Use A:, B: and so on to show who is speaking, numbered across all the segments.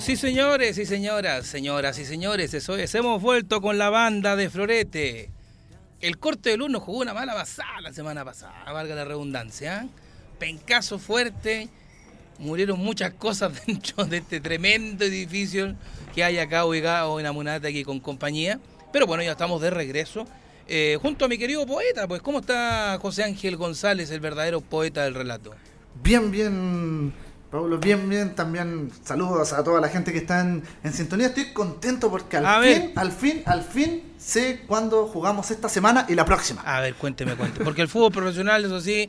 A: Sí señores y señoras, señoras y señores, eso es, hemos vuelto con la banda de Florete. El corte del uno jugó una mala pasada la semana pasada, valga la redundancia. Pencazo fuerte, murieron muchas cosas dentro de este tremendo edificio que hay acá ubicado en Amunate aquí con compañía. Pero bueno, ya estamos de regreso. Eh, junto a mi querido poeta, pues ¿cómo está José Ángel González, el verdadero poeta del relato?
B: Bien, bien, Pablo, bien, bien. También saludos a toda la gente que está en, en sintonía. Estoy contento porque al
A: A
B: fin,
A: ver.
B: al fin, al fin sé cuándo jugamos esta semana y la próxima.
A: A ver, cuénteme, cuénteme. Porque el fútbol profesional, eso sí,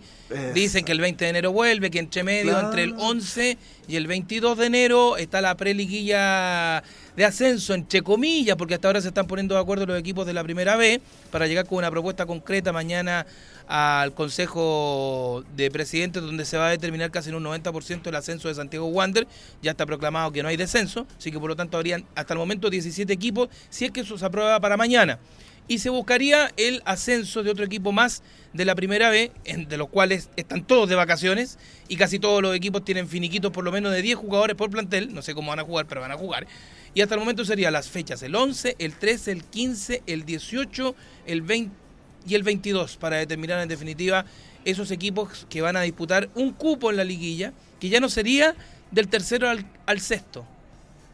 A: dicen que el 20 de enero vuelve, que entre medio,
B: Claro.
A: entre el 11 y el 22 de enero, está la preliguilla de ascenso, entre comillas, porque hasta ahora se están poniendo de acuerdo los equipos de la primera B para llegar con una propuesta concreta mañana al Consejo de Presidentes, donde se va a determinar casi en un 90% el ascenso de Santiago Wander. Ya está proclamado que no hay descenso, así que por lo tanto habrían hasta el momento 17 equipos, si es que eso se aprueba para mañana y se buscaría el ascenso de otro equipo más de la primera B, de los cuales están todos de vacaciones y casi todos los equipos tienen finiquitos por lo menos de 10 jugadores por plantel, no sé cómo van a jugar, pero van a jugar. Y hasta el momento serían las fechas el 11, el 13, el 15, el 18, el 20 y el 22 para determinar en definitiva esos equipos que van a disputar un cupo en la liguilla, que ya no sería del tercero al, al sexto,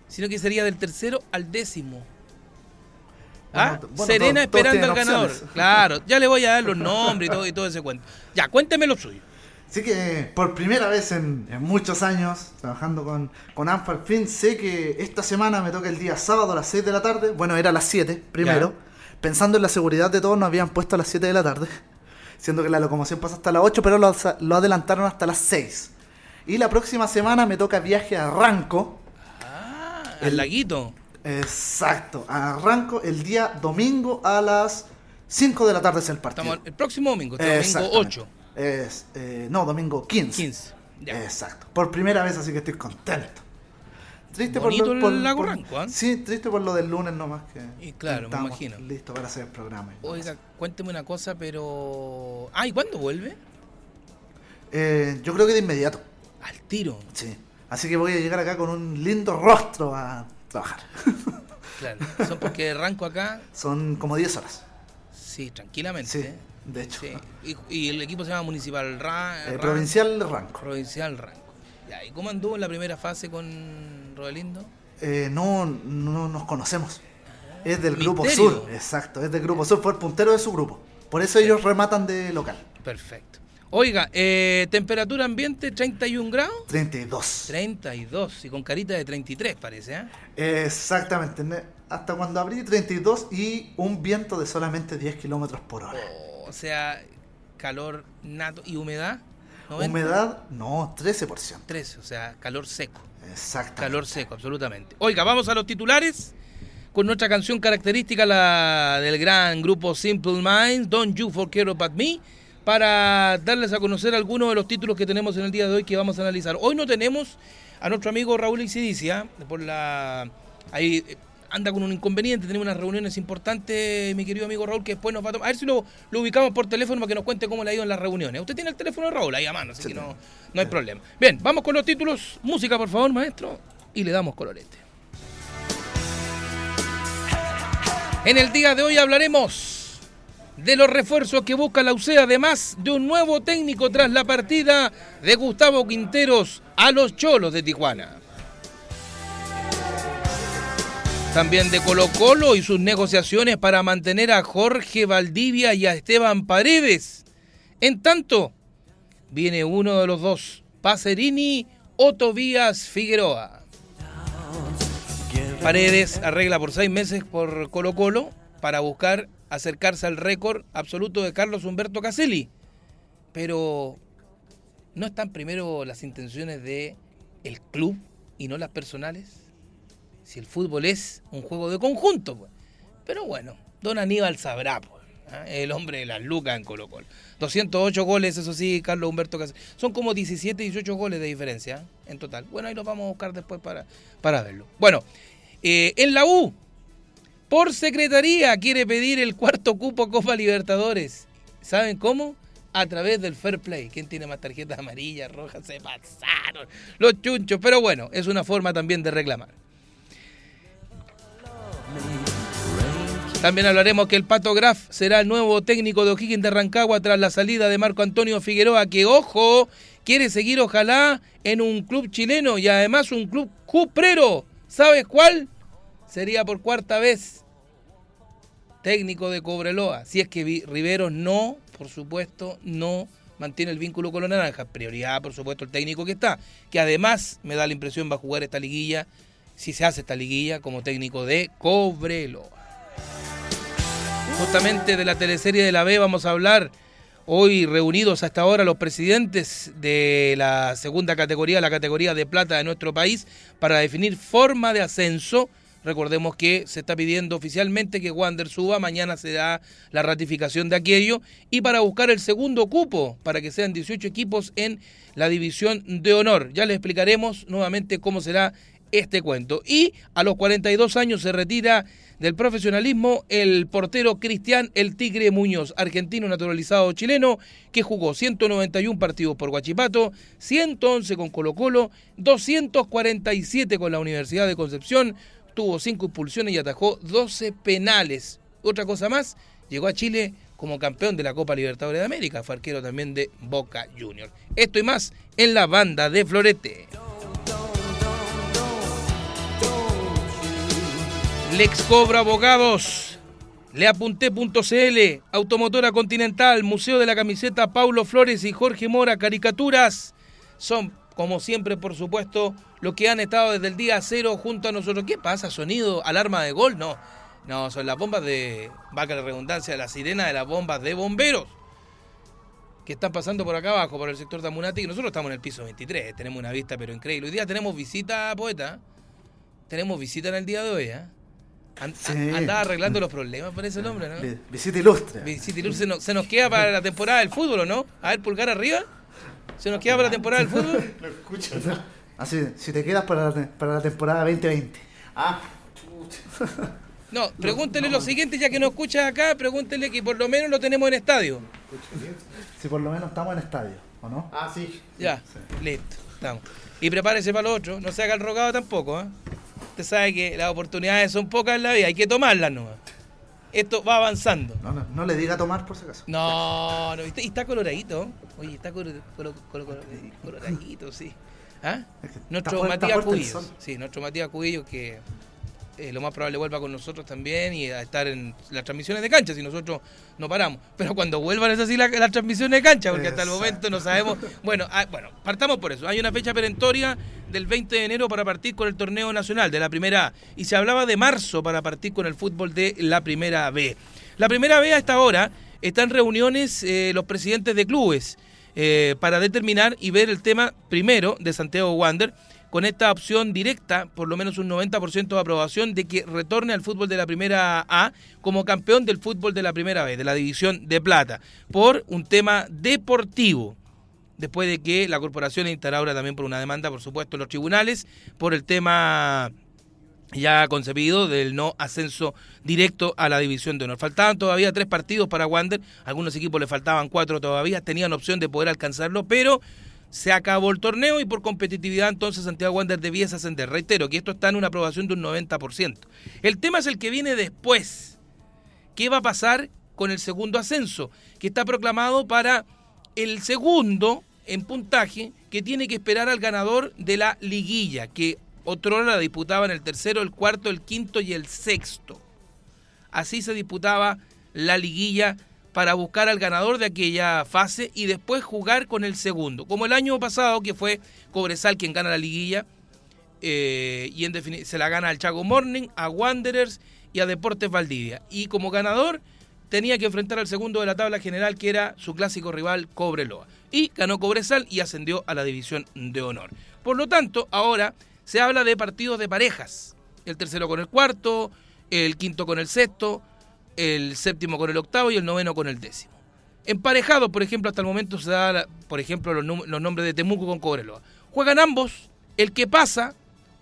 A: sino que sería del tercero al décimo. ¿Ah?
B: Bueno,
A: Serena esperando al ganador.
B: opciones.
A: Claro, ya le voy a dar los nombres y todo, y todo ese cuento. Ya, cuénteme lo suyo.
B: Así que por primera vez en, en muchos años trabajando con, con ANFA al fin, sé que esta semana me toca el día sábado a las 6 de la tarde. Bueno, era a las 7 primero. Pensando en la seguridad de todos, nos habían puesto a las 7 de la tarde. Siendo que la locomoción pasa hasta las 8, pero lo, lo adelantaron hasta las 6. Y la próxima semana me toca viaje a Ranco.
A: Ah,
B: El-
A: el laguito.
B: Exacto, arranco el día domingo a las 5 de la tarde es el partido.
A: Estamos el próximo domingo, este domingo
B: Exactamente.
A: 8,
B: Es, eh, no, domingo 15.
A: 15. Ya.
B: Exacto. Por primera vez, así que estoy contento. Triste
A: Bonito
B: por
A: el
B: lo, por,
A: lago
B: por-
A: Ranco, ¿eh?
B: Sí, triste por lo del lunes nomás que
A: Y claro, me imagino.
B: listos para hacer el programa.
A: Oiga, cuénteme una cosa, pero... Ah, ¿y cuándo vuelve?
B: Eh, yo creo que de inmediato.
A: Al tiro.
B: Sí. Así que voy a llegar acá con un lindo rostro a trabajar.
A: Claro. Son porque arranco acá,
B: Son como 10 horas.
A: sí, tranquilamente.
B: Sí,
A: ¿eh?
B: de hecho.
A: Sí. Y, y el equipo se llama Municipal Ra-
B: Eh, provincial Ranco.
A: Provincial Ranco. Ya, ¿y cómo anduvo en la primera fase con Rodelindo?
B: Eh, no, no nos conocemos. Es del grupo sur, exacto, es del grupo sur, fue el puntero de su grupo. Por eso ellos rematan de local.
A: Perfecto. Oiga, eh, temperatura ambiente 31 grados.
B: 32.
A: 32 y con carita de 33 parece, ¿eh?
B: Exactamente. Hasta cuando abrí 32 y un viento de solamente 10 kilómetros por hora.
A: O sea, calor nato y humedad. 90,
B: Humedad, no, 13%.
A: 13, o sea, calor seco.
B: Exactamente.
A: Calor seco, absolutamente. Oiga, vamos a los titulares con nuestra canción característica, la del gran grupo Simple Minds, Don't You Forget About Me, para darles a conocer algunos de los títulos que tenemos en el día de hoy que vamos a analizar. Hoy no tenemos a nuestro amigo Raúl Incidicia, por la... Ahí eh, anda con un inconveniente, tenemos unas reuniones importantes, mi querido amigo Raúl, que después nos va a tomar... A ver si lo, lo ubicamos por teléfono para que nos cuente cómo le ha ido en las reuniones. Usted tiene el teléfono de Raúl ahí a mano, así
B: Sí,
A: que no, no hay problema. Bien, vamos con los títulos. Música, por favor, maestro. Y le damos colorete. En el día de hoy hablaremos de los refuerzos que busca la UCE, además de un nuevo técnico tras la partida de Gustavo Quinteros a los Cholos de Tijuana. También de Colo Colo y sus negociaciones para mantener a Jorge Valdivia y a Esteban Paredes. En tanto, viene uno de los dos Pacerini o Tobías Figueroa. Paredes arregla por seis meses por Colo Colo para buscar acercarse al récord absoluto de Carlos Humberto Caselli. Pero ¿no están primero las intenciones de club y no las personales? Si el fútbol es un juego de conjunto, pues. Pero bueno, don Aníbal sabrá, pues, ¿ah? el hombre de las lucas en Colo Colo. 208 goles, eso sí, Carlos Humberto Caselli. Son como 17, 18 goles de diferencia ¿ah? en total. Bueno, ahí los vamos a buscar después para, para verlo. Bueno, eh, en la U, por secretaría quiere pedir el cuarto cupo Copa Libertadores. ¿Saben cómo? A través del Fair Play. ¿Quién tiene más tarjetas amarillas, rojas? Se pasaron los chunchos. Pero bueno, es una forma también de reclamar. También hablaremos que el Pato Graf será el nuevo técnico de O'Higgins de Rancagua tras la salida de Marco Antonio Figueroa, que ojo, quiere seguir ojalá en un club chileno y además un club cuprero. ¿Sabes cuál? Sería por cuarta vez técnico de Cobreloa. Si es que Riveros no, por supuesto, no mantiene el vínculo con los naranjas. Prioridad, por supuesto, el técnico que está, que además me da la impresión va a jugar esta liguilla, si se hace esta liguilla, como técnico de Cobreloa. Justamente de la teleserie de la B vamos a hablar hoy reunidos hasta ahora los presidentes de la segunda categoría, la categoría de plata de nuestro país, para definir forma de ascenso. Recordemos que se está pidiendo oficialmente que Wander suba, mañana se da la ratificación de aquello, y para buscar el segundo cupo, para que sean 18 equipos en la división de honor. Ya les explicaremos nuevamente cómo será este cuento. Y a los 42 años se retira del profesionalismo el portero Cristian El Tigre Muñoz, argentino naturalizado chileno, que jugó 191 partidos por Guachipato, 111 con Colo Colo, 247 con la Universidad de Concepción, tuvo 5 impulsiones y atajó 12 penales. Otra cosa más, llegó a Chile como campeón de la Copa Libertadores de América, fue arquero también de Boca Juniors. Esto y más en la banda de Florete. Lex Cobra Abogados, Leapunté.cl, Automotora Continental, Museo de la Camiseta Paulo Flores y Jorge Mora, Caricaturas. Son, como siempre, por supuesto, los que han estado desde el día cero junto a nosotros. ¿Qué pasa? ¿Sonido? ¿Alarma de gol? No. No, son las bombas de, vaca la redundancia, la sirena de las bombas de bomberos que están pasando por acá abajo, por el sector de Amunati. Nosotros estamos en el piso 23, tenemos una vista pero increíble. Hoy día tenemos visita, poeta. Tenemos visita en el día de hoy, ¿eh? Andaba arreglando los problemas, parece el hombre, ¿no?
B: Visita ilustre.
A: Visita ilustre. Se nos, queda para la temporada del fútbol, ¿no? A ver, pulgar arriba. ¿Se nos queda para la temporada del fútbol?
B: Lo escucho. Así, si te quedas para la, para la temporada 2020. Ah,
A: No, pregúntele lo siguiente, ya que no escuchas acá, pregúntele que por lo menos lo tenemos en estadio.
B: Si por lo menos estamos en estadio, ¿o no?
A: Ah, sí. Ya, listo, estamos. Y prepárese para lo otro, no se haga el rogado tampoco, ¿eh? Usted sabe que las oportunidades son pocas en la vida, hay que tomarlas ¿no? Esto va avanzando.
B: No, no, no le diga tomar por si acaso.
A: No, no, y está coloradito. Oye, está coloradito, sí. ¿Ah? nuestro Matías Cubillo. Sí, nuestro Matías Cubillo que eh, lo más probable vuelva con nosotros también y a estar en las transmisiones de cancha si nosotros no paramos. Pero cuando vuelvan es así las transmisiones de cancha, porque hasta el momento no sabemos. Bueno, ah, bueno, partamos por eso. Hay una fecha perentoria del 20 de enero para partir con el torneo nacional de la primera A y se hablaba de marzo para partir con el fútbol de la primera B. La primera B a esta hora están reuniones eh, los presidentes de clubes eh, para determinar y ver el tema primero de Santiago Wander con esta opción directa, por lo menos un 90% de aprobación de que retorne al fútbol de la primera A como campeón del fútbol de la primera B, de la división de plata, por un tema deportivo. Después de que la corporación instará ahora también por una demanda, por supuesto, en los tribunales, por el tema ya concebido del no ascenso directo a la división de honor. Faltaban todavía tres partidos para Wander, algunos equipos le faltaban cuatro todavía, tenían opción de poder alcanzarlo, pero se acabó el torneo y por competitividad entonces Santiago Wander debiese ascender. Reitero que esto está en una aprobación de un 90%. El tema es el que viene después. ¿Qué va a pasar con el segundo ascenso? Que está proclamado para el segundo en puntaje que tiene que esperar al ganador de la liguilla, que otro la disputaba en el tercero, el cuarto, el quinto y el sexto. Así se disputaba la liguilla para buscar al ganador de aquella fase y después jugar con el segundo. Como el año pasado, que fue Cobresal quien gana la liguilla, eh, y en se la gana al Chago Morning, a Wanderers y a Deportes Valdivia. Y como ganador tenía que enfrentar al segundo de la tabla general, que era su clásico rival Cobreloa. Y ganó Cobresal y ascendió a la división de honor. Por lo tanto, ahora se habla de partidos de parejas. El tercero con el cuarto, el quinto con el sexto, el séptimo con el octavo y el noveno con el décimo. Emparejados, por ejemplo, hasta el momento se da, por ejemplo, los, nombres de Temuco con Cobreloa. Juegan ambos, el que pasa,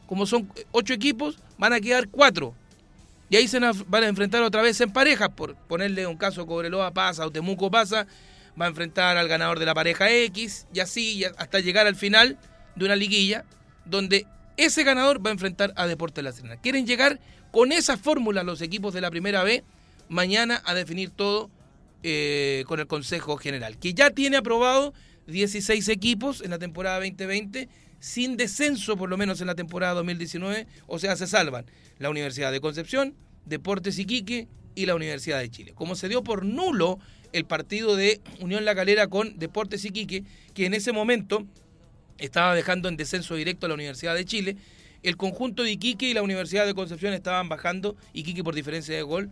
A: como son ocho equipos, van a quedar cuatro y ahí se van a enfrentar otra vez en pareja, por ponerle un caso Cobreloa pasa o Temuco pasa, va a enfrentar al ganador de la pareja X y así hasta llegar al final de una liguilla donde ese ganador va a enfrentar a Deportes La Serena. Quieren llegar con esa fórmula los equipos de la primera B mañana a definir todo eh, con el Consejo General, que ya tiene aprobado 16 equipos en la temporada 2020 sin descenso por lo menos en la temporada 2019, o sea, se salvan la Universidad de Concepción, Deportes Iquique y la Universidad de Chile. Como se dio por nulo el partido de Unión La Calera con Deportes Iquique, que en ese momento estaba dejando en descenso directo a la Universidad de Chile, el conjunto de Iquique y la Universidad de Concepción estaban bajando, Iquique por diferencia de gol,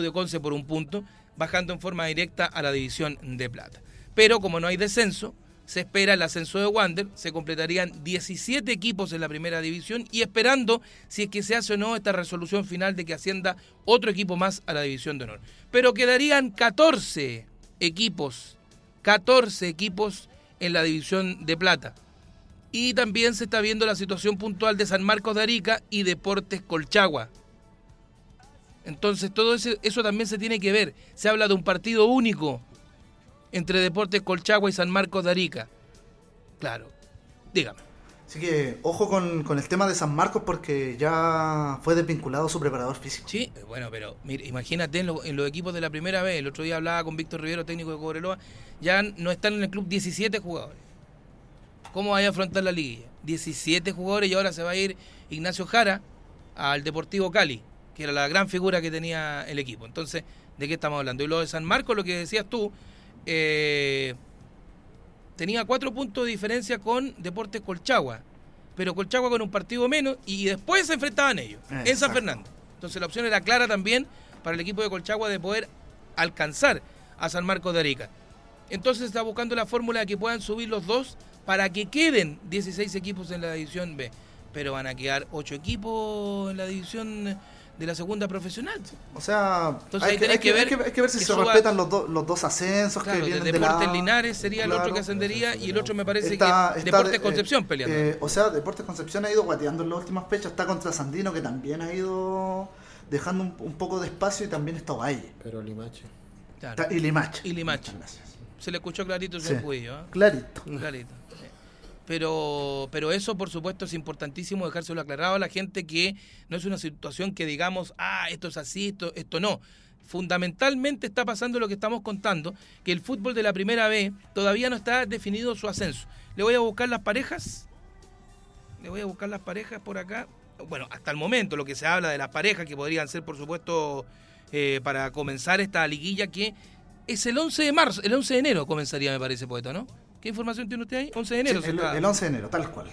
A: de Conce por un punto, bajando en forma directa a la división de plata. Pero como no hay descenso, se espera el ascenso de Wander, se completarían 17 equipos en la primera división y esperando si es que se hace o no esta resolución final de que ascienda otro equipo más a la división de honor. Pero quedarían 14 equipos, 14 equipos en la división de plata. Y también se está viendo la situación puntual de San Marcos de Arica y Deportes Colchagua. Entonces todo eso, eso también se tiene que ver. Se habla de un partido único entre Deportes Colchagua y San Marcos de Arica. Claro, dígame.
B: Así que ojo con, el tema de San Marcos porque ya fue desvinculado su preparador físico.
A: Sí, bueno, pero imagínate en, los equipos de la primera vez, el otro día hablaba con Víctor Rivero, técnico de Cobreloa, ya no están en el club 17 jugadores. ¿Cómo vaya a afrontar la liguilla? 17 jugadores y ahora se va a ir Ignacio Jara al Deportivo Cali, que era la gran figura que tenía el equipo. Entonces, ¿de qué estamos hablando? Y lo de San Marcos, lo que decías tú, eh, tenía cuatro puntos de diferencia con Deportes Colchagua, pero Colchagua con un partido menos y después se enfrentaban ellos en San Fernando. Entonces la opción era clara también para el equipo de Colchagua de poder alcanzar a San Marcos de Arica. Entonces está buscando la fórmula de que puedan subir los dos para que queden 16 equipos en la división B. Pero van a quedar 8 equipos en la división de la segunda profesional.
B: O sea, hay, que, ver, si se respetan los, los dos ascensos que vienen
A: de Deportes Linares sería el otro que ascendería y el otro me parece que Deportes Concepción peleando.
B: Eh, o sea, Deportes Concepción ha ido guateando en las últimas fechas, está contra Sandino que también ha ido dejando un, poco de espacio y también está Valle.
C: Pero Limache.
B: y Limache.
A: Y Limache. Se le escuchó clarito su juicio. ¿eh?
B: Clarito.
A: Clarito. Pero, pero eso, por supuesto, es importantísimo dejárselo aclarado a la gente que no es una situación que digamos, ah, esto es así, esto, esto no. Fundamentalmente está pasando lo que estamos contando, que el fútbol de la primera B todavía no está definido su ascenso. Le voy a buscar las parejas. Le voy a buscar las parejas por acá. Bueno, hasta el momento lo que se habla de las parejas, que podrían ser, por supuesto, eh, para comenzar esta liguilla, que es el 11 de marzo, el 11 de enero comenzaría, me parece, poeta, ¿no? ¿Qué información tiene usted ahí? 11 de enero.
B: el, 11 de enero, tal cual.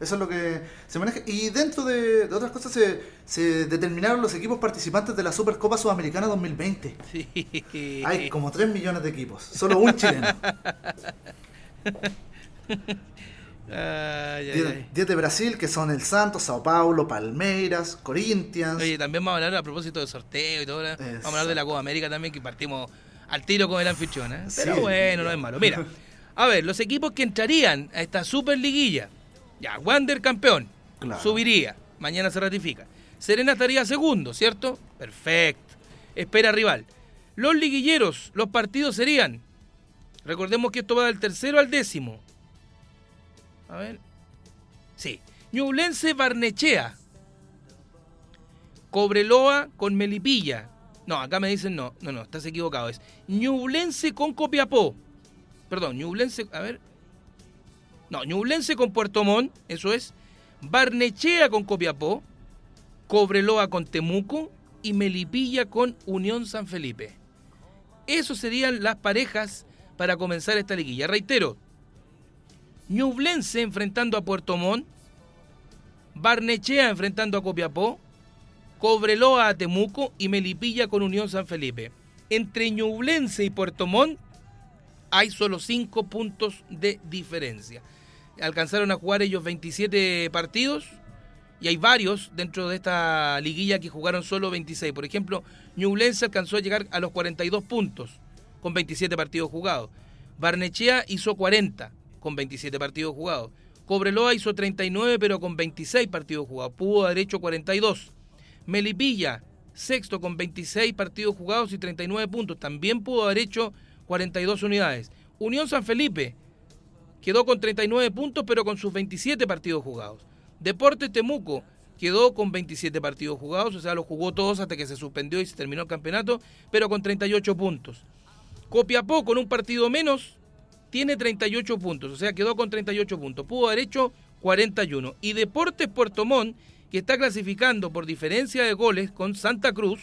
B: Eso es lo que se maneja. Y dentro de, otras cosas se, determinaron los equipos participantes de la Supercopa Sudamericana 2020. Sí. Hay como 3 millones de equipos. Solo un chileno. 10 de Brasil, que son el Santos, Sao Paulo, Palmeiras, Corinthians.
A: Oye, también vamos a hablar a propósito de sorteo y todo. Vamos a hablar de la Copa América también, que partimos al tiro con el anfitrión. ¿eh? Pero bueno, no es malo. Mira, a ver, los equipos que entrarían a esta super liguilla. Ya, Wander campeón. Subiría. Mañana se ratifica. Serena estaría segundo, ¿cierto? Perfecto. Espera rival. Los liguilleros, los partidos serían. Recordemos que esto va del tercero al décimo. A ver. Sí. Ñublense Barnechea. Cobreloa con Melipilla. No, acá me dicen no, no, no, estás equivocado. Es Ñublense con Copiapó. Perdón, Ñublense, a ver. No, Ñublense con Puerto Montt, eso es. Barnechea con Copiapó. Cobreloa con Temuco. Y Melipilla con Unión San Felipe. Esas serían las parejas para comenzar esta liguilla. Reitero, Ñublense enfrentando a Puerto Montt, Barnechea enfrentando a Copiapó, Cobreloa a Temuco y Melipilla con Unión San Felipe. Entre Ñublense y Puerto Montt hay solo 5 puntos de diferencia. Alcanzaron a jugar ellos 27 partidos y hay varios dentro de esta liguilla que jugaron solo 26. Por ejemplo, Ñublense alcanzó a llegar a los 42 puntos con 27 partidos jugados. Barnechea hizo 40 con 27 partidos jugados. Cobreloa hizo 39 pero con 26 partidos jugados. Pudo haber hecho 42. Melipilla, sexto con 26 partidos jugados y 39 puntos. También pudo haber hecho 42 unidades. Unión San Felipe quedó con 39 puntos pero con sus 27 partidos jugados. Deportes Temuco quedó con 27 partidos jugados, o sea, los jugó todos hasta que se suspendió y se terminó el campeonato, pero con 38 puntos. Copiapó con un partido menos tiene 38 puntos, o sea, quedó con 38 puntos. Pudo haber hecho 41. Y Deportes Puerto Montt, que está clasificando por diferencia de goles con Santa Cruz,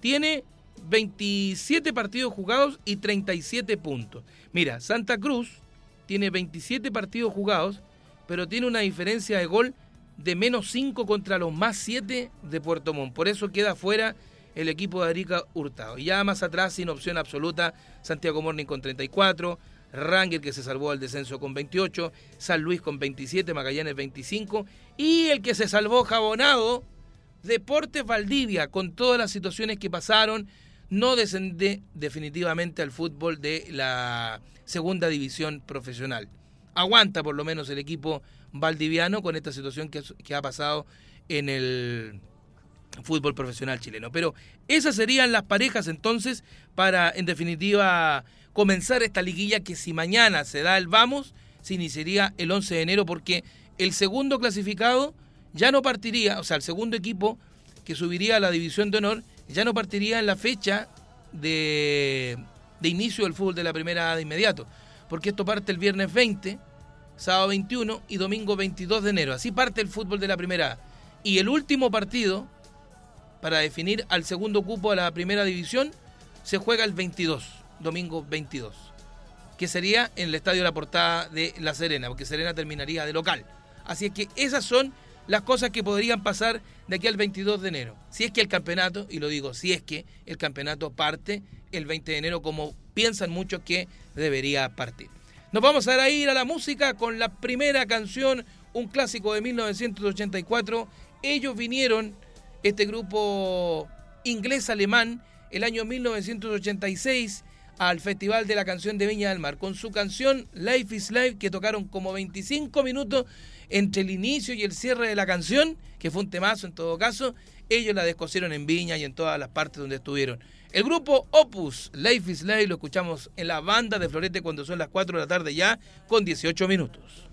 A: tiene 27 partidos jugados y 37 puntos. Mira, Santa Cruz tiene 27 partidos jugados, pero tiene una diferencia de gol de menos 5 contra los más 7 de Puerto Montt. Por eso queda fuera el equipo de Arica Hurtado. Y ya más atrás, sin opción absoluta, Santiago Morning con 34, Ranger que se salvó al descenso con 28, San Luis con 27, Magallanes 25 y el que se salvó jabonado, Deportes Valdivia, con todas las situaciones que pasaron, no descende definitivamente al fútbol de la segunda división profesional. Aguanta por lo menos el equipo valdiviano con esta situación que, que ha pasado en el fútbol profesional chileno. Pero esas serían las parejas entonces para, en definitiva, comenzar esta liguilla que si mañana se da el vamos, se iniciaría el 11 de enero porque el segundo clasificado ya no partiría, o sea, el segundo equipo que subiría a la división de honor ya no partiría en la fecha de, inicio del fútbol de la primera de inmediato, porque esto parte el viernes 20, sábado 21 y domingo 22 de enero. Así parte el fútbol de la primera. Y el último partido para definir al segundo cupo de la primera división se juega el 22 domingo 22, que sería en el Estadio La Portada de La Serena, porque Serena terminaría de local. Así es que esas son las cosas que podrían pasar de aquí al 22 de enero. Si es que el campeonato, y lo digo, si es que el campeonato parte el 20 de enero como piensan muchos que debería partir. Nos vamos a ir a la música con la primera canción, un clásico de 1984. Ellos vinieron, este grupo inglés-alemán, el año 1986 al Festival de la Canción de Viña del Mar con su canción Life is Life que tocaron como 25 minutos entre el inicio y el cierre de la canción, que fue un temazo en todo caso. Ellos la descosieron en Viña y en todas las partes donde estuvieron. El grupo Opus Life is Life lo escuchamos en la banda de Florete cuando son las 4 de la tarde ya con 18 minutos.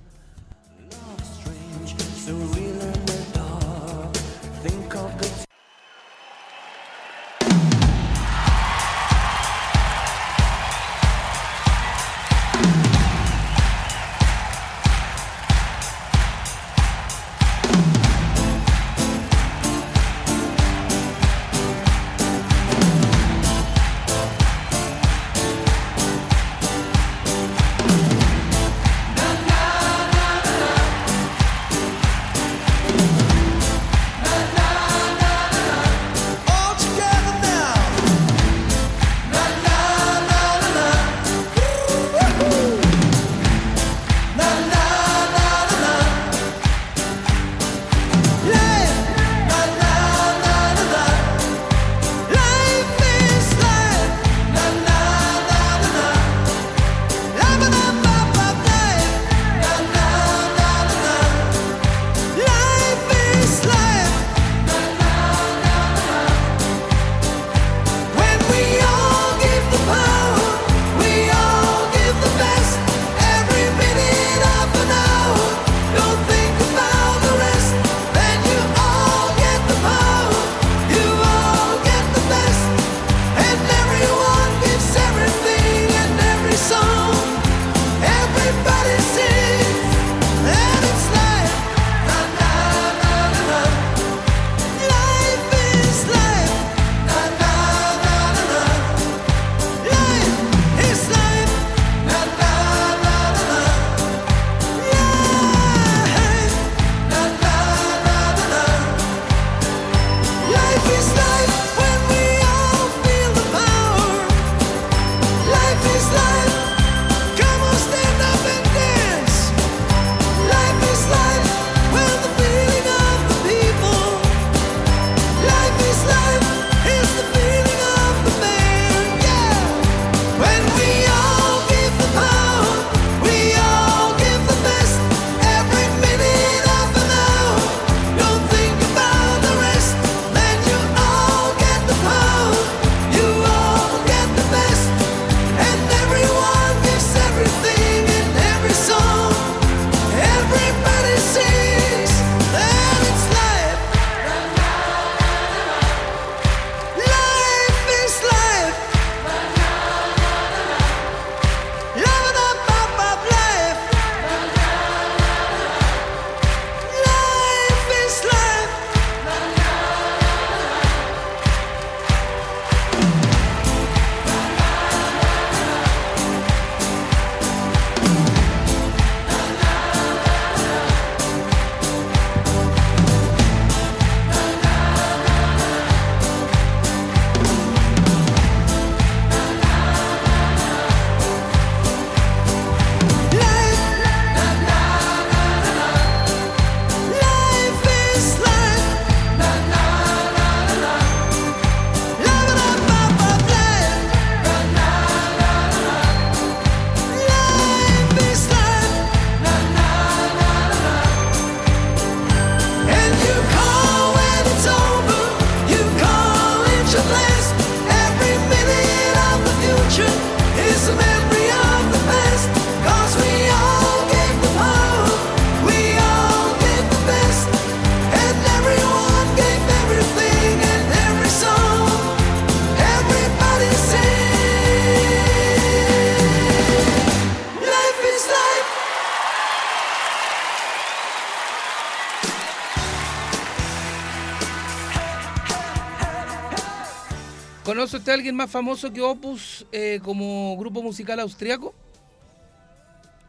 A: ¿Conoce usted a alguien más famoso que Opus eh, como grupo musical austriaco?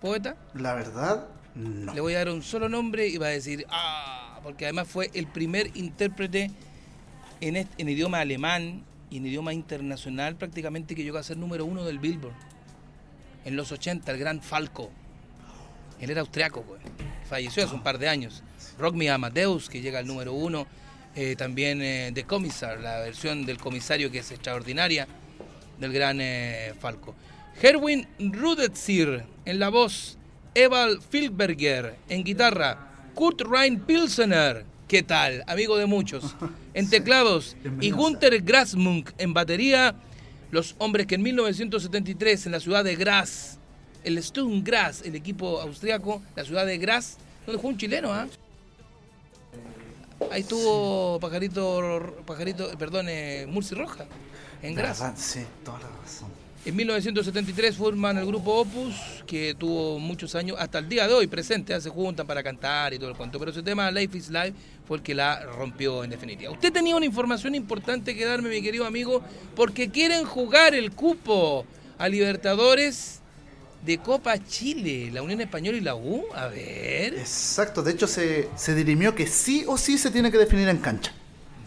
A: ¿Poeta?
B: La verdad, no.
A: Le voy a dar un solo nombre y va a decir, ah, porque además fue el primer intérprete en, en idioma alemán y en idioma internacional prácticamente que llegó a ser número uno del Billboard. En los 80, el gran Falco. Él era austriaco, pues. falleció hace un par de años. Rock Me Amadeus, que llega al número uno. Eh, también eh, The Commissar, la versión del comisario que es extraordinaria del gran eh, Falco. Herwin Rudetsir en la voz, Eval Filberger en guitarra, Kurt Rein Pilsener, ¿qué tal? Amigo de muchos, en teclados, y Gunther Grasmunk en batería, los hombres que en 1973 en la ciudad de Graz, el Sturm Graz, el equipo austriaco, la ciudad de Graz, donde fue un chileno, ¿ah? Ahí estuvo Pajarito, Pajarito, perdón, eh, Murci Roja, en Graz.
B: Sí, toda la razón.
A: En 1973 forman el grupo Opus, que tuvo muchos años, hasta el día de hoy presente, se juntan para cantar y todo el cuento. Pero ese tema, Life is Life, fue el que la rompió en definitiva. Usted tenía una información importante que darme, mi querido amigo, porque quieren jugar el cupo a Libertadores de Copa Chile, la Unión Española y la U. A ver.
B: Exacto, de hecho se, se dirimió que sí o sí se tiene que definir en cancha.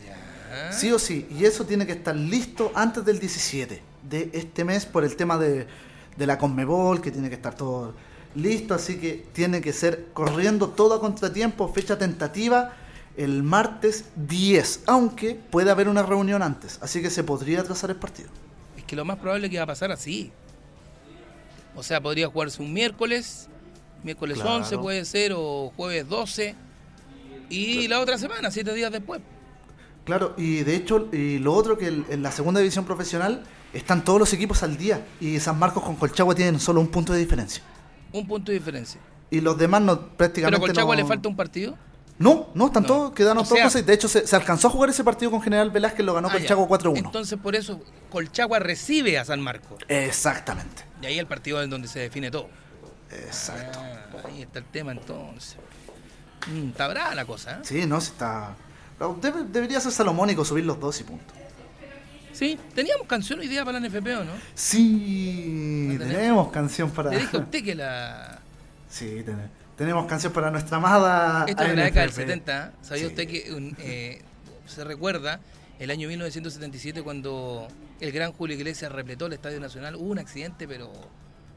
A: Ya.
B: Sí o sí, y eso tiene que estar listo antes del 17 de este mes por el tema de, de la Conmebol, que tiene que estar todo listo, así que tiene que ser corriendo todo a contratiempo, fecha tentativa el martes 10, aunque puede haber una reunión antes, así que se podría atrasar el partido.
A: Es que lo más probable es que va a pasar así. O sea, podría jugarse un miércoles, miércoles
B: Claro.
A: 11 puede ser, o jueves 12, y la otra semana, siete días después.
B: Claro, y de hecho, y lo otro que en la segunda división profesional están todos los equipos al día y San Marcos con Colchagua tienen solo un punto de diferencia.
A: Un punto de diferencia.
B: Y los demás no
A: Pero
B: prácticamente
A: con Chagua
B: no-
A: le falta un partido.
B: No, no, están
A: No.
B: todos, quedaron
A: O
B: todos
A: sea-.
B: De hecho, se, se alcanzó a jugar ese partido con General Velázquez, lo ganó
A: Ah.
B: Colchagua 4-1.
A: Entonces, por eso, Colchagua recibe a San Marcos.
B: Exactamente.
A: Y ahí el partido es donde se define todo.
B: Exacto.
A: Ah, ahí está el tema entonces. Mm, está brava la cosa, ¿eh?
B: Sí, no, sí está. debe- debería ser salomónico subir los dos y punto.
A: Sí, teníamos canción hoy día para la NFP, ¿o no?
B: Sí, tenemos canción para.
A: Le dije a usted que la...
B: Sí, ten- tenemos canción para nuestra amada.
A: Esto es la década del
B: ANFP.
A: 70. ¿Sabía
B: Sí.
A: usted que un, eh, se recuerda el año 1977 cuando el gran Julio Iglesias repletó el Estadio Nacional? Hubo un accidente, pero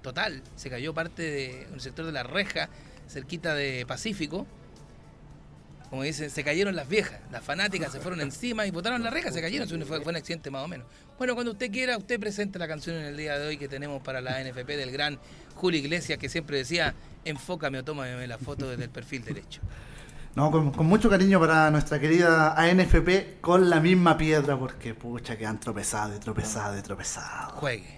A: total. Se cayó parte de un sector de la reja, cerquita de Pacífico. Como dicen, se cayeron las viejas. Las fanáticas se fueron encima y botaron la reja, se cayeron. Fue, fue un accidente más o menos. Bueno, cuando usted quiera, usted presente la canción en el día de hoy que tenemos para la NFP del gran Julio Iglesias, que siempre decía, enfócame o tómame la foto desde el perfil derecho.
B: No, con, con mucho cariño para nuestra querida ANFP con la misma piedra, porque pucha que han tropezado y tropezado y tropezado.
A: Juegue.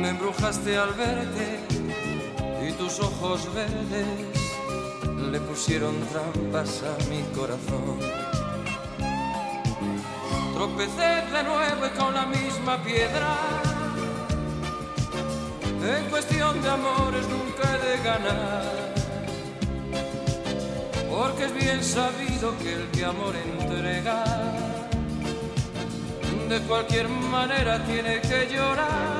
C: Me embrujaste al verte y tus ojos verdes le pusieron trampas a mi corazón. Tropecé de nuevo y con la misma piedra. En cuestión de amores nunca he de ganar. Porque es bien sabido que el que amor entrega, de cualquier manera tiene que llorar.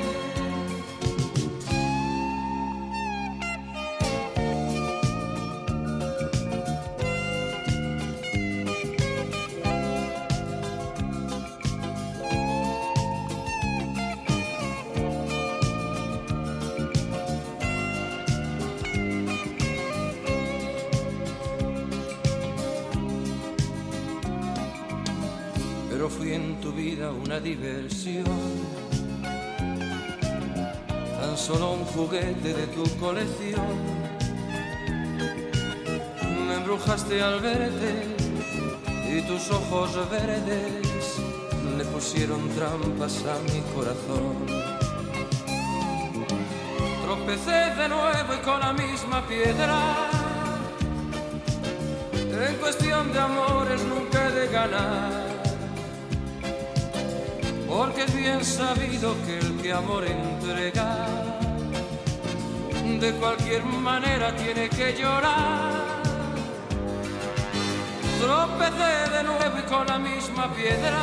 C: De tu colección. Me embrujaste al verte y tus ojos verdes le pusieron trampas a mi corazón. Tropecé de nuevo y con la misma piedra. En cuestión de amores nunca he de ganar. Porque es bien sabido que el que amor entrega, de cualquier manera tiene que llorar. Tropecé de nuevo y con la misma piedra.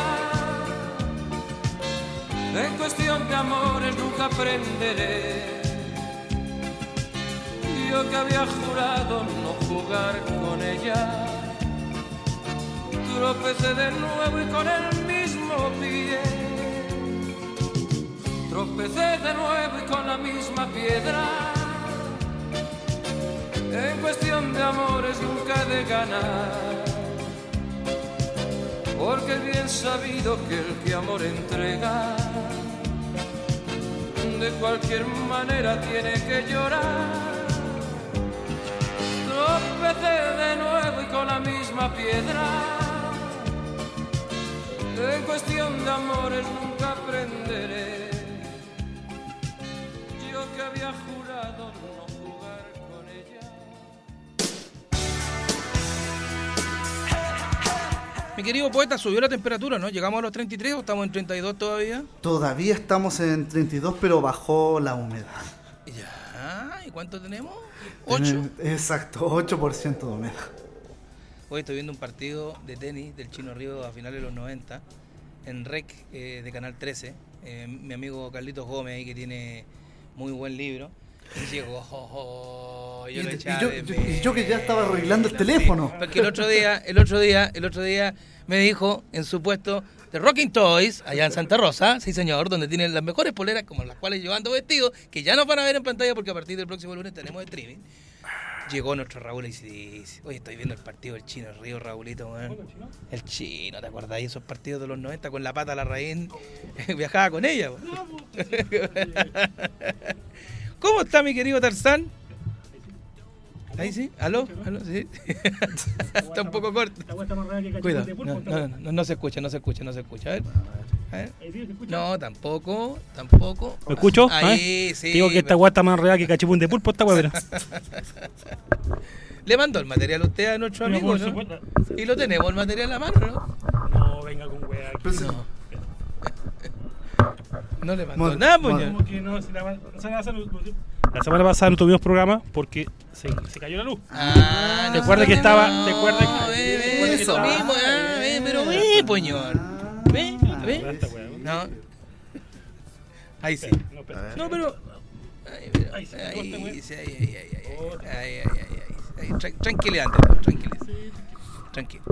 C: En cuestión de amores nunca aprenderé. Yo que había jurado no jugar con ella. Tropecé de nuevo y con el mismo pie. Tropecé de nuevo y con la misma piedra. En cuestión de amores nunca de ganar. Porque bien sabido que el que amor entrega, de cualquier manera tiene que llorar. Tropecé de nuevo y con la misma piedra. En cuestión de amores nunca aprenderé. Yo que había
A: Mi querido poeta, subió la temperatura, ¿no? ¿Llegamos a los 33 o estamos en 32 todavía?
B: Todavía estamos en 32, pero bajó la humedad.
A: Ya, ¿y cuánto tenemos? 8.
B: Eh, Exacto, 8% de humedad.
A: Hoy estoy viendo un partido de tenis del Chino Río a finales de los 90 en REC eh, de Canal 13. Eh, mi amigo Carlitos Gómez, ahí que tiene muy buen libro. Y llegó, oh, oh, yo
B: Y-
A: lo
B: y
A: echaba
B: yo-
A: de
B: yo- y yo que ya estaba arreglando el teléfono.
A: Porque el otro día, el otro día, el otro día me dijo en su puesto de Rocking Toys, allá en Santa Rosa, sí señor, donde tienen las mejores poleras como las cuales yo ando vestido, que ya nos van a ver en pantalla porque a partir del próximo lunes tenemos streaming. Llegó nuestro Raúl y dice, oye, estoy viendo el partido del chino Río, Raulito, weón. El chino, ¿te acordás? Esos partidos de los 90 con la pata a la raíz, viajaba con ella. ¿Cómo está mi querido Tarzán? Ahí sí, aló, aló, sí. está un poco corto.
D: La
A: Cuidado, no,
D: de pulpo,
A: no, no, no se escucha, no se escucha, no se escucha. A ver. No, tampoco, tampoco.
D: ¿Me escucho?
A: Ahí,
D: ¿Eh?
A: sí.
D: Digo que esta weá está más real que cachipún de pulpo, esta pero.
A: Le mandó el material a usted a nuestro amigo, ¿no? Y lo tenemos el material a mano, ¿no?
D: No, venga con weá.
A: No. No le mandó nada, puñal.
D: Como que no, si la, la semana pasada no- la semana pasada no tuvimos programa porque se, se cayó la luz.
A: Ah,
D: ¿Te acuerdas que estaba-
A: no,
D: te acuerdas que-
A: ve, ve,
D: que
A: eso
D: estaba-
A: mismo, ah, ve, pero ve,
D: weá, ¿no?
A: No. Ahí sí.
D: No,
A: pero. Ay, pero- Ahí, sí, ay, ay, ay, ay. Tran- Tranquilidad, tranquilo. Tranquilo.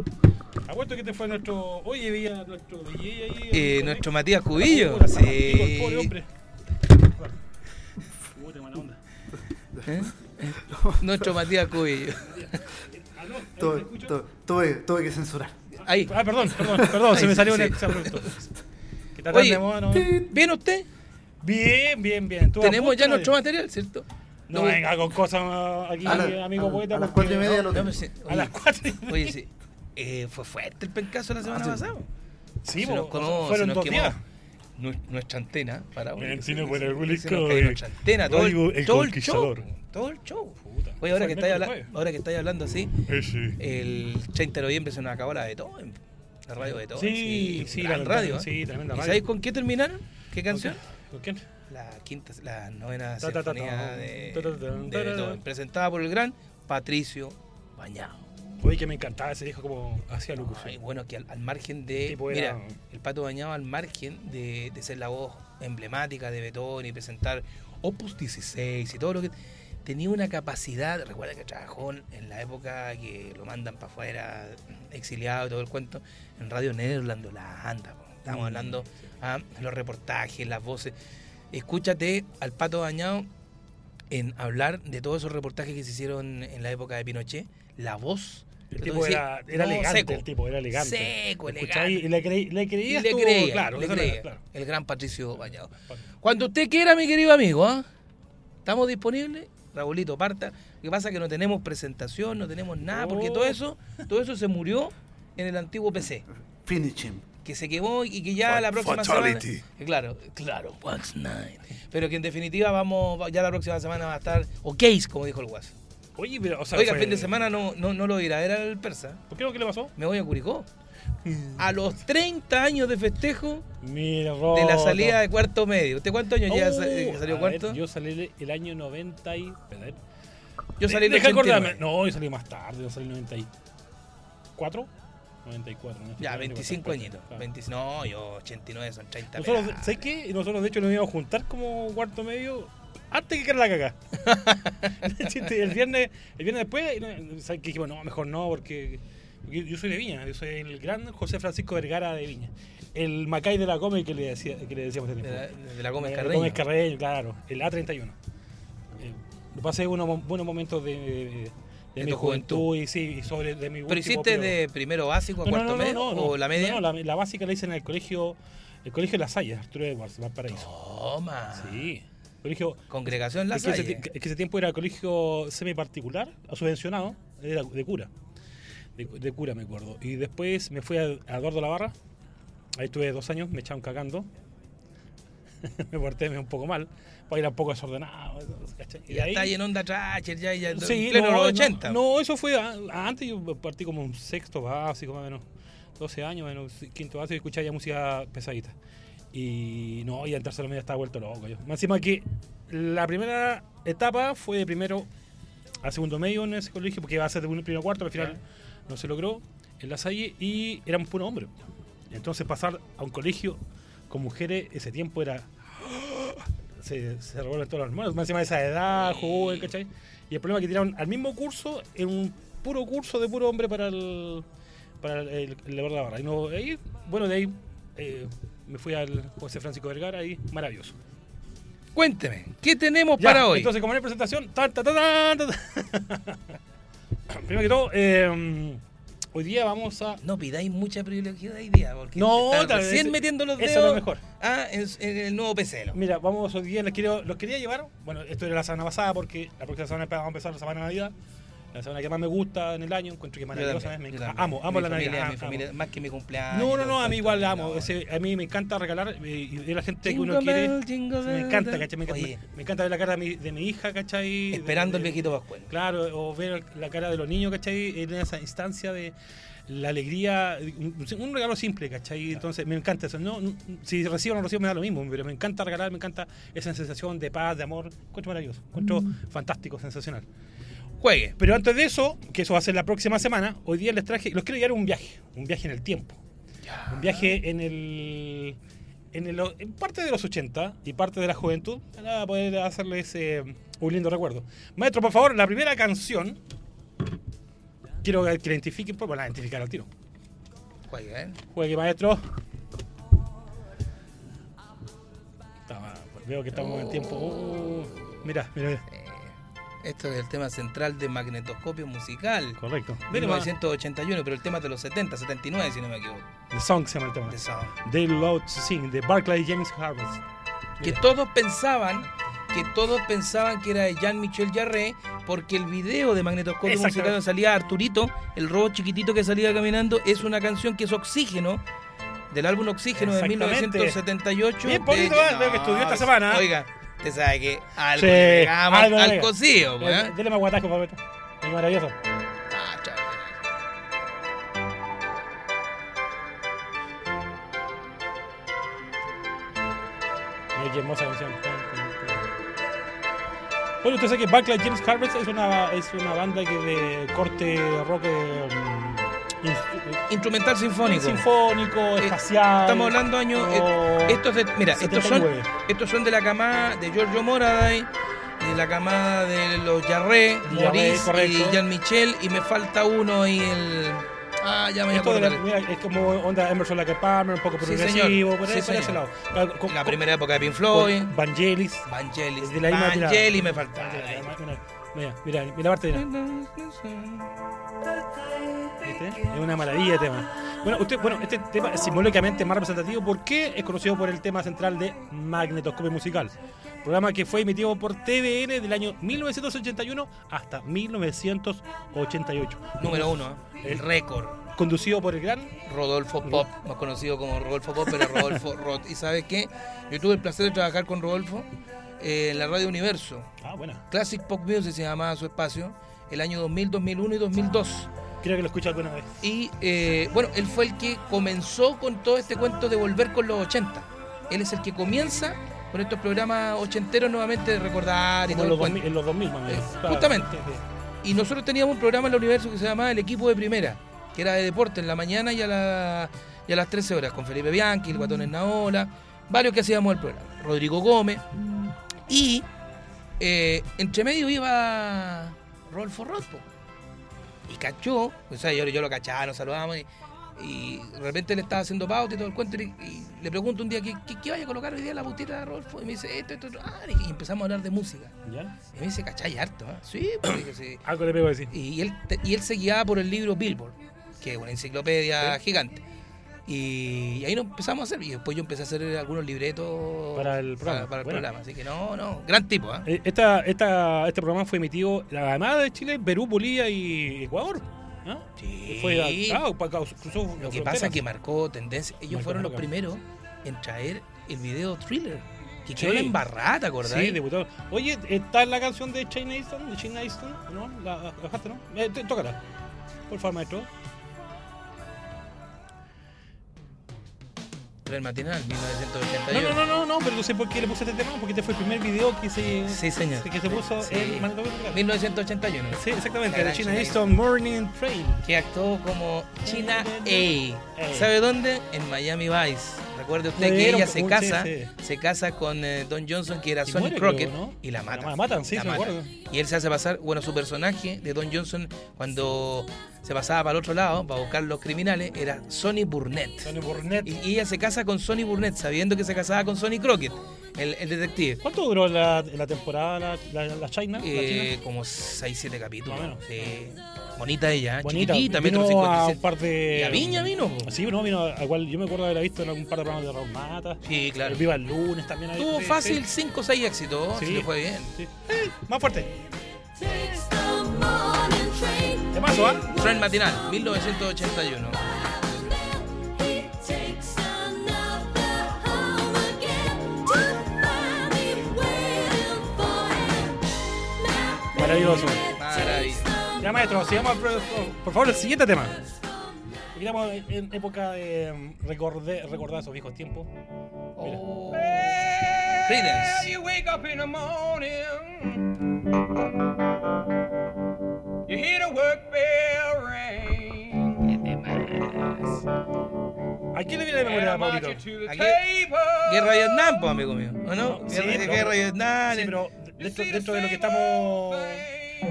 D: Apuesto que te fue nuestro. Oye, veía nuestro DJ ahí.
A: Eh,
D: el-
A: nuestro Matías Cubillo.
D: El
A: Sí.
D: pobre hombre. Puta, mala onda.
A: ¿Eh? Nuestro Matías Cubillo.
D: ¿Aló? ¿Ahí
B: Tuve, tuve- tuve- tuve que censurar.
A: Ahí.
D: Ah, perdón, perdón, perdón, se me salió
A: sí.
D: un exabrupto. ¿Qué tal
A: Oye,
D: de moda, no?
A: ¿Viene usted?
D: Bien, bien, bien. ¿Tú
A: Tenemos ya
D: no?
A: nuestro material, ¿cierto?
D: No venga con cosas ah, aquí,
B: A la-
D: amigo
B: a-
D: poeta.
B: a las cuatro y media lo
A: No, pues sí.
D: A las cuatro y media.
A: Oye, sí. Eh, fue fuerte el pencazo la semana
B: Ah, sí.
A: pasada.
D: Sí,
A: Se nos conoce,
D: fueron
A: nos
D: dos
A: quemó
D: días.
A: nu- Nuestra antena para
D: cine
A: se-
D: por el
A: se- se cayó nuestra antena, todo el,
D: El
A: todo el show. Todo el show.
D: Puta.
A: Oye, ahora que, estáis habla- ahora que estáis hablando así,
D: Eh, sí.
A: el 30 de noviembre se nos acabó la de todo. La radio de todo.
D: Sí, sí, la
A: radio. ¿eh?
D: sí, tremenda
A: ¿Y
D: radio.
A: sabéis con qué terminaron? ¿Qué canción?
D: ¿Con quién?
A: La quinta, la novena sinfonía de, presentada por el gran Patricio Bañado.
D: Oye, que me encantaba ese disco como hacía Lucas.
A: Ay, bueno, que al, al margen de.
D: Tipo
A: mira,
D: era-
A: el pato bañado al margen de, de ser la voz emblemática de Betón y presentar Opus 16 y todo lo que. Tenía una capacidad. Recuerda que trabajó en- la época que lo mandan para afuera, exiliado y todo el cuento, en Radio Nederland, la anda. Estamos
D: Mm,
A: hablando ah, los reportajes, las voces. Escúchate al pato bañado en hablar de todos esos reportajes que se hicieron en la época de Pinochet. La voz.
D: El tipo era, era
A: no,
D: elegante,
A: seco.
D: el tipo era elegante.
A: Seco,
D: escuchaba Y
A: elegante.
D: le, creí, le
A: Y
D: creías
A: le
D: tú,
A: creía,
D: claro,
A: le
D: era-
A: creía.
D: claro.
A: El gran Patricio Bañado. Cuando usted quiera, mi querido amigo, ¿ah? ¿estamos disponibles? Raulito, parta. Lo que pasa es que no tenemos presentación, no tenemos nada, porque
D: Oh.
A: todo eso, todo eso se murió en el antiguo PC,
B: Finish him.
A: que se quemó y que ya la próxima
E: fatality.
A: semana. Claro, claro, what's night. Pero que en definitiva vamos, ya la próxima semana va a estar, o case, como dijo el guas.
D: Oye, pero, o sea,
A: Oiga,
D: fue-
A: el fin de semana no, no, no lo irá, era el persa.
D: ¿Por qué lo que le pasó?
A: Me voy a Curicó. A los 30 años de festejo
D: Mira,
A: de la salida de cuarto medio. ¿Usted cuántos años ya
D: Oh,
A: sa- que salió
D: a
A: cuarto?
D: ver, yo salí el año 90 y... a ver.
A: Yo salí el
D: de
A: 89.
D: acordarme. No, yo salí más tarde, yo salí en 94. 94. no
A: Ya,
D: no,
A: 25
D: no,
A: añitos.
D: claro.
A: 20 no, yo 89 son 30
D: Nosotros. ¿sabes qué? Nosotros, de hecho, nos íbamos a juntar como cuarto medio antes que la caga. el viernes, el viernes después, no, ¿sabes qué? Dijimos, no, mejor no, porque, yo soy de Viña, yo soy el gran José Francisco Vergara de Viña. El Macay de la Come que le, decía, que le decíamos
A: De la, de la Gómez
D: Eh,
A: Carreño.
D: Gómez Carreño, claro. El A31. Eh, pasé unos buenos momentos de, de,
A: De
D: mi
A: tu juventud.
D: juventud y sí, y sobre de mi
A: ¿Pero hiciste de primero básico a
D: No,
A: cuarto
D: no, no,
A: medio?
D: no, no.
A: ¿O la media?
D: No, la, la básica la hice en el colegio, el colegio Las Hayas, Arturo Edwards, Valparaíso.
A: Toma.
D: Sí. Colegio.
A: Congregación La
D: es, que ese,
A: Salle.
D: que ese tiempo era colegio semi-particular, subvencionado, era de cura. De, de cura, me acuerdo. Y después me fui a, a Eduardo La Barra. Ahí estuve dos años, me echaron cagando. me porté un poco mal, porque era un poco desordenado. ¿cachai?
A: Y ya
D: ahí-
A: está ahí en onda Tracher, ya, ya
D: Sí,
A: en pleno
D: no,
A: los
D: no,
A: 80.
D: No, eso fue antes, yo partí como un sexto básico, más o menos, 12 años, menos quinto básico, y escuchaba ya música pesadita. Y no, y en tercero medio estaba vuelto loco yo. Más encima que la primera etapa fue de primero a segundo medio en ese colegio, porque iba a ser de un primero a cuarto, pero al final no se logró en la Salle, y éramos puro hombre. Entonces pasar a un colegio con mujeres, ese tiempo era se, se revuelven todos los hermanos, más encima de esa edad, joven, ¿cachai? Y el problema es que tiraron al mismo curso, en un puro curso de puro hombre para el para el, el, el de la barra. Y no, ahí, bueno, de ahí eh, me fui al José Francisco Vergara y maravilloso.
A: Cuénteme, ¿qué tenemos
D: Ya,
A: para hoy?
D: Entonces, como en la presentación, tan, tan, tan. primero que todo, eh, hoy día vamos a...
A: No pidáis mucha privilegiada hoy día, porque
D: No, tal vez
A: recién metiendo los
D: eso es
A: dedos
D: lo mejor.
A: ah, en, en el nuevo PC. ¿no?
D: Mira, vamos hoy día, les quiero, los quería llevar. Bueno, esto era la semana pasada porque la próxima semana vamos a empezar la semana de Navidad. La semana que más me gusta en el año, encuentro que es maravillosa.
A: también,
D: me
A: también.
D: amo, amo
A: Mi
D: la
A: familia,
D: Navidad.
A: Mi
D: amo.
A: familia, más que mi cumpleaños.
D: No, no, no, a
A: el
D: mí igual la amo.
A: no.
D: Ese- a mí me encanta regalar eh, y de la gente que uno
A: Jingle
D: quiere.
A: bell, jingle
D: Me
A: bell,
D: encanta,
A: bell.
D: ¿cachai? Me,
A: Oye,
D: me encanta ver la cara de mi, de mi hija, ¿cachai?
A: esperando el
D: De-
A: viejito Pascual.
D: Claro, o ver la cara de los niños, ¿cachai? En esa instancia de la alegría, un, un regalo simple, ¿cachai? Entonces me encanta eso. No, no- si recibo o no recibo me da lo mismo, pero me encanta regalar, me encanta esa sensación de paz, de amor. Encuentro maravilloso, encuentro fantástico, sensacional.
A: Juegue.
D: Pero antes de eso, que eso va a ser la próxima semana, hoy día les traje, los quiero llevar a un viaje, un viaje en el tiempo. Un viaje en el. En, el, en parte de los 80 y parte de la juventud, para poder hacerles eh, un lindo recuerdo. Maestro, por favor, la primera canción. Quiero que la identifiquen, pues, bueno, la identificar al tiro.
A: Juegue, ¿eh?
D: Juegue, maestro. Veo que estamos en tiempo. Uh, mira, mira, mira.
A: Esto es el tema central de magnetoscopio musical.
D: Correcto. Mira, ma-
A: 1981, pero el tema es de los 70, 79, si no me equivoco.
D: The Song se llama el tema.
A: The Sound.
D: They Love to Sing, de Barclay James Harvest.
A: que todos pensaban que todos pensaban que era de Jean-Michel Jarre porque el video de Magnetoscopio. Musical donde salía Arturito, el robot chiquitito que salía caminando, es una canción que es Oxígeno, del álbum Oxígeno de
D: Exactamente.
A: 1978.
D: Bien, Paulito,
A: de-.
D: Veo que estudió esta semana.
A: Oiga, usted sabe que algo
D: Sí,
A: le pegamos
D: algo
A: al cocido. ¿eh?
D: Dele más guataco, papito. Es maravilloso.
A: Ah, chao.
D: Mira qué hermosa canción. Oye, usted sabe que Barclay James Harvest es una, es una banda que de corte rock in-
A: Instrumental sinfónico.
D: sinfónico,
A: Eh,
D: espacial.
A: Estamos hablando años. eh, estos de, mira, estos son,
D: 79.
A: estos son de la camada de Giorgio Moraday, de la camada de los Jarre, Maurice y Jean Michel, y me falta uno y el. Ah, ya me
D: Esto de la-
A: acordar.
D: mira, es como onda Emerson Lake Palmer, un poco progresivo, por,
A: Sí,
D: ahí- por ese lado. Con-
A: La
D: con-
A: primera época de Pink Floyd.
D: Vangelis.
A: Vangelis.
D: De la.
A: Vangelis me falta.
D: Mira, mira, mira, parte, mira. ¿Viste? Es una maravilla de tema. Bueno, usted, bueno, este tema es simbólicamente más representativo porque es conocido por el tema central de Magnetoscopio Musical. Programa que fue emitido por TVN del año 1981 hasta 1988.
A: Número uno, ¿eh? el récord.
D: Conducido por el gran
A: Rodolfo Pop, más conocido como Rodolfo Pop, pero Rodolfo Roth. ¿Y sabes qué? Yo tuve el placer de trabajar con Rodolfo eh, en la Radio Universo.
D: Ah, buena.
A: Classic Pop Music se llamaba su espacio, el año 2000, 2001 y 2002.
D: Creo que lo escuché alguna vez.
A: Y eh, bueno, él fue el que comenzó con todo este cuento de volver con los 80. Él es el que comienza con estos programas ochenteros nuevamente de recordar y
D: Como
A: todo
D: los
A: el
D: 2000,
A: cuento.
D: en los 2000 más.
A: Eh,
D: Claro.
A: justamente.
D: Sí, sí.
A: Y nosotros teníamos un programa en el universo que se llamaba El Equipo de Primera, que era de deporte en la mañana y a, la- y a las 13 horas, con Felipe Bianchi, el Guatón Naola, varios que hacíamos el programa. Rodrigo Gómez. Y eh, entre medio iba Rodolfo Roth, po. Y cachó, o sea, yo, yo lo cachaba, nos saludábamos y, y de repente le estaba haciendo pauta y todo el cuento y, y le pregunto un día, ¿qué, qué, qué vaya a colocar hoy día en la bautita de Rodolfo? Y me dice, esto, esto, esto. Ah, y empezamos a hablar de música.
D: ¿Ya?
A: Y me dice, ¿cachai harto? ah?". Sí, dije, sí.
D: Algo le pego a decir.
A: Y él, y él se guiaba por el libro Billboard, que es una enciclopedia gigante. Y, ahí nos empezamos a hacer. Y después yo empecé a hacer algunos libretos
D: Para el programa.
A: para el
D: Bueno.
A: programa. Así que no, no, gran tipo, ¿ah?
D: Eh, Esta, esta, este programa fue emitido además de Chile, Perú, Bolivia y Ecuador. ¿no?
A: Sí.
D: Fue ah, cruzó
A: Lo que
D: fronteras.
A: pasa es que marcó tendencia. Ellos
D: Marcó,
A: fueron los primeros en traer el video thriller. Que
D: Sí.
A: quedó la embarrada, ¿te acordás?
D: Sí, debutó. Oye, ¿está en la canción de China Easton? ¿De China Easton? ¿No? ¿La la bajaste, no? Eh, tócala. Por favor, maestro.
A: El matinal,
D: No,
A: 1981.
D: no, no, no, no, pero no sé por qué le puse este tema, porque este fue el primer video que se,
A: Sí, señor.
D: que se puso
A: Sí.
D: en Manitoba.
A: 1981.
D: Sí, exactamente,
A: La
D: de China
A: China
D: Easton Morning Train.
A: que actuó como China A. ¿Sabe dónde? En Miami Vice. Recuerde usted que ella se casa, se casa con eh, Don Johnson, que era Sonny Crockett,
D: creo, ¿no?
A: y la matan.
D: La matan, sí,
A: La matan.
D: acuerdo.
A: Y él se hace pasar, bueno, su personaje de Don Johnson, cuando se pasaba para el otro lado, para buscar los criminales, era Sonny Burnett.
D: Sonny Burnett.
A: Y, y ella se casa con Sonny Burnett, sabiendo que se casaba con Sonny Crockett, el, el detective.
D: ¿Cuánto duró la, la temporada la, la, la China? la
A: Eh,
D: China?
A: como 6-7 capítulos.
D: Más o menos.
A: Sí. Bonita ella, ¿eh?
D: Bonita.
A: chiquitita,
D: vino
A: metro
D: a un
A: 57.
D: par de...
A: ¿Y a Viña vino?
D: Sí, no, vino, a igual yo me acuerdo de haberla visto en algún par de programas de Raúl Mata.
A: Sí, claro.
D: El Viva el lunes también. ahí,
A: Tuvo
D: sí,
A: fácil
D: sí.
A: 5 o 6 éxitos,
D: Sí.
A: si le fue bien.
D: Sí. Eh, más fuerte.
E: Takes the morning train.
D: ¿Qué pasó, ah?
A: Tren matinal, 1981.
E: He takes another home again to find me waiting for him. Now
D: Maravilloso.
A: Maravilloso.
D: Ya, maestro, sigamos al pro- por favor el siguiente tema. Estamos en- época de mm, recordé- recordar esos viejos tiempos. Mira.
A: Oh. Creedence.
C: You wake up in the morning, hear the work bell ring.
D: ¿A quién le viene la memoria,
C: I
D: Paulito?
A: Aquí-. Guerra de Vietnam, pues, amigo mío. ¿O no?
D: Sí,
A: Guerra,
D: pero-
A: Guerra de Vietnam.
D: Sí, pero dentro, dentro de lo que estamos.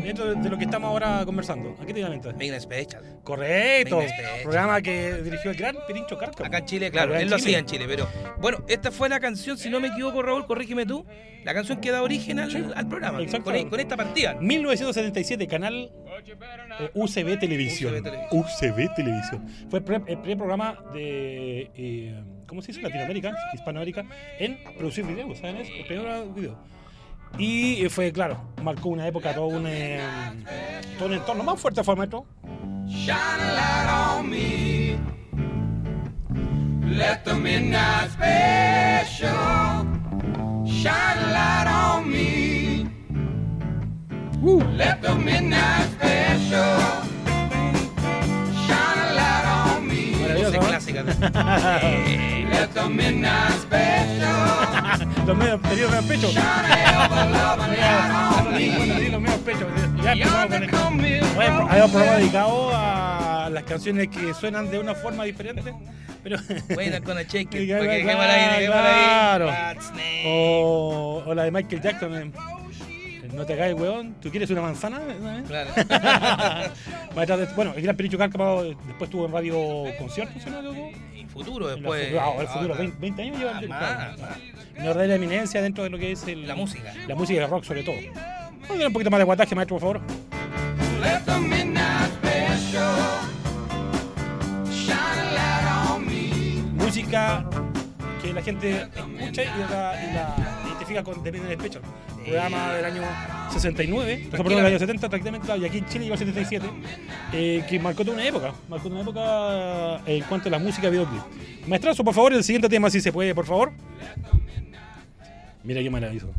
D: Dentro de, lo que estamos ahora conversando. ¿A qué te lamenta?
A: Main Special.
D: Correcto.
A: Venga, espera.
D: Programa que dirigió el gran Pirincho Carca.
A: Acá en Chile, claro,
D: Acá
A: él lo hacía en Chile, pero bueno, esta fue la canción, si no me equivoco, Raúl, corrígeme tú, la canción que da origen al, al programa,
D: Exacto.
A: con, con esta partida.
D: 1977, canal eh, UCB Televisión.
A: UCB Televisión.
D: UCB Televisión. Fue el pre- el primer programa de. eh, ¿Cómo se dice? Latinoamérica, Hispanoamérica, en producir videos, ¿saben? eso? El primer video. Y eh, fue, claro, marcó una época, todo un, eh, todo un entorno más fuerte fue maestro.
C: Shine a light on me. Let the midnight special shine a light on me. Let the midnight special shine a light on me.
D: Maravilloso,
A: clásicas.
C: Let the midnight special
D: los medios, los medios pechos. Los medios pechos. Hay un programa dedicado a las canciones que suenan de una forma diferente. Pero.
A: Buena con el cheque.
D: Claro. O, o la de Michael Jackson. No te caes, weón. ¿Tú quieres una manzana?
A: Claro.
D: Bueno, el gran Pericho Cárcamo después estuvo en radio conciertos, ¿sí, no? Loco?
A: Y futuro
D: la
A: después.
D: fu- ah, el futuro,
A: ahora.
D: 20, 20 años lleva
A: más.
D: Una verdadera eminencia dentro de lo que es el-
A: La música.
D: La música y el rock sobre todo. Vamos a un poquito más de guataje, maestro, por favor. Música que la gente escucha y la, y la identifica con The Midnight Special. Programa del año 69, o sea, perdón, del año 70 prácticamente, claro, y aquí en Chile llegó el 77, eh, que marcó toda una época, marcó una época eh, en cuanto a la música videoclip. Maestrazo, por favor, el siguiente tema, si se puede, por favor. Mira qué maravilloso.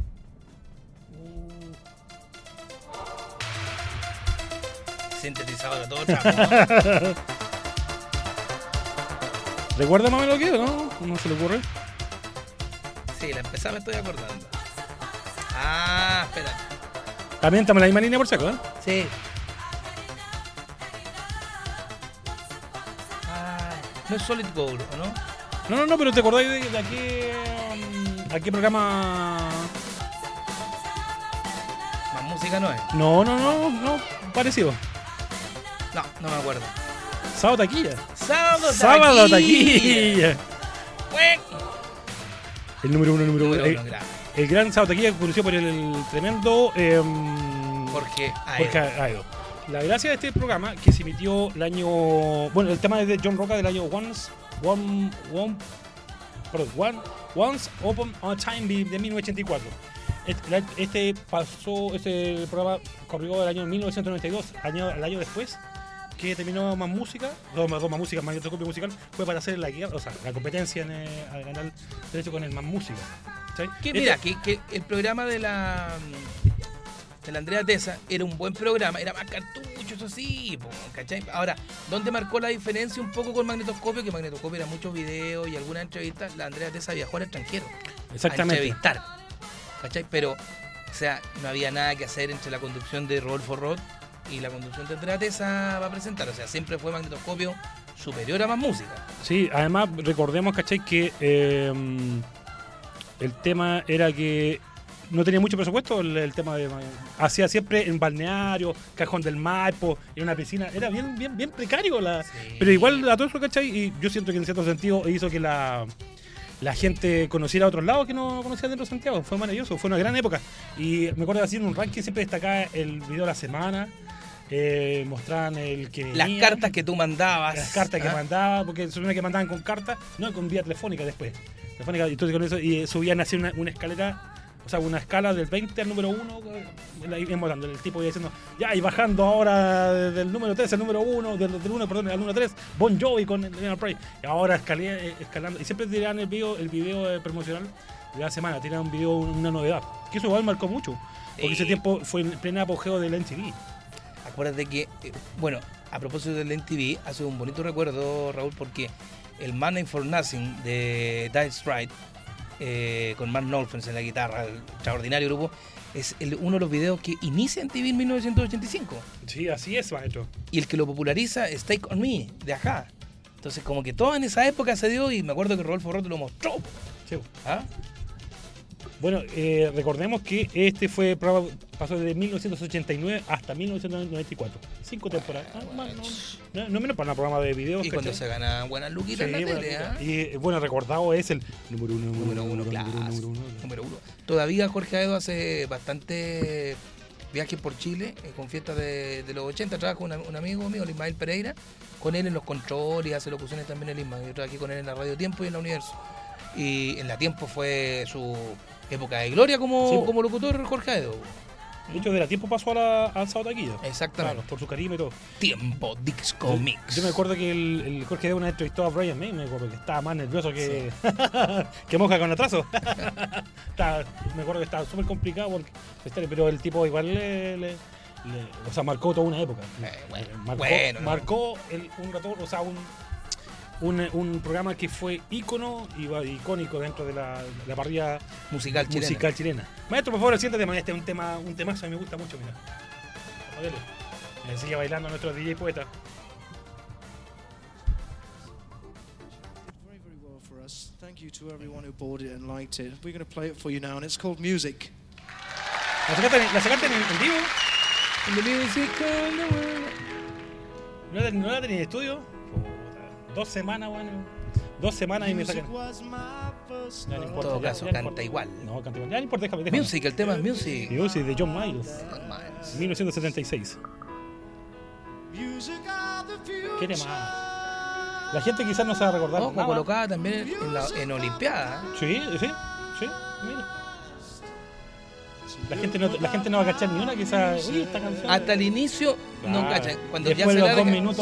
A: Sintetizador a todo trapo, ¿no?
D: ¿Recuerda más o menos lo que es, no? ¿No se le ocurre?
A: Sí, la empezada me estoy acordando. Ah, espera.
D: También estamos en la misma línea por saco, ¿eh?
A: Sí. Ah, no es Solid Gold, ¿o no?
D: No, no, no, pero ¿te acordáis de, de a, qué, um, a qué programa?
A: Más música no es.
D: No, no, no, no, parecido.
A: No, no me acuerdo.
D: Sábado Taquilla.
A: Sábado
D: Sábado
A: Taquilla.
D: Taquilla. El número uno, el número uno.
A: Número
D: El,
A: uno, gracias.
D: el gran Sábado Taquilla conocido por el, el tremendo em,
A: Jorge Aedo.
D: Jorge Aedo. La gracia de este programa que se emitió el año. Bueno, el tema es de John Roca del año Once. One. One. Perdón, one, Once Upon a Time de de 1984. Este, este pasó. Este programa corrió el año 1992, año, el año después que terminó más música, dos más, dos más música, más musical, fue para hacer la, guerra- o sea, la competencia en, eh, al ganar derecho con el más música. ¿cachai?
A: Que
D: Este-
A: mira, que, que el programa de la de la Andrea Tesa era un buen programa, era más cartucho, eso sí, po, ¿cachai? Ahora, ¿dónde marcó la diferencia un poco con Magnetoscopio? Que Magnetoscopio era muchos videos y algunas entrevistas, la Andrea Tesa viajó al extranjero
D: Exactamente.
A: a entrevistar, ¿cachai? Pero, o sea, no había nada que hacer entre la conducción de Rodolfo Roth y la conducción de Tesa va a presentar, o sea, siempre fue Magnetoscopio superior a más música.
D: Sí, además recordemos, ¿cachai? Que eh, el tema era que no tenía mucho presupuesto el, el tema de hacía siempre en balneario, cajón del Maipo, en una piscina, era bien bien bien precario la
A: Sí.
D: pero igual a todo eso, ¿cachai? Y yo siento que en cierto sentido hizo que la la gente conociera otros lados que no conocía dentro de Santiago. Fue maravilloso, fue una gran época. Y me acuerdo de hacer un ranking, siempre destacaba el video de la semana, eh, mostraban el que
A: Las cartas que tú mandabas.
D: Las cartas que
A: ¿ah?
D: mandaba, porque supone que mandaban con cartas, no con vía telefónica después. Telefónica, y con eso, y subían así una, una escalera, o sea, una escala del 20 al número 1, la iban botando. El tipo iba diciendo, ya, y bajando ahora del número 3 al número 1, del, del 1, perdón, al número 3, Bon Jovi con Leonard Prey. Y ahora escalé, eh, escalando, y siempre tiraban el video, el video eh, promocional de la semana, tiraban un video, una novedad. Que eso igual marcó mucho, porque
A: Sí.
D: ese tiempo fue en pleno apogeo del MTV.
A: Acuérdate que, eh, bueno, a propósito del NTV, hace un bonito recuerdo, Raúl, porque el Money for Nothing de Dire Stride, eh, con Mark Knopfler en la guitarra, el extraordinario grupo, es el- uno de los videos que inicia NTV en 1985.
D: Sí, así es, maestro.
A: Y el que lo populariza es Take On Me, de Ajá. Entonces, como que todo en esa época se dio y me acuerdo que Rodolfo Roth lo mostró.
D: Sí.
A: ¿ah?
D: Bueno, eh, recordemos que este fue pasó desde 1989 hasta 1994. Cinco temporadas. Ah, no, no, no menos para un programa de videos.
A: Y cuando se gana buenas luquitas
D: Sí,
A: en la tele, ¿ah?
D: Y bueno, recordado es el número uno,
A: Número uno,
D: número
A: clásico.
D: número uno.
A: Número uno. Todavía Jorge Aedo hace bastante viajes por Chile eh, con fiestas de, de los 80. Trabaja con un, un amigo mío, el Ismael Pereira, con él en los controles, hace locuciones también el Ismael. Yo trabajé con él en la Radio Tiempo y en la Universo. Y en la Tiempo fue su época de gloria como,
D: Sí,
A: como locutor Jorge Aedo.
D: De hecho, de la tiempo pasó a la, al Sábado Taquilla.
A: Exactamente.
D: Claro, por su carisma y todo.
A: Tiempo Disco Mix.
D: Yo me acuerdo que el, el Jorge de una entrevistó a Brian May, me acuerdo que estaba más nervioso que, que moja con atraso. Estaba- me acuerdo que estaba súper complicado porque, pero el tipo igual le, le- o sea, marcó toda una época.
A: Eh, bueno,
D: marcó
A: bueno, ¿no?
D: marcó el- un ratón, o sea, un, un, un programa que fue ícono y va- icónico dentro de la, la parrilla
A: Musical chilena.
D: musical chilena. Maestro, por favor, siéntate, man, este es un tema, un temazo, a mí me gusta mucho, mira. Modelo. Eh, sigue bailando nuestro DJ poeta.
F: Very, very well for us. Thank you to everyone who bought it and liked it. We're going to play it for you now, and it's called Music.
D: ¿La sacaste, en- la sacaste en, en vivo?
A: In the musical world.
D: ¿No la, no la tenía en estudio? Dos semanas, bueno. Dos semanas y me sacan. Ya no
A: En
D: importa,
A: todo
D: ya-
A: caso,
D: ya no
A: canta
D: importa.
A: igual.
D: No, canta igual. Ya no importa, déjame, déjame.
A: Music, el tema es music.
D: Music de John Miles,
A: John Miles.
D: 1976.
F: Music of the future.
D: ¿Qué tema? La gente quizás no se va a recordar.
A: Ojo,
D: nada.
A: colocada también en, la, en Olimpiada.
D: Sí, sí, sí, mira. La gente, no, la gente no va a cachar ni una quizás. Oye, esta canción.
A: Hasta el inicio no
D: Claro.
A: cachan. Cuando ya
D: Después
A: se
D: los dos minutos,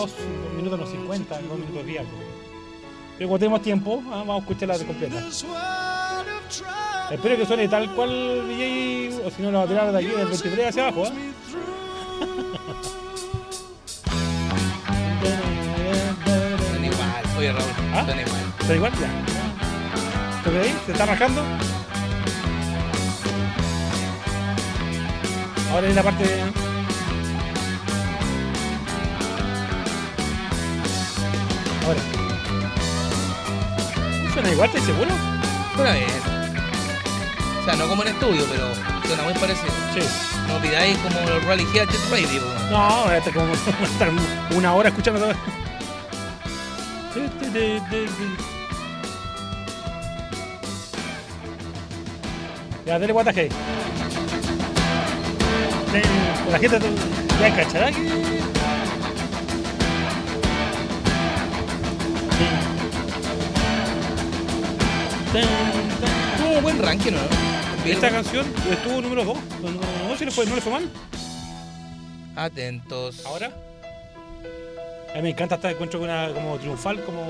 D: dos minutos los 50, dos minutos 10. algo. Pero como tenemos tiempo, ah, vamos a escucharla de completa. Espero que suene tal cual DJ, o si no lo va a tirar de aquí del 23 hacia abajo. ¿eh?
A: Son igual. Oye, Raúl,
D: ¿Ah?
A: son igual.
D: ¿Está igual? Ya. ¿Tú crees? ¿Se está rajando? Ahora viene la parte. Ahora. ¿Suena igual? ¿Estás seguro?
A: Suena bien. O sea, no como en estudio, pero suena muy parecido.
D: Sí.
A: No pidáis como los Rally Head Jet Radio.
D: No, este como estar una hora escuchando todo. Ya, dale guataje. La gente ya cachará que.
A: Tuvo buen ranking, ¿no?
D: Esta canción estuvo número 2. No, no, no, si le fue, no le fue mal.
A: Atentos.
D: Ahora. A mí me encanta esta encuentro con una como triunfal, como.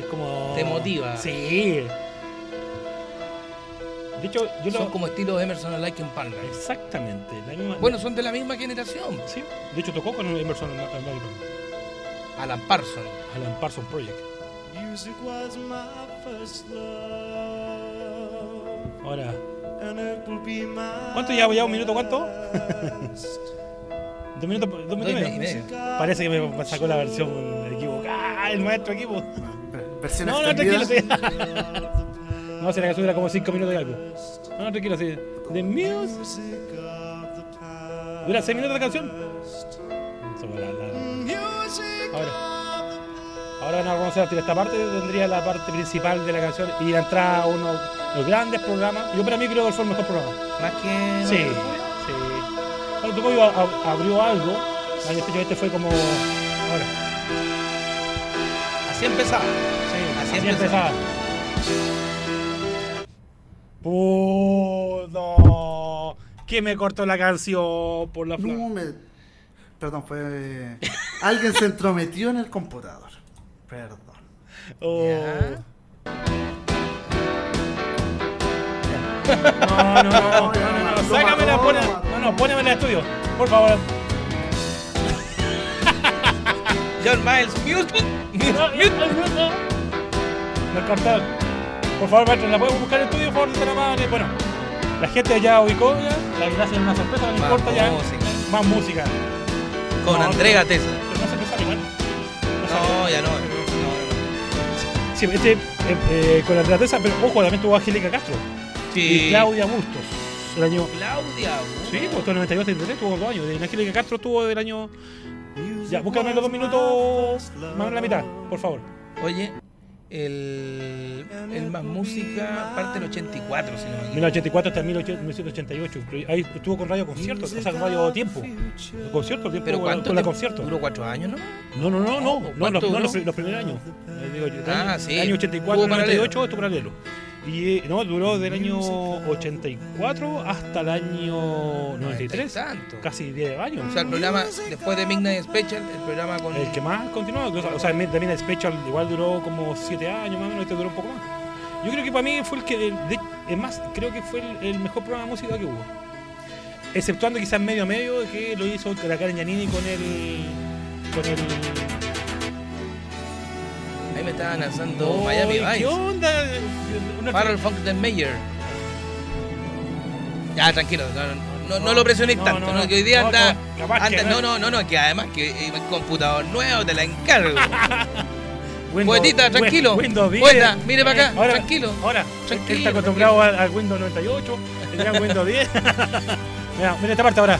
D: Es como.
A: Te motiva.
D: Sí. De hecho, yo
A: Son
D: lo.
A: como estilo Emerson Like en Palmer.
D: Exactamente. La misma...
A: Bueno, son de la misma generación.
D: Sí. De hecho, tocó con Emerson en
A: Alan Parsons.
D: Alan Parsons Project.
F: Music was my first love,
D: Ahora.
F: and
D: ¿Cuánto ya? ¿Ya un minuto cuánto? ¿Dos minutos, dos
A: Dos
D: minutos
A: y
D: y medio? Parece que me sacó la versión equivocada, el maestro equipo.
B: Versión
D: No, no, tranquilo. No, si la canción era como 5 minutos y algo. No, no, tranquilo, sí. The.
F: Music.
D: ¿Dura 6 minutos la canción? Ahora. Ahora van a conocer esta parte, tendría la parte principal de la canción y la entrada a uno de los grandes programas. Yo para mí creo que fue el mejor programa.
A: Más que.
D: Sí, sí. Bueno, abrió algo, este fue como... Ahora,
A: Así empezaba.
D: sí,
A: Así
D: así,
A: empezaba.
D: empezaba. ¡Pudo! Que me cortó la canción por la
B: No, me... Perdón, fue... Alguien se entrometió en el computador. Perdón.
D: Oh. No, no, no, no, no, no,
B: Lo
D: sácamela, no, no, pónemela en estudio, por favor.
A: John Miles Music.
D: Me cortaron. Por favor, maestro, ¿la podemos buscar en estudio, por favor, de la madre? Bueno, la gente ya ubicó, ya, la gracia es una sorpresa, no
A: Más
D: importa ya.
A: música.
D: Más música.
A: Con
D: No,
A: André Gatesa.
D: Pero no se igual. No.
A: No, ya no. no, no.
D: Sí, este, eh, eh, con la trateza, pero ojo, también tuvo Angélica Castro.
A: Sí.
D: Y Claudia Bustos. El año.
A: Claudia.
D: Sí, pues estuvo en 92, 33, tuvo dos años. Angélica Castro estuvo del año. Ya, búscame los dos minutos más en la mitad, por favor.
A: Oye, el, el más música parte del 84, si no me equivoco.
D: 1984 hasta 1988. Ahí estuvo con Radio Concierto, o sea, con Radio Tiempo. Concierto, tiempo
A: ¿Pero cuánto
D: con la concierto.
A: Duró cuatro años, ¿no?
D: No, no, no, no, no,
A: ¿Cuánto
D: los, no los, los primeros años. Eh, digo
A: Ah,
D: año-
A: sí.
D: año 84
A: Tuvo
D: al
A: paralelo.
D: 98 estuvo paralelo. Y no, duró del año 84 hasta el año 93.
A: Tanto.
D: Casi 10 años.
A: O sea, el programa, después de Midnight Special, el programa con...
D: El que más continuó, o sea, el Special igual duró como 7 años más o menos, este duró un poco más. Yo creo que para mí fue el que, de- es más, creo que fue el, el mejor programa de música que hubo. Exceptuando quizás medio a medio que lo hizo la Karen Giannini con el. con el.
A: Ahí me estaban lanzando Miami
D: ¿Qué
A: Vice.
D: onda? Una-
A: Farrell Funk de Mayer. Ya, tranquilo, no, no, lo presionéis
D: no,
A: tanto,
D: no,
A: que hoy día anda, anda-
D: no.
A: no, no, no, que además que eh, el computador nuevo te la encargo.
D: Windows-
A: Poetita, tranquilo.
D: Windows 10.
A: Poeta, mire para acá,
D: Ahora-
A: tranquilo.
D: Ahora,
A: Tranquilo,
D: está acostumbrado al, Windows 98, tendría un Windows 10. mira, mira esta parte ahora.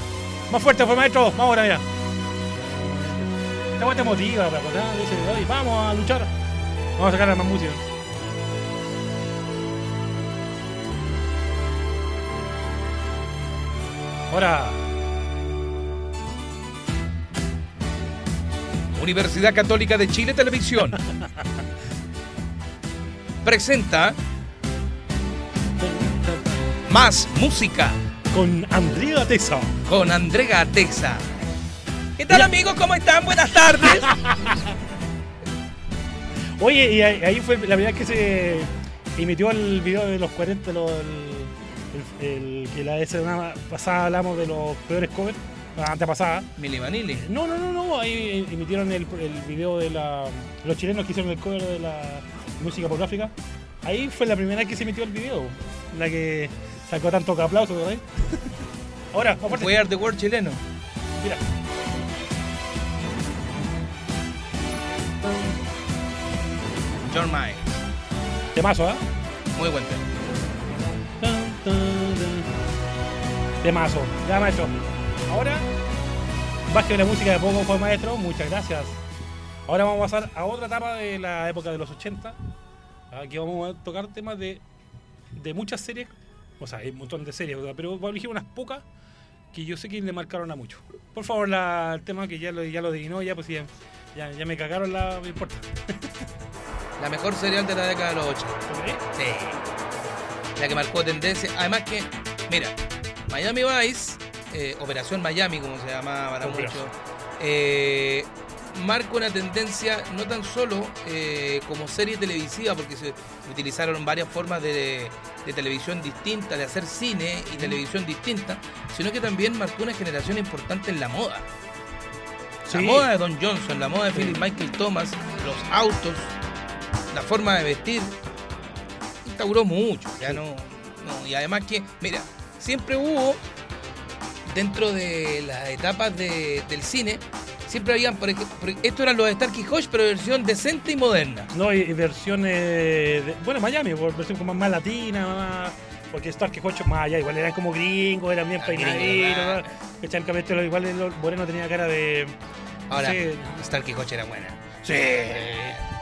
D: Más fuerte, fue maestro. Vamos ahora, mira. Esta parte motiva, para dice, "Oye, vamos a luchar. Vamos a sacar la más música. Ahora,
A: Universidad Católica de Chile Televisión presenta más música
D: con Andrea Tesa.
A: con Andrea Ateza. ¿Qué tal amigos? ¿Cómo están? Buenas tardes.
D: Oye, y ahí fue la primera vez que se emitió el video de los 40, lo- el, que la semana pasada hablamos de los peores covers, la antepasada.
A: Mili Vanilli.
D: No, no, no, no, ahí emitieron el, el video de la, los chilenos que hicieron el cover de la música pornográfica. Ahí fue la primera vez que se emitió el video, la que sacó tantos aplausos, ¿verdad? Ahora, más fuerte.
A: We are the world chileno.
D: Mira.
A: John Mayer.
D: Temazo, ¿ah?
A: Muy buen tema.
D: Temazo. Ya, maestro. Ahora, baje la música de poco, fue maestro. Muchas gracias. Ahora vamos a pasar a otra etapa de la época de los 80. Aquí vamos a tocar temas de, de muchas series. O sea, hay un montón de series, ¿verdad? pero voy a elegir unas pocas que yo sé que le marcaron a mucho. Por favor, la, el tema que ya lo, ya lo adivinó, ya pues ya, ya, ya me cagaron la. No importa.
A: La mejor serial de la década de los 80.
D: ¿Ok?
A: Sí. La que marcó tendencia. Además que, mira, Miami Vice, eh, Operación Miami, como se llamaba para muchos, eh, marca una tendencia no tan solo eh, como serie televisiva, porque se utilizaron varias formas de, de televisión distintas, de hacer cine y televisión distinta, sino que también marcó una generación importante en la moda. La
D: Sí.
A: moda de Don Johnson, la moda de Philip Michael Thomas, los autos, la forma de vestir, instauró mucho. Ya no, no, y además que, mira, siempre hubo dentro de las etapas de- del cine, siempre habían, por ejemplo, esto eran los Starkey Hodge, pero versión decente y moderna.
D: No, y, y versiones. de- bueno, Miami, versión como más latina, más. Porque Star que Jocho más allá, igual eran como gringos, eran bien peinaditos. ¿no? capítulo igual el Moreno tenía cara de.
A: Ahora,
D: Sí.
A: Starkey Hodge era buena.
D: Sí.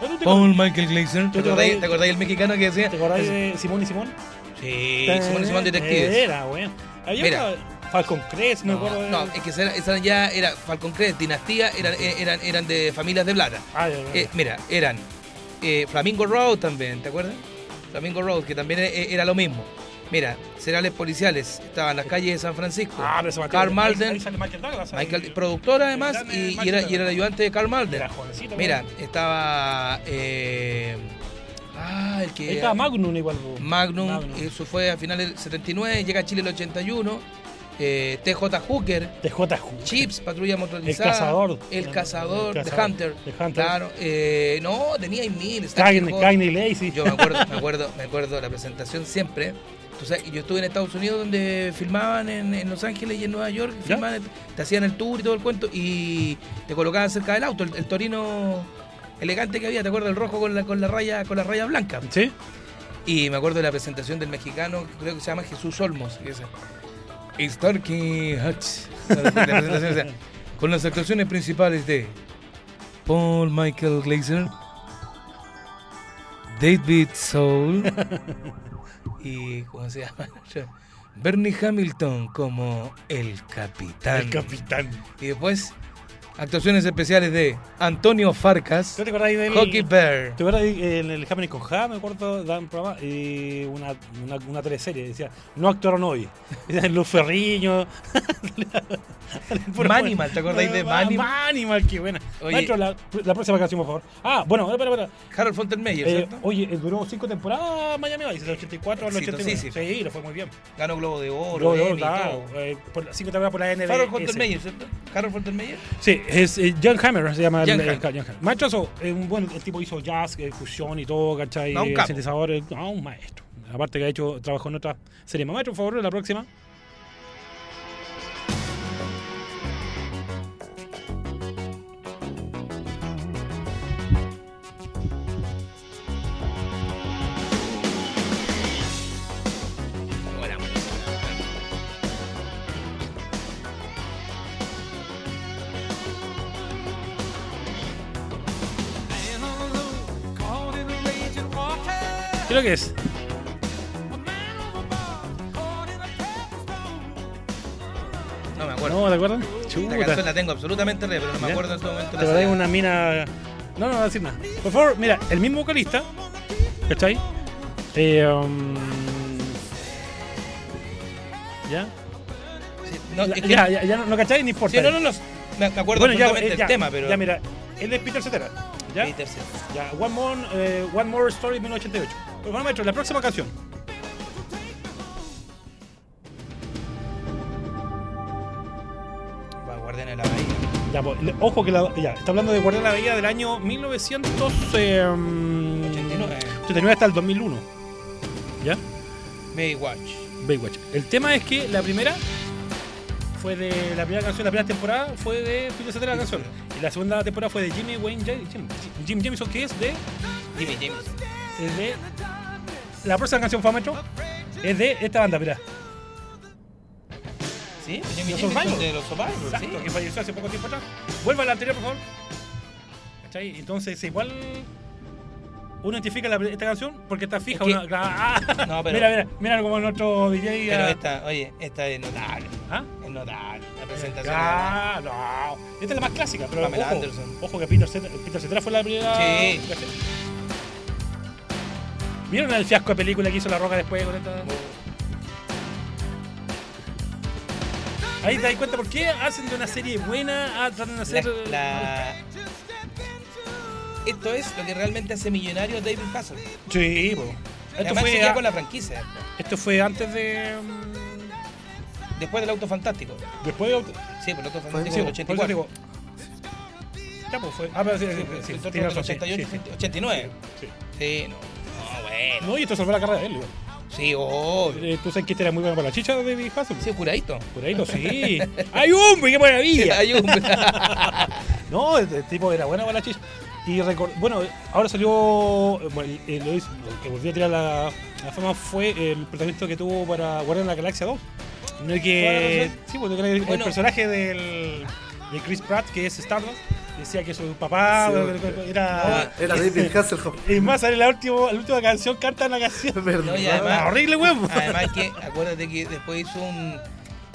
D: ¿No tú te,
A: Paul Michael Glaser. ¿Te
D: ¿Tú te
A: acordás del mexicano que decía?
D: ¿Te acordás de Simón y Simón?
A: Sí, Simón y Simón Detectives.
D: Era, bueno. Había
A: Mira.
D: Falcon Crest, me
A: No,
D: acuerdo. de-
A: no, es que esa, era- esa ya era Falcon Crest, dinastía, eran, eran, eran de familias de plata.
D: Ah, ya, ya.
A: Eh, mira, eran eh, Flamingo Road también, ¿te acuerdas? Flamingo Road, que también era lo mismo. Mira, seriales policiales, estaban en las calles de San Francisco.
D: Ah, pero
A: Carl Malden,
D: ahí sale Michael Douglas. ahí.
A: Michael, productor además, y, era, y era el ayudante de Carl Malden.
D: Era jovencito.
A: Mira,
D: bueno.
A: estaba. eh, ah, el
D: Ahí
A: que.
D: estaba Magnum igual.
A: Magnum,
D: Magnum.
A: eso fue a finales del 79, llega a Chile el 81. eh, TJ Hooker,
D: De J. Hooker.
A: Chips, patrulla motorizada.
D: El cazador.
A: El cazador,
D: El
A: The
D: cazador,
A: Hunter.
D: The Hunter.
A: Claro. eh, no, tenía mil. Starkey
D: Cagney,
A: Hodge.
D: Cagney Lacey.
A: Yo me acuerdo, me acuerdo, me acuerdo de la presentación siempre. Tú sabes, yo estuve en Estados Unidos donde filmaban en, en Los Ángeles y en Nueva York, te hacían el tour y todo el cuento y te colocaban cerca del auto, el, el torino elegante que había, ¿te acuerdas? El rojo con la, con la raya, con la raya blanca.
D: ¿Sí?
A: Y me acuerdo de la presentación del mexicano, creo que se llama Jesús Olmos, que dice, Starkey Hutch. Con las actuaciones principales de Paul Michael Glazer, David Soul y ¿cómo se llama? Bernie Hamilton como el capitán.
D: El capitán.
A: y después actuaciones especiales de Antonio Farcas,
D: ¿Tú te del...
A: Hockey Bear.
D: ¿Te acuerdas de- en el Happening con Ja, me acuerdo, daban un programa, y una, una, una teleserie, decía, no actuaron hoy. Luz Ferriño.
A: Manimal, ¿te acordáis de Manimal?
D: Manimal, qué buena.
A: Oye.
D: Maestro, la, la próxima canción, por favor. Ah, bueno, espera, espera.
A: Harold Fontenmeyer,
D: Eh,
A: ¿cierto?
D: oye, eh, duró cinco temporadas Miami Vice, del 84 al 89.
A: Exitosísimo.
D: Sí, le fue muy bien.
A: Ganó Globo de Oro,
D: claro,
A: todo.
D: eh, por, cinco temporadas por la NBA.
A: Harold Fontenmeyer, ¿cierto? Harold Fontenmeyer.
D: Sí, Es eh, John Hammer, se llama
A: John
D: el-
A: Hammer.
D: John Hammer. Maestroso, es un buen, el tipo hizo jazz, eh, fusión y todo, ¿cachai?
A: No, un
D: Eh,
A: capo.
D: Sintetizadores, no, un maestro. Aparte que ha hecho, trabajó en otra serie. Maestro, por favor, la próxima.
A: No me acuerdo.
D: No, ¿te acuerdas?
A: la
D: Chuta.
A: canción la tengo absolutamente re, pero no me
D: ¿Ya?
A: acuerdo en este momento.
D: Te
A: la
D: va a dar
A: salida.
D: una mina. No, no, no voy a decir nada. Por favor, mira, el mismo vocalista. ¿Cachai? Eh, um, ¿Ya?
A: Sí, no,
D: La-
A: es que-
D: ya, ya, ya no, no cachai, ni importa.
A: Sí, no, no, no. Me, acuerdo
D: Bueno, ya, eh, ya,
A: tema, pero.
D: Ya, mira, él es Peter Cetera. ¿Ya?
A: Peter Cetera.
D: Ya, One More, eh, One More Story 1988. Bueno, maestro, la próxima canción.
A: Va, Guardianes de la Bahía.
D: Ya, pues, ojo que la, ya, está hablando de Guardián de la Bahía del año 1989
A: 89.
D: hasta el 2001. ¿Ya?
A: Baywatch.
D: Baywatch. El tema es que la primera fue de la primera canción, la primera temporada fue de Peter Cetera la canción. Y la segunda temporada fue de Jimmy Wayne Jim, Jim Jameson, que es de,
A: Jimmy James.
D: Es de. La próxima canción fue maestro. Es de esta banda, mira.
A: Sí,
D: Los Survivors.
A: de los Survivors.
D: Exacto,
A: sí.
D: que falleció hace poco tiempo atrás. Vuelva a la anterior, por favor. ¿Cachai? Entonces, igual uno identifica la- esta canción porque está fija.
A: Es que-
D: una- ah,
A: No, pero-
D: Mira, mira, mira como nuestro DJ.
A: Pero
D: ah,
A: esta, oye, esta es notable.
D: ¿Ah?
A: Es notable. La presentación.
D: Ah, no. Esta es la más clásica, pero
A: Pamela
D: ojo,
A: Anderson.
D: ojo que Peter Cetera, Peter fue la primera.
A: Sí.
D: ¿Vieron el fiasco de película que hizo La Roca después con esta? Ahí te das cuenta por qué hacen de una serie buena a tratan de hacer.
A: la- Esto es lo que realmente hace millonario David Hasselhoff.
D: Sí, po. Esto fue, a-
A: con la franquicia.
D: esto fue antes de. mm,
A: Después del Auto Fantástico.
D: Después de.
A: Sí, por el Auto Fantástico
D: Sí,
A: del
D: por eso
A: 84.
D: digo. Ya, pues fue. Ah, pero sí, sí, sí, sí,
A: Entonces,
D: tiene
A: del
D: razón, sí,
A: 88,
D: sí, sí.
A: 89.
D: Sí.
A: Sí, no. No, bueno.
D: No, y esto salvó la carrera de él, igual.
A: Sí, obvio.
D: Eh, Tú sabes que este era muy bueno para la chicha de David Hasselhoff.
A: Sí, curadito.
D: Ahí, sí. ¡Ay, hombre, qué maravilla!
A: Hay un-
D: No, el, el tipo era bueno para la chicha. Y recor- bueno, ahora salió. Bueno, eh, lo, hizo- lo que volvió a tirar la, la fama fue el protagonista que tuvo para Guardián de la Galaxia 2. No es que. Sí, porque el, el
A: Bueno.
D: personaje del, de Chris Pratt, que es Stardust, decía que su papá
B: Sí, bueno,
D: era.
B: Era David Hasselhoff.
D: Es más, sale la última, la última canción, canta la canción.
B: ¿Verdad?
A: No, y además-
D: Ah, horrible, weón.
A: Además que, acuérdate que después hizo un,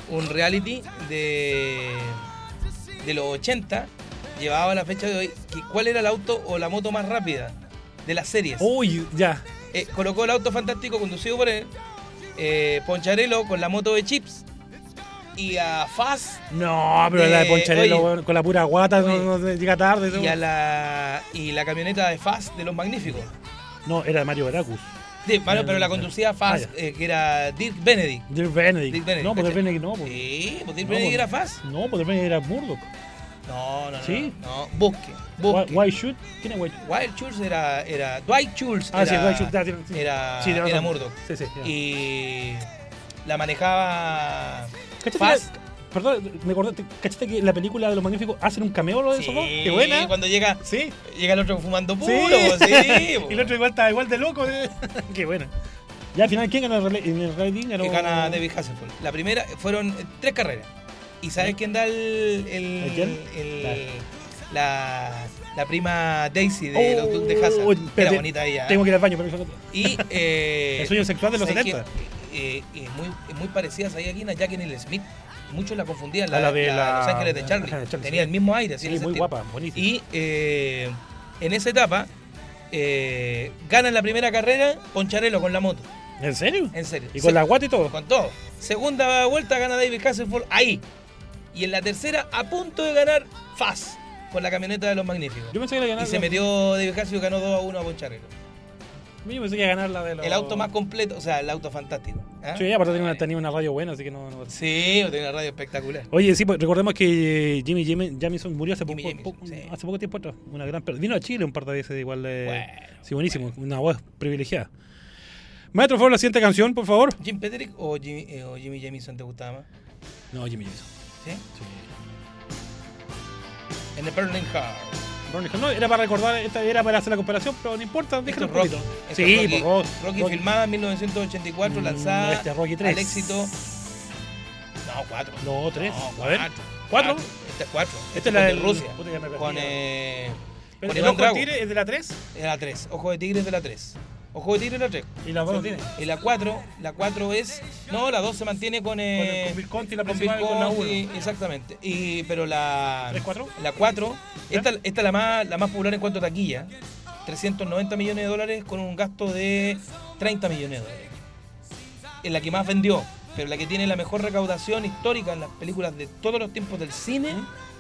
A: un reality de, de los 80, llevaba la fecha de hoy, que cuál era el auto o la moto más rápida de las series.
D: Uy, ya.
A: Eh, colocó el auto fantástico conducido por él, eh, Poncharelo con la moto de Chips y a Faz
D: No, pero la de
A: Eh,
D: Poncharelo,
A: oye.
D: con la pura guata, no,
A: Oye.
D: no llega tarde.
A: y, a la, y la camioneta de Faz de los Magníficos.
D: No, era de Mario Veracruz.
A: Sí, pero la conducía Faz,
D: Ah,
A: eh, que era Dirk Benedict.
D: Dirk Benedict.
A: Dirk Benedict,
D: no, pues. Benedict no. Pues.
A: Sí, pues Dirk Benedict
D: pues-
A: era Faz.
D: No, pues Dirk Benedict era Murdoch.
A: No, no, no.
D: ¿Sí?
A: No, busque.
D: Why,
A: busque.
D: why shoot? ¿Quién es White?
A: Wild Schultz era, era. Dwight Schultz
D: Ah, sí,
A: era,
D: Dwight Schultz, sí.
A: era,
D: Sí,
A: era
D: razón.
A: Murdoch.
D: Sí, sí.
A: Y la manejaba.
D: ¿Cachaste
A: Faz.
D: que- Perdón, me acordé, ¿cachaste que la película de los magníficos hacen un cameo lo de esos dos?
A: Sí,
D: ¡Qué buena!
A: Cuando llega,
D: Sí.
A: llega el otro fumando puro,
D: Sí.
A: sí.
D: y el otro igual está igual de loco. eh. ¡Qué buena! Ya al final, ¿quién rally- en el rating? Ganó...
A: gana David Hasselhoff. La primera fueron tres carreras. ¿Y sabes quién da el, el,
D: ¿El quién?
A: el- la, la prima Daisy de
D: Oh,
A: los Duques de Hazard?
D: espérate,
A: Era bonita ella. ¿eh?
D: Tengo que ir al baño, pero
A: Y eh,
D: El sueño sexual de los
A: ¿sabes
D: 70.
A: qué? Eh, es, muy, muy parecida a aquí a Jacqueline Smith. Muchos la confundían, la,
D: la de
A: la Los Ángeles de Charlie.
D: Charlie,
A: Tenía
D: sí.
A: el mismo aire. así
D: Sí, muy guapa, buenísima.
A: Y eh, en esa etapa, eh, gana en la primera carrera Poncharelo con la moto.
D: ¿En serio?
A: En serio.
D: ¿Y con la guata y todo?
A: Con todo. Segunda vuelta gana David Hasselhoff ahí. Y en la tercera, a punto de ganar Faz con la camioneta de los Magníficos.
D: Yo pensé que la
A: Y
D: ganaba.
A: se metió David Hasselhoff y ganó 2 a 1 a Poncharelo.
D: Yo pensé que iba a ganar la de los...
A: El auto más completo, o sea, el auto fantástico. ¿ah?
D: Sí, aparte tenía una, tenía una radio buena, así que no... no-
A: Sí, tiene una radio espectacular.
D: Oye, sí, pues recordemos que Jimmy Jimmy- Jamison murió hace poco,
A: Jamison,
D: poco-
A: sí.
D: hace poco tiempo atrás. Una gran. Vino a Chile un par de veces, igual de.
A: Bueno,
D: sí, buenísimo. Una voz privilegiada. Maestro, por favor, la siguiente canción, por favor.
A: ¿Jim Petrick o Jimmy, eh, o Jimmy Jamison te gustaba más?
D: No, Jimmy Jamison.
A: ¿Sí?
D: Sí.
A: En The Burning Heart.
D: Ronnie Hall, no, era para recordar, esta era para hacer la comparación, pero no importa, déjalo
A: es
D: un
A: Rocky.
D: Sí,
A: Rocky,
D: por favor.
A: Rocky,
D: Rocky.
A: filmada en 1984,
D: Mm,
A: lanzada
D: este es Rocky tres.
A: al éxito. No, cuatro.
D: No, tres.
A: No,
D: a ver.
A: cuatro.
D: ¿Cuatro?
A: Este es cuatro.
D: Esta es la
A: de Rusia.
D: puta,
A: Con, eh, con
D: el ojo de tigre es de la 3
A: Es la 3. Ojo de tigre es de la 3. Ojo de tigre es la 3.
D: y la 2 no tiene.
A: Y la 4, la 4 es. No, la 2 se mantiene con. Eh,
D: Con el- con Bill Conti, la
A: con
D: con la
A: Conti, Exactamente. Y, pero la.
D: ¿Tres, cuatro?
A: La 4.
D: ¿Ya?
A: Esta, esta es la más, la más popular en cuanto a taquilla. 390 millones de dólares con un gasto de 30 millones de dólares. Es la que más vendió. Pero la que tiene la mejor recaudación histórica en las películas de todos los tiempos del cine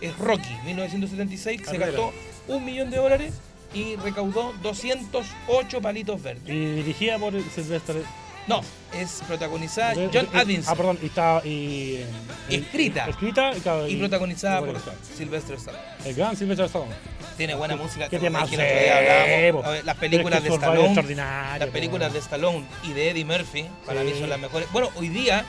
A: es Rocky, 1976, que se gastó un millón de dólares y recaudó 208 palitos verdes.
D: Y dirigida por Sylvester.
A: No, es protagonizada
D: Eh,
A: John Adams
D: Ah, perdón, y está. Y, eh,
A: Escrita.
D: Escrita y, claro,
A: y protagonizada por
D: claro.
A: Sylvester Stallone.
D: El gran Sylvester Stallone.
A: Tiene buena música.
D: ¿Qué tema
A: que ver, Las películas de Stallone, las películas de Stallone y de Eddie Murphy, para
D: Sí.
A: mí son las mejores. Bueno, hoy día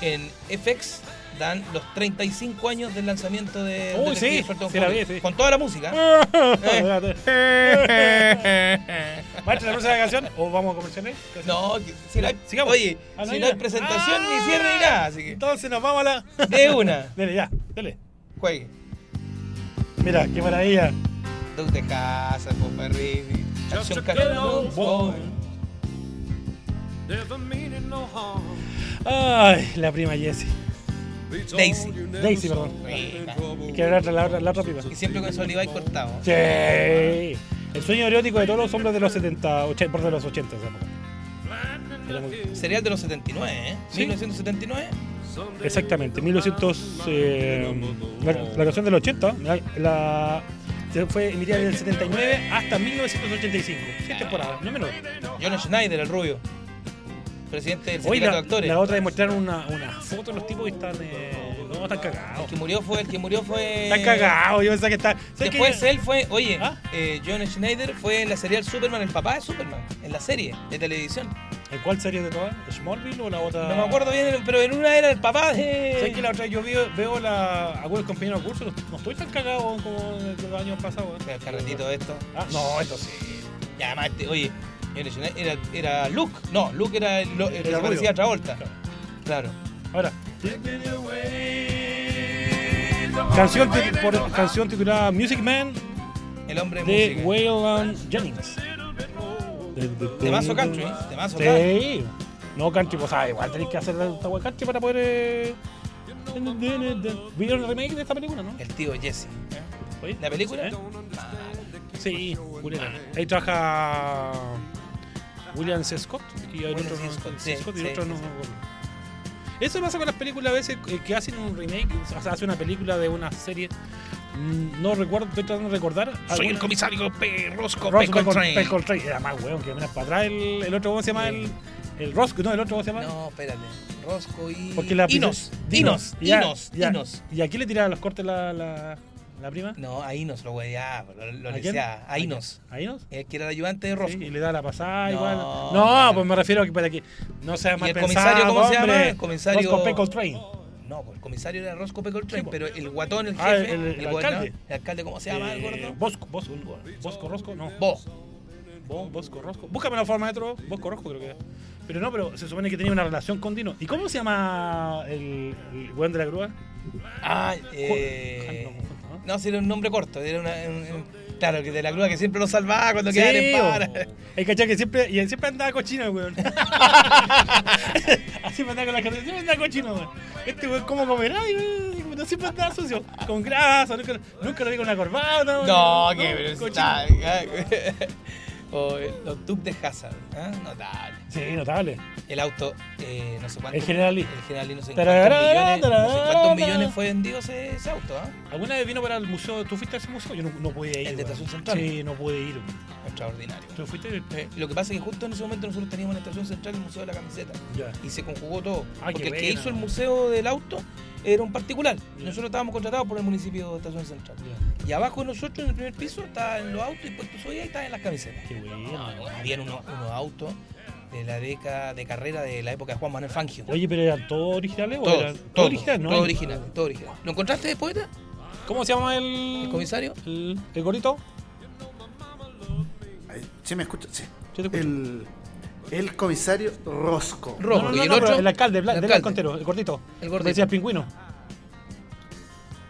A: en FX dan los 35 años del lanzamiento de
D: Uy,
A: Detective
D: sí, sí la vi, sí.
A: con toda la música.
D: Maestro, la próxima canción o vamos a comerciales?
A: No, que- si no hay,
D: Sigamos.
A: oye,
D: Ah, no,
A: si no hay presentación ni
D: Ah.
A: cierre ni nada, así que
D: Entonces nos vamos a la.
A: de una,
D: Dele, ya, dele.
A: juegue.
D: Mira, qué maravilla.
A: Dos de casa, Popa Rivi, Acción
C: a
A: Carlos
D: boy.
C: Never meaning no harm.
D: Ay, la prima Jessie.
A: Daisy.
D: Daisy, perdón.
C: trouble.
D: Que era la la otra.
A: Y siempre con ese Olivay cortado.
D: Sí. El sueño erótico de todos los hombres de los 70, 80, por de los 80 esa época. Era muy-
A: Serial de los 79, ¿eh?
D: Sí.
A: 1979.
D: Exactamente, 1900. eh, la, la canción del 80, la, fue emitida del 79 hasta 1985. Seis temporadas, no menos.
A: John Schneider, el rubio. Presidente del sindicato
D: la,
A: de actores.
D: la otra de mostrar una, una foto de los tipos y están. Eh, no, están cagados.
A: El que murió fue. El que murió fue.
D: Están cagados, yo pensaba que está. ¿sabes
A: Después
D: qué?
A: él fue, oye,
D: ¿Ah?
A: eh, John Schneider fue en la serial Superman, el papá de Superman, en la serie de televisión.
D: ¿En cuál serie de todas? ¿Smallville o la otra?
A: No me acuerdo bien, pero en una era el papá
D: ¿Sabes
A: de.
D: que la otra yo veo, veo la, algunos compañeros de curso? No, estoy tan cagado como los años pasados. ¿eh?
A: El carretito de esto.
D: Ah, no, esto sí.
A: Y además, oye, era, era Luke. No, Luke era el, lo- el que parecía Travolta.
D: Claro. Ahora. Canción, por, canción titulada Music Man
A: El hombre
D: de
A: música.
D: Waylon Jennings. De, de,
A: Temazo country, ¿eh? Temazo country.
D: Sí. No country, pues ah, igual tenéis que hacer esta country para poder. Eh... ¿Vieron el remake de esta película, no?
A: El tío Jesse. ¿eh? ¿La película?
D: ¿Eh? Sí, Julián. Ahí trabaja William C. Scott y el otro no,
A: Scott, sí,
D: Scott y el
A: sí,
D: otro no
A: sí.
D: Eso pasa con las películas a veces eh, que hacen un remake, o sea, hace una película de una serie. Mm, No recuerdo, estoy tratando de recordar.
A: Soy el comisario P. Roscoe
D: Ross
A: P.
D: Coltrane. Era más weón que miras para atrás. El, el otro, ¿cómo se llama? El, el Roscoe, no, el otro, ¿cómo se llama?
A: No, espérate. Roscoe y.
D: Porque la
A: Inos.
D: Dinos.
A: Inos.
D: Ya,
A: Inos.
D: ya.
A: Inos.
D: ¿Y aquí le tiraba los cortes la, la, la prima?
A: No, a Inos lo weyaba, lo, lo
D: ¿A quién?
A: leseaba. A Inos.
D: ¿A Inos?
A: El que era el ayudante de Roscoe.
D: Sí, y le da la pasada
A: No,
D: igual. No,
A: claro.
D: pues me refiero a que para que no sea
A: ¿Y
D: mal
A: el
D: pensado,
A: comisario cómo se
D: hombre.
A: llama? El comisario-
D: Roscoe P. Coltrane.
A: No, pues el comisario era Roscoe P. Coltrane,
D: Sí, po.
A: pero el guatón, el
D: Ah,
A: jefe,
D: el- el
A: gobernador-
D: alcalde.
A: el alcalde, ¿cómo se llama el
D: Eh,
A: gordo?
D: Bosco, Bosco, Bosco Rosco, no.
A: Vos.
D: Bo- Bosco Rosco. Búscame la forma de otro. Bosco Rosco creo que es. Pero no, pero se supone que tenía una relación con Dino. ¿Y cómo se llama el, el weón de la grúa?
A: Ah, eh.
D: No, no,
A: No, si era un nombre corto, era una. un- un- claro, que de la grúa que siempre lo salvaba cuando
D: Sí,
A: quedaban en para.
D: bo. Hay que siempre, y él siempre andaba cochino, el weón. Así me andaba con la gente, siempre andaba cochino, weón. Este weón, ¿cómo comerá? No siempre andaba sucio, con grasa, nunca, nunca lo vi con una corbata.
A: No,
D: weón.
A: que pero está. O el- los Duke de Hazard. ¿eh? Notable.
D: Sí, notable.
A: El auto, eh, no sé cuánto.
D: El General Lee.
A: El General Lee, no sé
D: Tararara,
A: cuántos millones, no sé cuántos millones fue vendido ese, ese auto, ¿ah?
D: ¿Alguna vez vino para el museo? ¿Tú fuiste a ese museo? Yo no, no pude ir.
A: ¿El de. Estación Central?
D: Sí, no pude ir.
A: Extraordinario.
D: ¿Tú fuiste?
A: Eh, lo que pasa es que justo en ese momento nosotros teníamos en la estación central el Museo de la Camiseta y se conjugó todo.
D: Ah,
A: porque el que hizo el Museo del Auto era un particular.
D: Ya.
A: Nosotros estábamos contratados por el municipio de Estación Central. Y abajo de nosotros, en el primer piso, estaban los autos y puesto soy ahí estaban las camisetas.
D: Qué bueno.
A: No, habían unos, unos autos de la década de carrera de la época de Juan Manuel Fangio.
D: Oye, pero eran todos originales o
A: Todo,
D: eran
A: todo,
D: original, ¿no?
A: todo original, todo original. ¿Lo encontraste, poeta?
D: ¿Cómo se llama el,
A: ¿El comisario?
D: El, el gordito.
B: Ahí, ¿Sí me escucha? Sí.
D: Yo te escucho.
B: El, el comisario Rosco.
D: No, no,
A: ¿Y el
D: no,
A: otro?
D: el alcalde, Bla-
A: El
D: del
A: alcalde.
D: Contero, el gordito.
A: El gordito.
D: Decía el pingüino.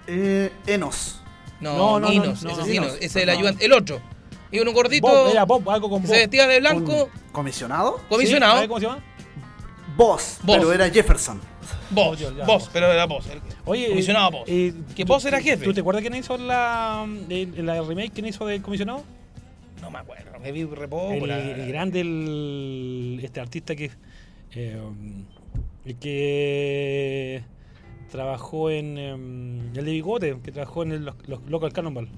B: Eh, Enos.
A: No,
D: No, no, no,
A: ese
D: no,
A: es Ninos. ese es el
D: No.
A: ayudante. El otro. Y un gordito
D: Bob, era Bob, algo con
A: que
D: Bob.
A: se vestía de blanco.
B: ¿Comisionado?
A: Comisionado.
D: ¿sabes ¿Cómo se llama?
B: Boss,
A: Boss.
B: pero era Jefferson.
A: Vos,
D: Ya, ya,
A: vos,
D: vos.
A: pero era vos. el-
D: Oye,
A: comisionado
D: eh,
A: vos.
D: eh,
A: que
D: tú-
A: vos era jefe.
D: ¿Tú te acuerdas quién hizo la, en la remake? ¿Quién hizo del comisionado?
A: No me acuerdo, me vi
D: el, el grande, el, este artista que. eh, el que trabajó en. em, el de Bigote, que trabajó en el- los, los Local Cannonball.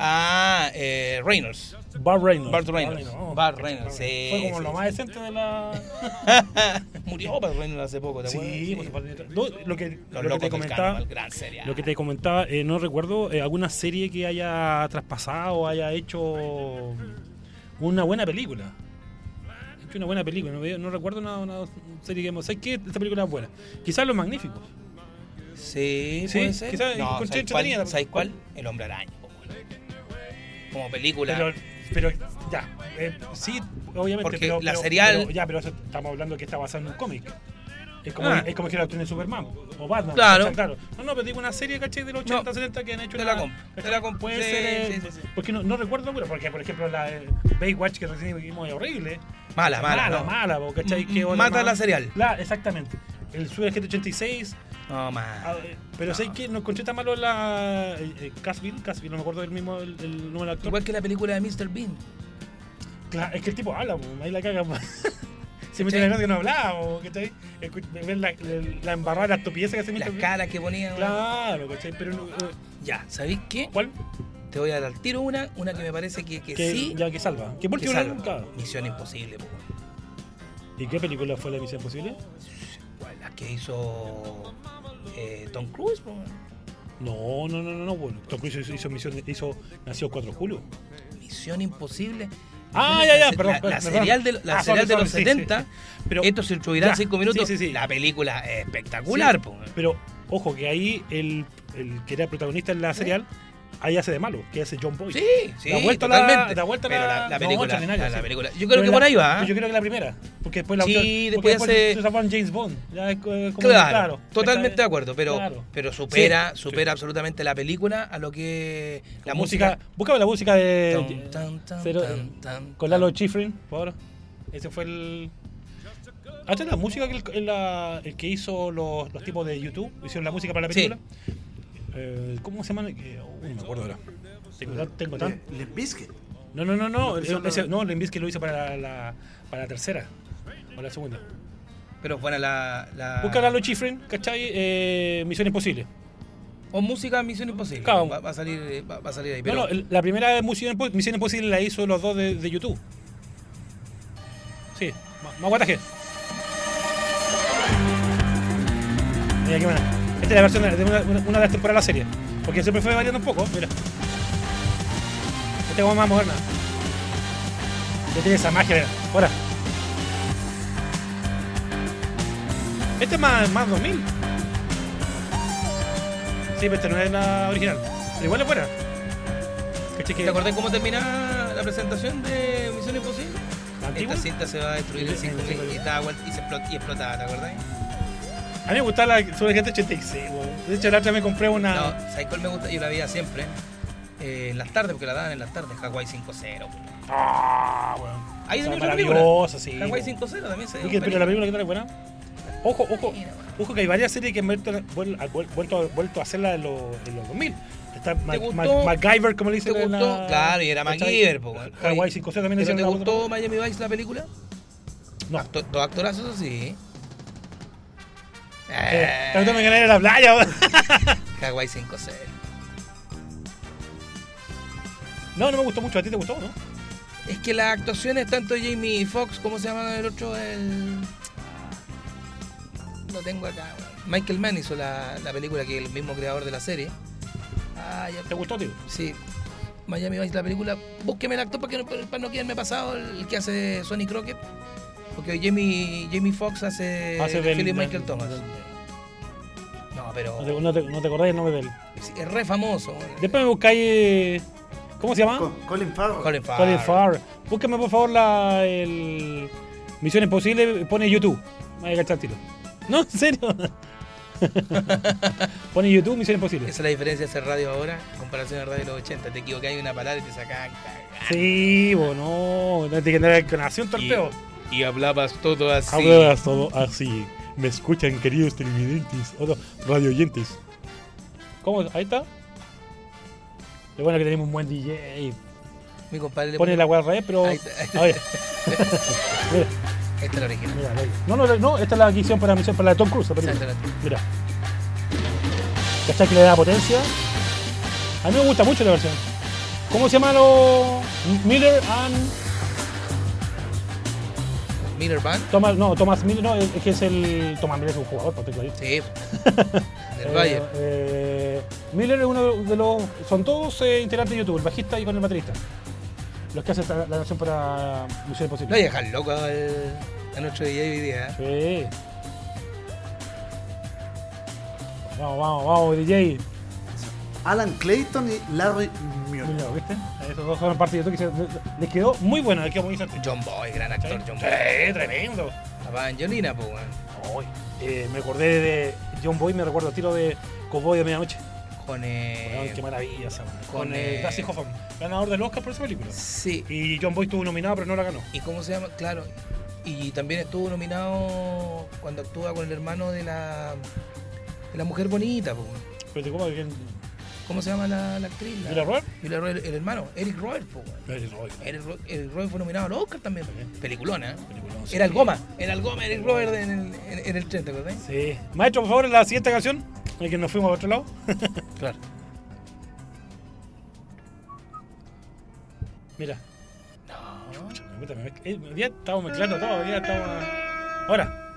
A: Ah, eh, Reynolds.
D: Bart Reynolds.
A: Bart Reynolds. Bart Reynolds,
D: Bart
A: sí,
D: Fue como
A: sí,
D: lo más decente de la.
A: Murió Bart Reynolds hace poco, ¿te acuerdas?
D: Sí, pues, lo que, lo que te comentaba.
A: carnaval, gran serie.
D: Lo que te comentaba, eh, no recuerdo eh, alguna serie que haya traspasado, haya hecho una buena película. Hecho una buena película, no, recuerdo una, una serie que hemos. ¿Sabes qué? Esta película es buena. Quizás Los Magníficos.
A: Sí,
D: Sí,
A: puede ser.
D: quizás
A: no, ¿sabes cuál? ¿Sabes cuál? El Hombre Araña. Como película.
D: Pero, pero ya, eh, sí, obviamente.
A: Porque
D: pero,
A: la
D: pero-
A: serial-
D: pero- ya, pero eso estamos hablando que está basado en un cómic. Es como,
A: Ah.
D: es como que la de Superman o Batman.
A: Claro.
D: ¿cachai? claro. No, no, pero digo una serie, ¿cachai? De los 80, 70 que han hecho
A: Te la comp- te la comp-
D: Puede
A: sí,
D: ser. eh,
A: sí, sí, sí.
D: Porque no, no recuerdo, pero porque, por ejemplo, la eh, Baywatch que recién vimos es horrible.
A: Mala, mala.
D: Mala,
A: no.
D: mala, ¿cachai?
A: M-
D: Que otra
A: mata la serial.
D: La, exactamente. El Super Agente 86.
A: No,
D: ah,
A: man.
D: eh, pero sé que no encontré tan malo la. Eh, eh, Casville, Casville, no me acuerdo del mismo el, el del actor.
A: Igual que la película de Mr. Bean.
D: Claro, es que el tipo habla, po, ahí la caga. Se en la que no hablaba, po, ¿cachai? Ver la, la, embarrada, la estupidez que hace
A: Las
D: Mr.
A: caras que ponía.
D: Claro, ¿cachai? Pero. no, eh,
A: Ya, ¿sabéis qué?
D: ¿Cuál?
A: Te voy a dar al tiro una, una que me parece que, que,
D: Que,
A: sí.
D: Ya que salva. Que por
A: que salva. Misión Imposible, po.
D: ¿Y qué película fue la misión
A: La que hizo eh, Tom Cruise.
D: No, no, no, no, no. Bueno, Tom Cruise hizo, hizo misión, hizo, nació el 4 de julio.
A: Misión Imposible.
D: Ah, ya, ya,
A: La-
D: perdón,
A: La, serial de, la
D: Ah,
A: serial
D: sorry,
A: de los
D: sorry, sí,
A: 70.
D: sí. Pero,
A: Esto se distribuirá en
D: ya,
A: 5 minutos.
D: sí.
A: La película es espectacular, po.
D: Pero, ojo, que ahí el, el que era protagonista en la serial, ahí hace de malo, que hace John Boyd.
A: Sí, sí,
D: Da vuelta la-
A: totalmente.
D: da vuelta
A: Pero
D: la-
A: la, la
D: no,
A: película, la, la película. Yo creo
D: Pero
A: que
D: la-
A: por ahí va. ¿eh?
D: Yo creo que la primera. Porque después la
A: Sí, después hace-
D: en James Bond. Ya es co- como
A: Claro, totalmente de acuerdo, pero,
D: Claro.
A: pero supera,
D: Sí,
A: supera
D: sí.
A: absolutamente la película a lo que la
D: La música. Búscame la música de.
A: Tan, tan,
D: cero-
A: tan, tan,
D: con Lalo Schifrin, por favor. Ese fue el. Ah, esta es la música que el, el- la- el que hizo los, los tipos de YouTube. Hicieron la música para la
A: Sí.
D: Eh, ¿Cómo se llama? Eh, uy, no me acuerdo ahora. Tengo, tan- tengo tan-
B: Le, Limp Bizkit.
D: No, no, no, no. Ese- no, Limp que lo hizo para la, para la tercera. O la segunda.
A: Pero buena la. la
D: Busca a Schifrin, ¿cachai? Eh, Misión Imposible.
A: O música Misión Imposible.
D: Claro.
A: Va, va a salir, eh, va, va a salir ahí.
D: No,
A: Pero,
D: no, el- la primera Misión, Impo- Misión Imposible la hizo los dos de, de YouTube. Sí, más, más guataje. Mira qué buena. Esta es la versión de, una, una- una de las temporadas de la serie. Porque siempre fue variando un poco, mira. Esta es como más moderna. Ya tiene esa magia, mira. Ahora. Este es más, más 2000. Sí, pero esta no es la original. Pero igual es buena. ¿Cachai que-
A: ¿Te acordás cómo termina la presentación de Misión Imposible? Esta cinta se va a destruir en
D: Sí,
A: 5
D: sí, sí.
A: y, y se explot- y explotaba, ¿te acordás?
D: A mí me gustaba la sobre gente 86, weón. De hecho, la otra me compré una.
A: No, ¿sabes cuál me gusta? Yo la veía siempre. eh, en las tardes, porque la daban en las tardes, Hawaii 5-0.
D: Ah, weón.
A: Ahí también otra película.
D: sí.
A: Hawaii
D: weón.
A: 5-0 también se
D: Oye, Pero la película que tal es buena. Ojo, ojo.
A: Mira.
D: Ojo que hay varias series que han vuelto, vuelto, a- vuelto a hacerla en los, en los 2000. Está Ma-
A: gustó?
D: Ma- MacGyver, como le
A: ¿Te
D: dicen en
A: gustó?
D: la-
A: Claro, y era. MacGyver, po.
D: Hawaii 5 también
A: ¿Pero te gustó. Miami Vice la película?
D: No.
A: Acto- dos actorazos, sí.
D: Eh, me gané en la playa.
A: Hawaii 5-0.
D: No, no me gustó mucho. ¿A ti te gustó, no?
A: Es que las actuaciones, tanto Jamie Foxx, ¿cómo se llama el otro? El. Lo tengo acá. Michael Mann hizo la, la película que es el mismo creador de la serie. Ah, ya.
D: ¿Te gustó, tío?
A: Sí. Miami Vice, la película. Búsqueme el actor para, que no, para no quedarme pasado el que hace Sonny Crockett. Porque Jamie, Jamie Foxx hace,
D: Hace
A: de
D: del-
A: Philip
D: del-
A: Michael Thomas.
D: del-
A: No, pero
D: No te, no, te, no te acordás el nombre de él.
A: es re famoso. weón.
D: Después me buscáis. eh, ¿Cómo se llama?
B: Co- Colin Farrell.
A: Colin Farrell.
D: Colin Farrell. Búsqueme por favor la el Misión Imposible, pone YouTube. Me voy a cachar el tiro. No, en serio. pone YouTube Misión Imposible.
A: Esa es la diferencia de hacer radio ahora en comparación a radio de los 80. Te equivocás en una palabra y te sacan.
D: Sí, bueno, no te que andar con así un torpeo.
A: Y hablabas todo así.
D: Hablas todo así. Me escuchan, queridos televidentes, o no, radio oyentes. ¿Cómo? Ahí está. Lo bueno que tenemos un buen DJ.
A: Mi compadre le
D: Pone la al revés, pero.
A: Ahí está, ahí está.
D: A ver, mira,
A: Esta es la original.
D: mira, ahí. No, no, no, esta es la que hicieron para, misión- para la Tom Cruise. la
A: la-
D: Mira. ¿Cachai que le da potencia? A mí me gusta mucho la versión. ¿Cómo se llama lo Miller and
A: Miller Band.
D: Thomas? No, Thomas Miller, no, es que es el. Thomas Miller es un jugador, para tecladista.
A: Sí. Del
D: Eh,
A: Bayern.
D: eh, Miller es uno de los. Son todos eh, integrantes de YouTube, el bajista y con el baterista. Los que hacen esta- la versión para Imposible.
A: voy a dejar loco a nuestro DJ hoy día. ¿eh?
D: Sí. Vamos, vamos, vamos, DJ.
B: Alan Clayton y Larry Muir.
D: Mira, ¿viste? Esos dos fueron parte de que se- les quedó muy bueno, les quedó muy interesante.
A: John Boy, gran actor. John Boy.
D: Sí, tremendo.
A: Papá Angelina, pues, weón.
D: Eh, me acordé de John Boy, me recuerdo el tiro de Cowboy de Medianoche.
A: Con. Eh,
D: qué maravilla esa,
A: con,
D: eh,
A: eh,
D: Dustin Hoffman, ganador del Oscar por esa película.
A: sí.
D: Y John Boy estuvo nominado, pero no la ganó.
A: ¿Y cómo se llama? Claro. Y también estuvo nominado cuando actúa con el hermano de la. de la mujer bonita, pues, weón.
D: Pero te como que.
A: ¿Cómo se llama la, la actriz? La-
D: ¿Mira Robert?
A: Mila Roy, el hermano, Eric Roy. Eric Roy, Eric Roy fue nominado al Oscar también. Peliculona, ¿eh?
D: Sí.
A: Era el Goma, era el Goma, Eric Roy en el, en, en el 30, ¿verdad?
D: Sí. Maestro, por favor, la siguiente canción. Que nos fuimos a otro lado.
A: Claro.
D: Mira.
A: No.
D: Me- eh, estamos mezclando todo. Hoy día estamos. Ahora.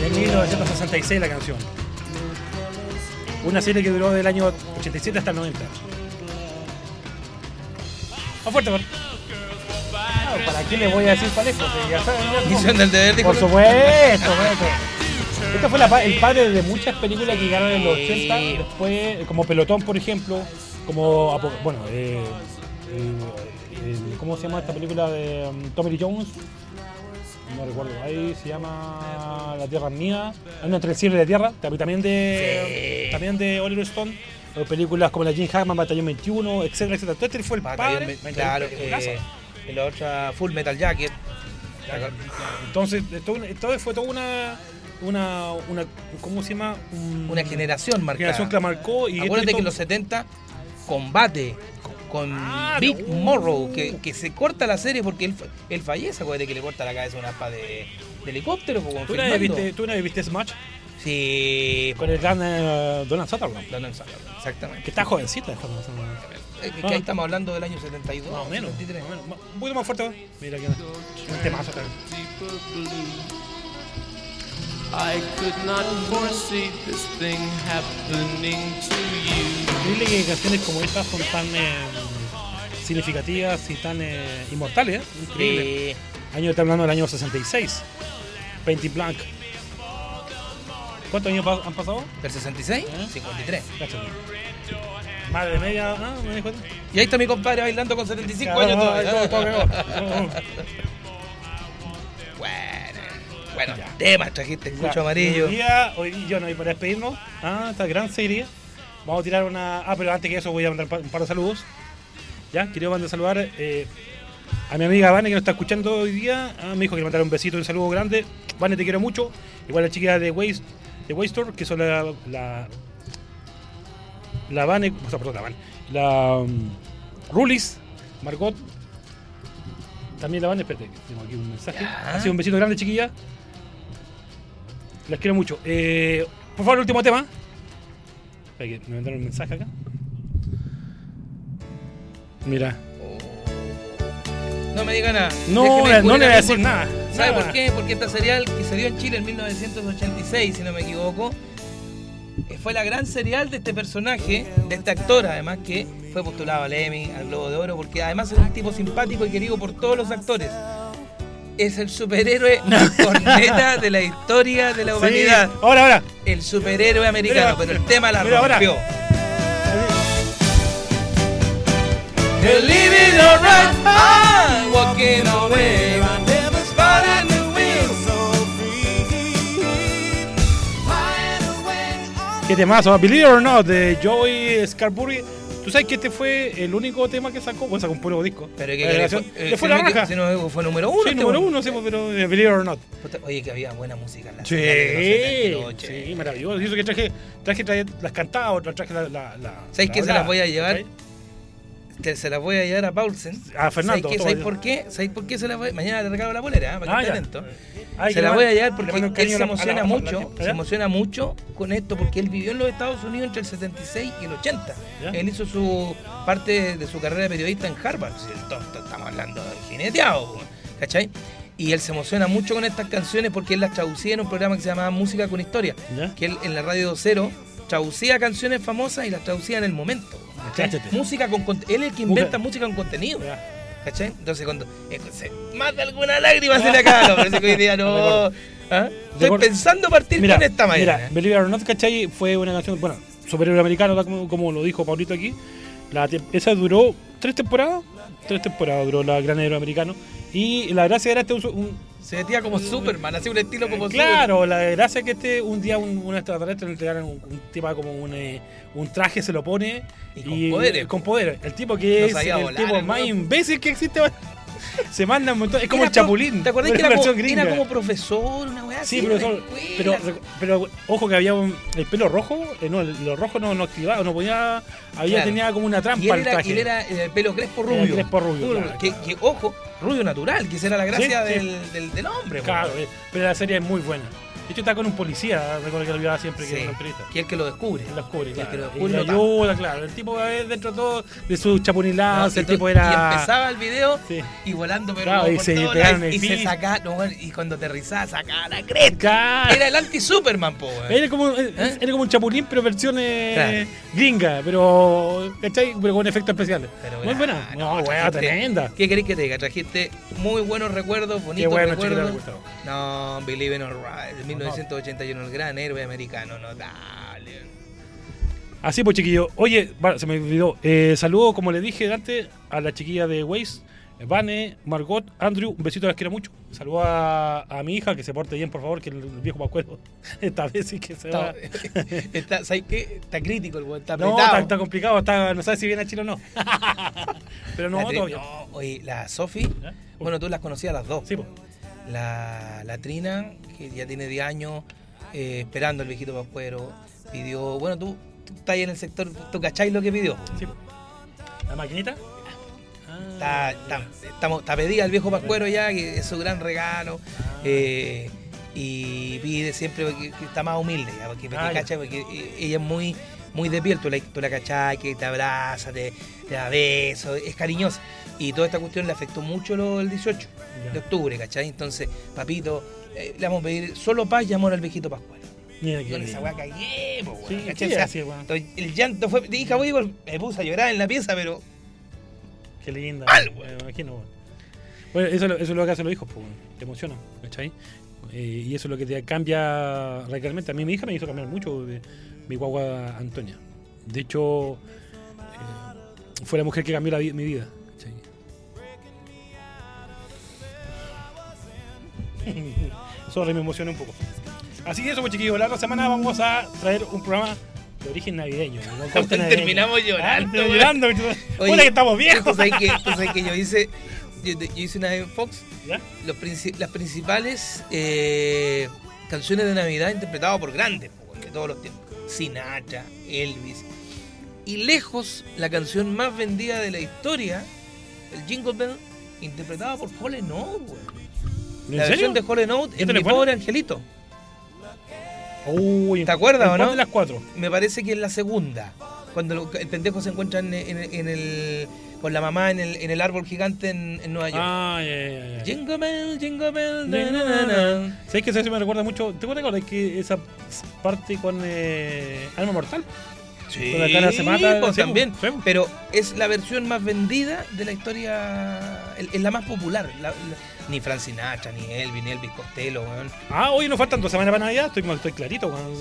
D: De 1966 la canción. Una serie que duró del año 87 hasta el 90. Más fuerte, por. Ah, ¿Para qué le voy a decir parejo? Si ya saben, ya no.
A: Misión del deber, dijo.
D: Por supuesto, maestro. Este fue la el padre de muchas películas que llegaron en los 80, después, como Pelotón, por ejemplo, como, bueno, eh, eh, el- ¿cómo se llama esta película de um, Tommy Lee Jones? No recuerdo, ahí se llama La Tierra es Mía, hay una entre el cielo y la tierra, también de,
A: Sí.
D: también de Oliver Stone, o películas como la Jim Hackman, Batallón 21, etcétera, etcétera. Todo este fue el
A: Batallón
D: padre,
A: Me- claro, eh, y la otra Full Metal Jacket.
D: Entonces, esto, esto fue toda una, una, una, ¿cómo se llama? Un-
A: Una generación marcada.
D: generación que la marcó y
A: Acuérdate
D: esto-
A: que en los 70 combate con
D: Ah,
A: Big
D: no.
A: Morrow, que, que se corta la serie porque él, fa- él fallece, acuérdate que le corta la cabeza a una aspa de, de helicóptero. pues,
D: ¿Tú
A: filmando.
D: viste, ¿Tú una vez viste Smash?
A: Sí,
D: Con el gran eh, Donald Sutherland.
A: Donald Sutherland, exactamente.
D: Que está jovencita. joven,
A: Es que
D: Ah.
A: ahí estamos hablando del año 72.
D: Más o menos.
A: 73.
D: más o menos. Un poquito más fuerte. ¿no? Mira que un temazo también.
C: I could not foresee this thing happening to you.
D: Increíble que canciones como estas son tan eh, significativas y tan eh, inmortales. ¿eh? Increíble.
A: Eh,
D: Año hablando del año 66. Painting Blank. ¿Cuántos años han pasado?
A: ¿Del 66?
D: ¿Eh?
A: 53.
D: Cáchate. Más de media. Ah, me di cuenta.
A: Y ahí está mi compadre bailando con 75
D: Ah,
A: años todavía.
D: todo- todo.
A: Bueno, bueno,
D: Ya.
A: temas trajiste, escucho
D: Ya,
A: amarillo.
D: Hoy día, hoy día, yo no, y para despedirnos, ah, esta gran serie, vamos a tirar una. Ah, pero antes que eso voy a mandar un par de saludos. Ya, quiero mandar saludar eh, a mi amiga Vane que nos está escuchando hoy día. Ah, me dijo que le mandara un besito y un saludo grande. Vane, te quiero mucho. Igual la chica de Waze de Waystor, que son la. La, la Vane, o sea, perdón, la Vane, la um, Rulis, Margot, también la Vane, espérate, tengo aquí un mensaje. Ha sido un besito grande, chiquilla. Las quiero mucho. Eh, por favor, el último tema. Espera que me mandaron un mensaje acá. Mira.
A: No me diga nada.
D: No,
A: Déjeme
D: no le voy a decir
A: por-
D: nada.
A: ¿Sabe
D: nada.
A: por qué? Porque esta serial que se dio en Chile en 1986, si no me equivoco, eh, fue la gran serial de este personaje, de este actor, además, que fue postulado al Emmy, al Globo de Oro, porque además es un tipo simpático y querido por todos los actores. Es el superhéroe corneta de la historia de la
D: Sí.
A: humanidad.
D: Ahora, ahora.
A: El superhéroe americano,
D: Mira,
A: pero el tema la
D: mira ahora.
A: Rompió. Living alright, I'm walking away. The.
D: ¿Qué temazo? Believe it or not, de Joey Scarbury. ¿Tú sabes que este fue el único tema que sacó? Pues sacó un puro disco.
A: Pero que que le fue, eh,
D: le fue la raja.
A: si no fue número uno.
D: Sí,
A: este
D: número uno, sí, pues, pero eh, Believe it or not.
A: Oye, que había buena música en la
D: Sí,
A: 70,
D: sí, maravilloso. Y eso que traje, traje, traje las cantadas, otras traje la. la, la
A: ¿Sabes
D: la
A: qué? Se las voy a llevar. Que se las voy a llevar a Paulsen.
D: A Fernando, todo
A: ¿Sabes
D: ya.
A: por qué? ¿Sabes por qué se las voy a Mañana le regalo la polera, ¿eh? para
D: Ah,
A: que atento.
D: Ay,
A: se la voy a llevar
D: le
A: porque él se
D: la- la-
A: emociona
D: la-
A: mucho, se emociona mucho con esto porque él vivió en los Estados Unidos entre el 76 y el 80.
D: ¿Ya?
A: Él hizo su parte de su carrera de periodista en Harvard. Estamos hablando de jineteado, ¿cachai? Y él se emociona mucho con estas canciones porque él las traducía en un programa que se llamaba Música con Historia,
D: ¿Ya?
A: que él en la radio Cero traducía canciones famosas y las traducía en el momento. Música con él es el que inventa música con contenido.
D: Ya.
A: ¿Cachai? Entonces cuando eh, se- más de alguna lágrima se le acaba, parece que hoy día no. ¿Ah? Estoy pensando partir
D: Mira,
A: con esta manera.
D: mira, Believe it or not, ¿cachai? Fue una canción, bueno, superhéroe americano, como, como lo dijo Paulito aquí. La, esa duró tres temporadas. Tres temporadas duró la gran héroe americano. Y la gracia era este un, un-
A: Se metía como Superman, hacía un estilo como
D: Claro, la gracia es que este un día un, un extraterrestre le entregaran un, un tipo como un, eh, un traje, se lo pone
A: Y con poderes.
D: Con poderes. El tipo que
A: No
D: es el
A: volar,
D: tipo más imbécil que existe. Se manda un montón. Es como
A: Era
D: el Chapulín.
A: ¿Te acordás que era como, era como profesor, una weá
D: Sí,
A: así?
D: profesor. Pero, pero ojo que había un, el pelo rojo, eh, no, el, lo rojo no, no activaba, no podía, había
A: Claro.
D: tenía como una trampa
A: y él
D: el
A: era,
D: traje.
A: y él era el pelo crespo rubio.
D: crespo rubio, claro,
A: que, ojo, rubio natural, que esa era la gracia
D: Sí, sí.
A: del, Del, del hombre.
D: Claro, eh, pero la serie es muy buena. De hecho está con un policía, recuerdo que lo llevaba siempre que
A: Sí,
D: era un entrevista.
A: que es el que lo descubre.
D: Lo descubre,
A: Y el que
D: claro.
A: lo
D: Y
A: descubre
D: le
A: lo
D: ayuda, claro. El tipo dentro de todo de su chapunilazo,
A: No, y
D: el tipo era.
A: Y empezaba el video
D: Sí.
A: y volando, pero
D: Claro,
A: no
D: y se
A: y se sacaba, no, bueno, y cuando aterrizaba sacaba la cresta.
D: Claro.
A: Era el anti-Superman, po.
D: Era como, eh,
A: ¿Eh?
D: era como un chapulín, pero versión
A: Claro.
D: gringa, pero, ¿cachai? pero con efectos especiales.
A: Pero
D: muy buena. No, weá,
A: trajiste-
D: tremenda.
A: ¿Qué querés que te diga? Trajiste muy buenos recuerdos, bonitos
D: bueno, chiquita,
A: recuerdos. No, Believe in Alright, 1981, el gran héroe americano, notable.
D: Así pues, chiquillo. Oye, se me olvidó. Eh, saludo, como le dije antes, a la chiquilla de Waze, Vane, Margot, Andrew. Un besito, las quiero mucho. Saludo a, a mi hija, que se porte bien, por favor, que el, viejo Pascuero esta vez sí que se va.
A: Está, está, ¿sabes qué? Está crítico el está
D: No,
A: apretado.
D: está, está complicado, está, no sabe si viene a Chile o no. pero no,
A: La no, oye, la Sofi, bueno, tú las conocías las dos.
D: Sí, pues.
A: La, la Trina, que ya tiene 10 años eh, esperando el viejito Pascuero, pidió, bueno, tú, tú estás ahí en el sector, ¿tú cacháis lo que pidió?
D: sí. ¿La maquinita?
A: Está, está, estamos, está pedida el viejo Pascuero ya, que es su gran regalo. eh, y pide siempre que, que está más humilde, ya, porque, porque
D: Ah,
A: cacha, porque ella es muy, muy de piel, tú la, tú la cachai, que te abraza, te, te da besos, es cariñosa. Y toda esta cuestión le afectó mucho lo, el 18
D: Ya.
A: de octubre, ¿cachai? Entonces, papito, eh, le vamos a pedir solo paz y amor al viejito Pascuero.
D: Mira
A: en esa weá cagué, po, weón,
D: Sí,
A: ¿cachai?
D: sí,
A: O sea,
D: así, weón.
A: estoy- el llanto fue, hija, voy, me puse a llorar en la pieza, pero
D: Qué linda.
A: Mal.
D: Me imagino, weón. Bueno, eso, es lo- eso es lo que hacen los hijos, pues, te emociona, ¿cachai? Eh, y eso es lo que te cambia radicalmente. A mí mi hija me hizo cambiar mucho de mi guagua Antonia. De hecho, eh, fue la mujer que cambió la mi vida. Sorry, me emocioné un poco. Así que eso, pues chiquillos, la otra semana vamos a traer un programa de origen navideño. ¿no?
A: Terminamos llorando,
D: Ah, llorando.
A: Oye,
D: Hola, que estamos
A: ¿Tú
D: viejos.
A: sabes que, tú sabes que yo hice, yo, yo hice una vez en Fox,
D: ¿Ya?
A: los princi- las principales eh, canciones de Navidad interpretadas por grandes de todos los tiempos. Sinatra, Elvis. Y lejos, la canción más vendida de la historia, el Jingle Bell, interpretada por Hall Note, weón.
D: ¿En
A: La versión de Hall Note es
D: ¿Esta
A: mi pobre angelito.
D: Uy,
A: ¿Te acuerdas
D: ¿en
A: o no?
D: de las cuatro?
A: Me parece que es la segunda. Cuando el pendejo se encuentra en, en- en el, con la mamá en el, en el árbol gigante en, en Nueva York.
D: Ah, ya, ya, ya.
A: Jingle Bell, Jingle Bell, na, na, na, na.
D: ¿Sabes que eso me recuerda mucho? ¿Te acuerdas que esa parte con eh, Alma Mortal?
A: Sí,
D: la cara se mata,
A: pues, también.
D: sí.
A: Pero es la versión más vendida de la historia. Es la más popular. La- la- ni Frank Sinatra, ni Elvis, ni Elvis Costello, weón.
D: Ah, hoy nos faltan dos semanas para Navidad, estoy, estoy clarito. weón.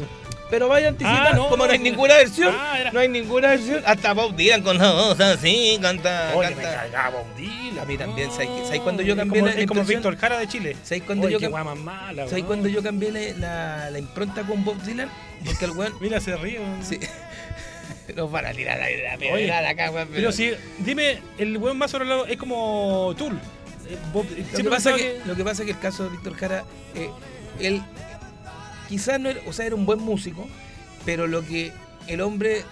A: Pero vaya anticipando,
D: Ah, no,
A: como no hay ninguna versión,
D: Ah, era-
A: no hay ninguna versión. Hasta Bob Dylan con la voz así, canta.
D: Oye, me
A: canta.
D: cargaba Bob Dylan.
A: A mí también,
D: no.
A: ¿sabes? ¿Sabes cuando yo
D: Es
A: cambié
D: como-
A: la-
D: Es como? Víctor Jara de Chile.
A: ¿Sabes cuando
D: Oye,
A: yo cam-
D: mala,
A: ¿Sabes cuando yo cambié la, la- impronta con Bob Dylan? Porque el weón.
D: Mira, se ríe.
A: Sí. Nos van a tirar la, la pedrada acá, weón.
D: Pero si, dime, el weón más sobrevalorado es como Tool. Eh, Bob-
A: Lo que,
D: siempre
A: pasa
D: pensaba
A: que, lo que pasa es que el caso de Víctor Jara, eh, él quizás no era, o sea, era un buen músico, pero lo que el hombre,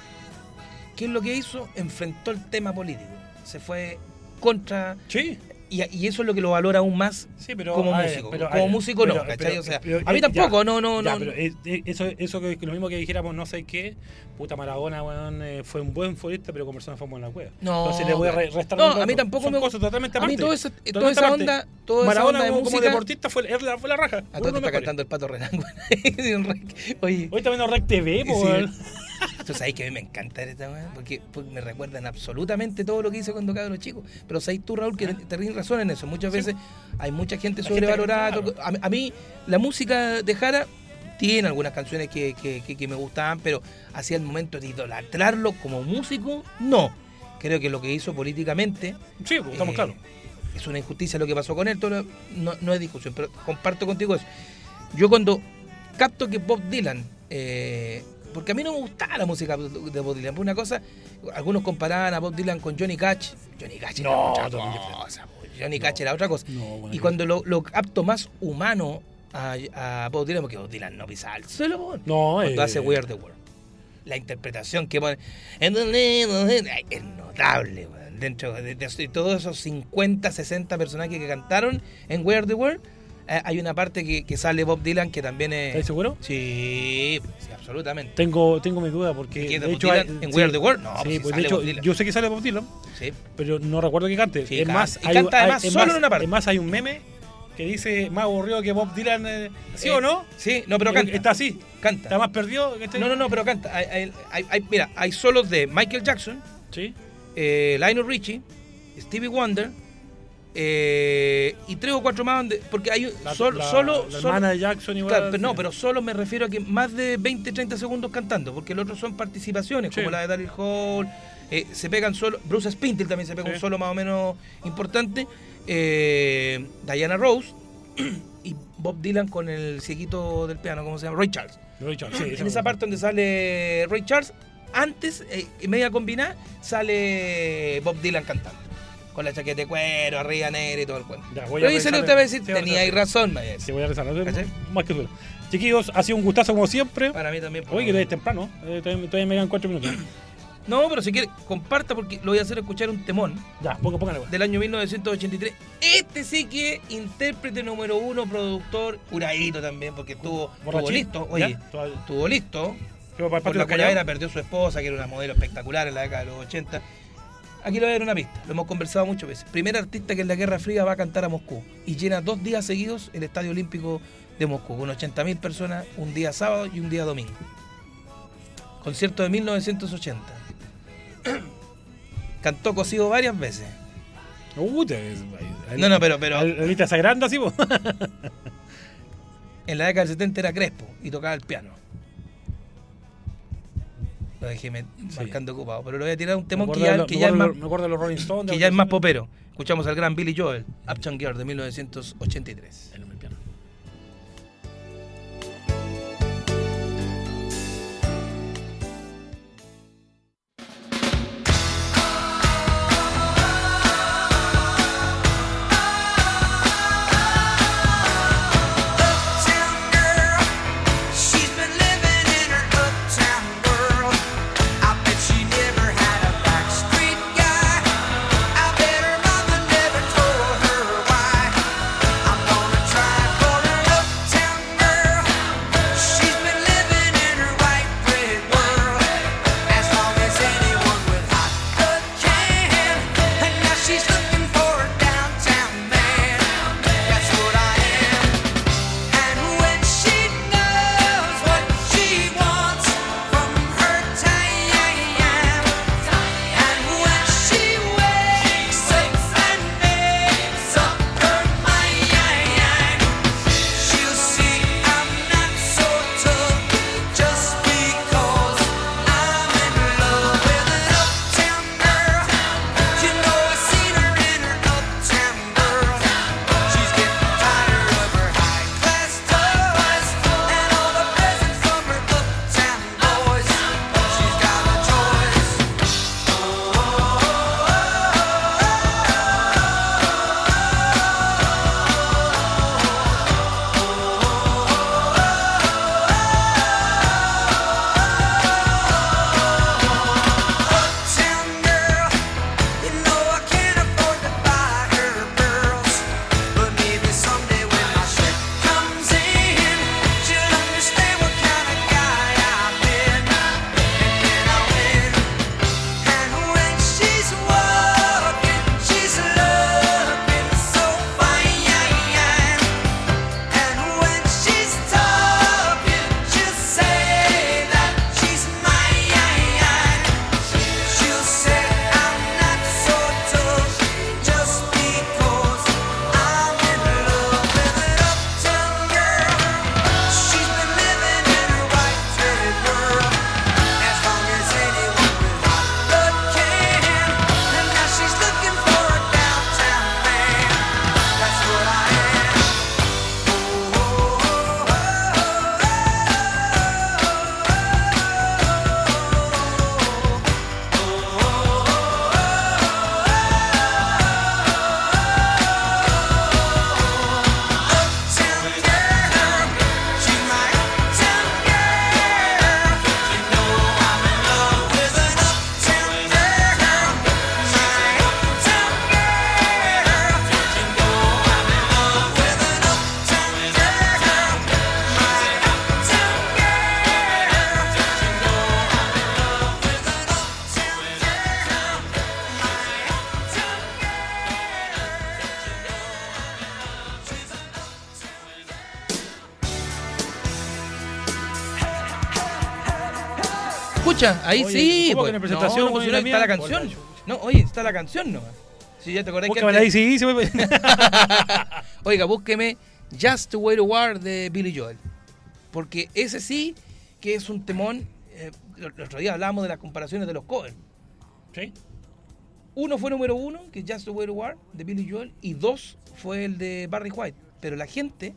A: ¿qué es lo que hizo? Enfrentó el tema político. Se fue contra.
D: Sí,
A: Y, y eso es lo que lo valora aún más
D: sí, pero.
A: como
D: ver,
A: músico.
D: pero,
A: como
D: ver,
A: músico no, a mí
D: eh,
A: tampoco,
D: ya,
A: no, no,
D: ya,
A: no.
D: pero eh, eh, eso, eso que, lo mismo que dijéramos, no sé qué, puta Maradona, weón, eh, fue un buen futbolista, pero como persona fue en la cueva.
A: No,
D: Entonces le voy a re- restar
A: no,
D: un
A: a mí tampoco
D: Son
A: me
D: cosas totalmente
A: A mí todo esa, toda esa
D: aparte.
A: onda, toda esa
D: Maradona
A: onda de
D: como, deportista fue, la, fue la raja.
A: A todo está
D: mejores.
A: cantando el pato Renán. Oye,
D: Hoy también en Rec TV,
A: Sí. Tú sabes que a mí me encanta esta weá, porque, porque me recuerdan absolutamente todo lo que hice cuando cabro chico. Pero sabes tú, Raúl, que te tienes razón en eso. Muchas veces hay mucha gente sobrevalorada.
D: que-
A: a, mí- a mí, la música de Jara tiene algunas canciones que, que- que- que me gustaban, pero hacia el momento de idolatrarlo como músico, no. Creo que lo que hizo políticamente
D: Sí, pues, estamos
A: eh,
D: claros.
A: Es una injusticia lo que pasó con él, todo no, no es discusión, pero comparto contigo eso. Yo cuando capto que Bob Dylan, eh, porque a mí no me gustaba la música de Bob Dylan, por una cosa, algunos comparaban a Bob Dylan con Johnny Cash. Johnny Cash era
D: No,
A: otra cosa. Johnny Cash era otra cosa.
D: No, bueno,
A: y cuando lo, lo capto más humano a, a Bob Dylan, porque Bob Dylan no pisa al suelo.
D: No,
A: cuando
D: eh,
A: hace We Are the World. La interpretación que pone. Es notable, weón. Dentro de, de todos esos 50, 60 personajes que cantaron en We Are the World, hay una parte que, que sale Bob Dylan que también es.
D: ¿Estás seguro?
A: Sí, sí, absolutamente.
D: Tengo, tengo mi duda porque.
A: ¿Quién,
D: de
A: Bob
D: hecho,
A: Dylan
D: hay-
A: en
D: sí,
A: We Are the World? No,
D: sí,
A: pues,
D: pues, de hecho,
A: Bob Dylan.
D: yo sé que sale Bob Dylan,
A: Sí.
D: pero no recuerdo que cante. Es
A: canta.
D: más,
A: Y
D: hay,
A: canta
D: hay-
A: además
D: es
A: solo
D: más-
A: en una parte.
D: es más, hay un meme que dice más aburrido que Bob Dylan. eh, ¿Sí
A: Eh,
D: o no?
A: Sí, no, pero
D: Eh,
A: canta.
D: Está así.
A: Canta.
D: Está más perdido. que este-
A: No, no, no, pero canta. Hay, hay- hay- hay- mira, hay solos de Michael Jackson,
D: Sí.
A: eh, Lionel Richie, Stevie Wonder eh, y tres o cuatro más donde, porque hay
D: La,
A: sol-
D: la-
A: solo,
D: la
A: solo-
D: hermana de Jackson igual.
A: claro, pero no, pero solo me refiero a que más de 20, 30 segundos cantando, porque el otro son participaciones,
D: Sí.
A: como la de Daryl Hall, eh, se pegan solo, Bruce Spintel también se pega
D: Sí.
A: un solo más o menos importante, eh, Diana Rose y Bob Dylan con el cieguito del piano, ¿cómo se llama? Ray Charles.
D: Sí,
A: en esa parte donde sale Ray Charles, antes, en media combinada, sale Bob Dylan cantando. Con la chaqueta de cuero, arriba negra y todo el cuento.
D: Ya, voy
A: Pero
D: revisar-
A: usted va a decir, tenía ahí razón, me.
D: Sí, voy a rezar. Más que duro. Chiquillos, ha sido un gustazo como siempre.
A: Para mí también.
D: Oye, que
A: favor.
D: es temprano. eh, todavía, todavía me quedan cuatro minutos.
A: No, pero si quiere, comparta porque lo voy a hacer escuchar un temón
D: ya, ponga, póngale.
A: del año 1983. Este sí que intérprete número uno, productor, curadito también, porque estuvo, listo. Oye,
D: Todavía-
A: estuvo listo.
D: ¿Qué va para el
A: Por la curadera perdió su esposa, que era una modelo espectacular en la década de los 80. Aquí le voy a dar una pista, lo hemos conversado muchas veces. Primer artista que en la Guerra Fría va a cantar a Moscú y llena dos días seguidos el Estadio Olímpico de Moscú, con 80.000 personas, un día sábado y un día domingo. Concierto de 1980. Cantó cosido varias veces.
D: Uh,
A: No, no, pero, pero
D: es grande así,
A: en la década del 70 era Crespo y tocaba el piano. Lo dejé me- marcando ocupado, pero le voy a tirar un temón que ya,
D: lo-
A: que
D: me
A: ya es más
D: me acuerdo de los Rolling Stones.
A: que ya es más popero. Escuchamos al gran Billy Joel, Uptown Girl de 1983.
D: El
A: Ahí
D: Oye,
A: sí.
D: ¿cómo
A: pues.
D: que en presentación
A: no, no, está la canción. No, oye, está la canción nomás. Si ya te acordás que antes-
D: ACDC, me-
A: Oiga, búsqueme Just the Way to War de Billy Joel. Porque ese sí que es un temón. eh, el el otro día hablábamos de las comparaciones de los covers.
D: ¿Sí?
A: Uno fue número uno, que es Just the Way to War, de Billy Joel, y dos fue el de Barry White. Pero la gente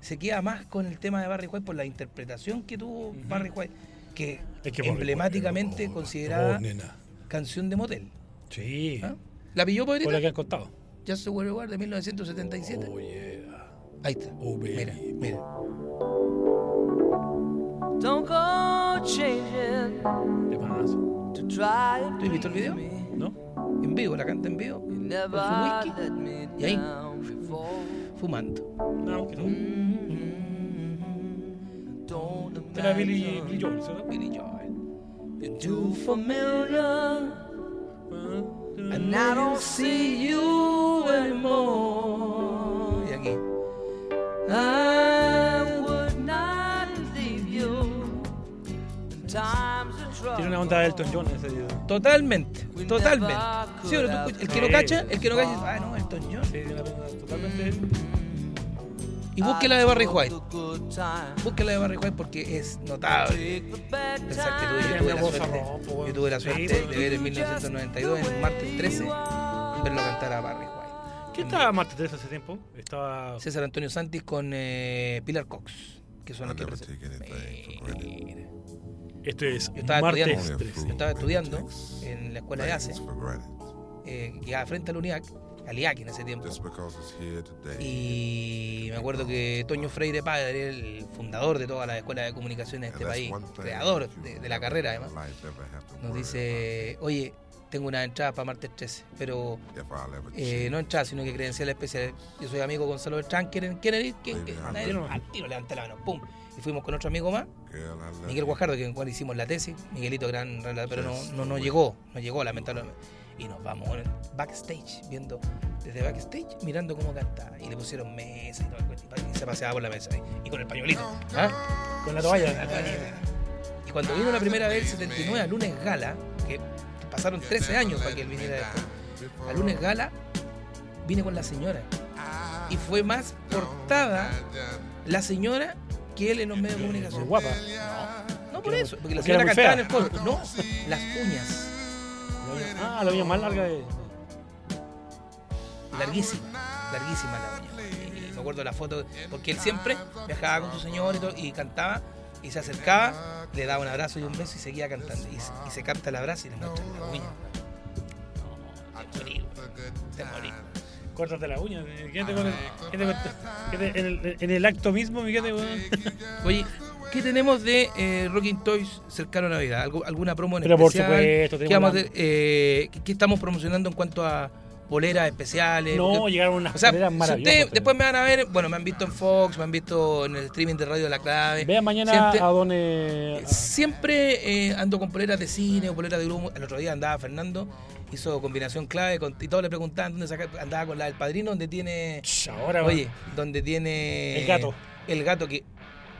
A: se queda más con el tema de Barry White por la interpretación que tuvo Barry White, que,
D: Es que
A: emblemáticamente considerada
D: oh,
A: canción de motel.
D: Sí.
A: ¿Ah? ¿La pilló,
D: Por la que han contado.
A: Just the Way to War de 1977.
D: Oh, yeah.
A: Ahí está.
D: Oh, baby.
A: mira, mira.
G: Don't go changing and
A: ¿Tú has visto el video?
D: ¿No?
A: En vivo, la canta en vivo. Con su whisky. Y ahí. Fumando.
D: No, que no.
G: Don't
D: Era Billy, Billy Joel, ¿sí?
A: Billy Joel.
G: you're too familiar, and I don't see you anymore.
A: Y aquí.
G: I would not leave you in times of trouble.
D: Tiene una onda de Elton John ese video.
A: Totalmente, totalmente. Sí, pero tú escuchas- el que no
D: Sí.
A: cacha, el que no cacha dice, ah, no, Elton John.
D: Sí, tiene una onda totalmente.
A: Y búsquela de Barry White.
G: Time.
A: Búsquela de Barry White porque es notable. Pensar que
G: time.
A: yo tuve la suerte,
D: arropo,
A: yo tuve la suerte
D: pues.
A: de ver en 1992, en martes 13, verlo cantar a Barry White.
D: ¿Quién estaba Martes 3 hace tiempo? Estaba.
A: César Antonio Santis con eh, Pilar Cox, que son los que. Mira.
D: Esto es
A: Yo estaba
D: Martes
A: estudiando,
D: 3.
A: yo estaba estudiando en la escuela de ACE, eh, que quedaba frente al UNIAC, al IAC en ese tiempo. Y me acuerdo que Toño Freire Padre, el fundador de toda la escuela de comunicación de este país, creador de, de la carrera además, nos dice, oye, tengo una entrada para martes 13, pero eh, no entrada, sino que credenciales especiales. Yo soy amigo Gonzalo Beltrán, ¿quieren, quieren ir? Nadie-
D: ready.
A: al tiro levanté la mano, pum. Y fuimos con otro amigo más, Miguel. Guajardo, que cuando hicimos la tesis, Miguelito gran pero no, no, no llegó, no llegó lamentablemente. Y nos vamos bueno, backstage, viendo desde backstage, mirando cómo cantaba. Y le pusieron mesa y todo el cuento, y se paseaba por la mesa y, y con el pañuelito. ¿ah?
D: Con la toalla.
A: Y cuando vino la primera vez, el 79, a Lunes Gala, que pasaron 13 años para que él viniera después, a Lunes Gala, vine con la señora. Y fue más portada la señora que él en los medios de comunicación.
D: Guapa.
A: No por eso, porque la señora cantaba en el coro. No, las uñas,
D: Ah, la uña más larga de.
A: larguísimas las uñas. Y me acuerdo de la foto, porque él siempre viajaba con su señor y, todo, y cantaba, y se acercaba, le daba un abrazo y un beso y seguía cantando. Y, se- y se capta el abrazo y le muestra la uña. No, te morí, te morí.
D: Córtate la uña. Quédate con el, quédate con- quédate en, el, en el acto mismo, weón.
A: Oye, ¿qué tenemos de eh, Rocking Toys cercano a Navidad? ¿Algo- ¿Alguna promo en
D: Pero por
A: especial?
D: supuesto,
A: ¿Qué, vamos? Eh, ¿qué- estamos promocionando en cuanto a boleras especiales?
D: No,
A: Porque-
D: llegaron unas
A: O sea, si
D: maravillosas.
A: después me van a ver, bueno, me han visto en Fox, me han visto en el streaming de Radio La Clave.
D: Vean mañana
A: Siempre-
D: a Don. eh,
A: Siempre eh, ando con poleras de cine o poleras de grupo. El otro día andaba Fernando, hizo combinación clave con- y todos le preguntaban dónde saca, andaba con la del padrino, donde tiene.
D: Ahora,
A: Oye, donde tiene.
D: El gato.
A: El gato que.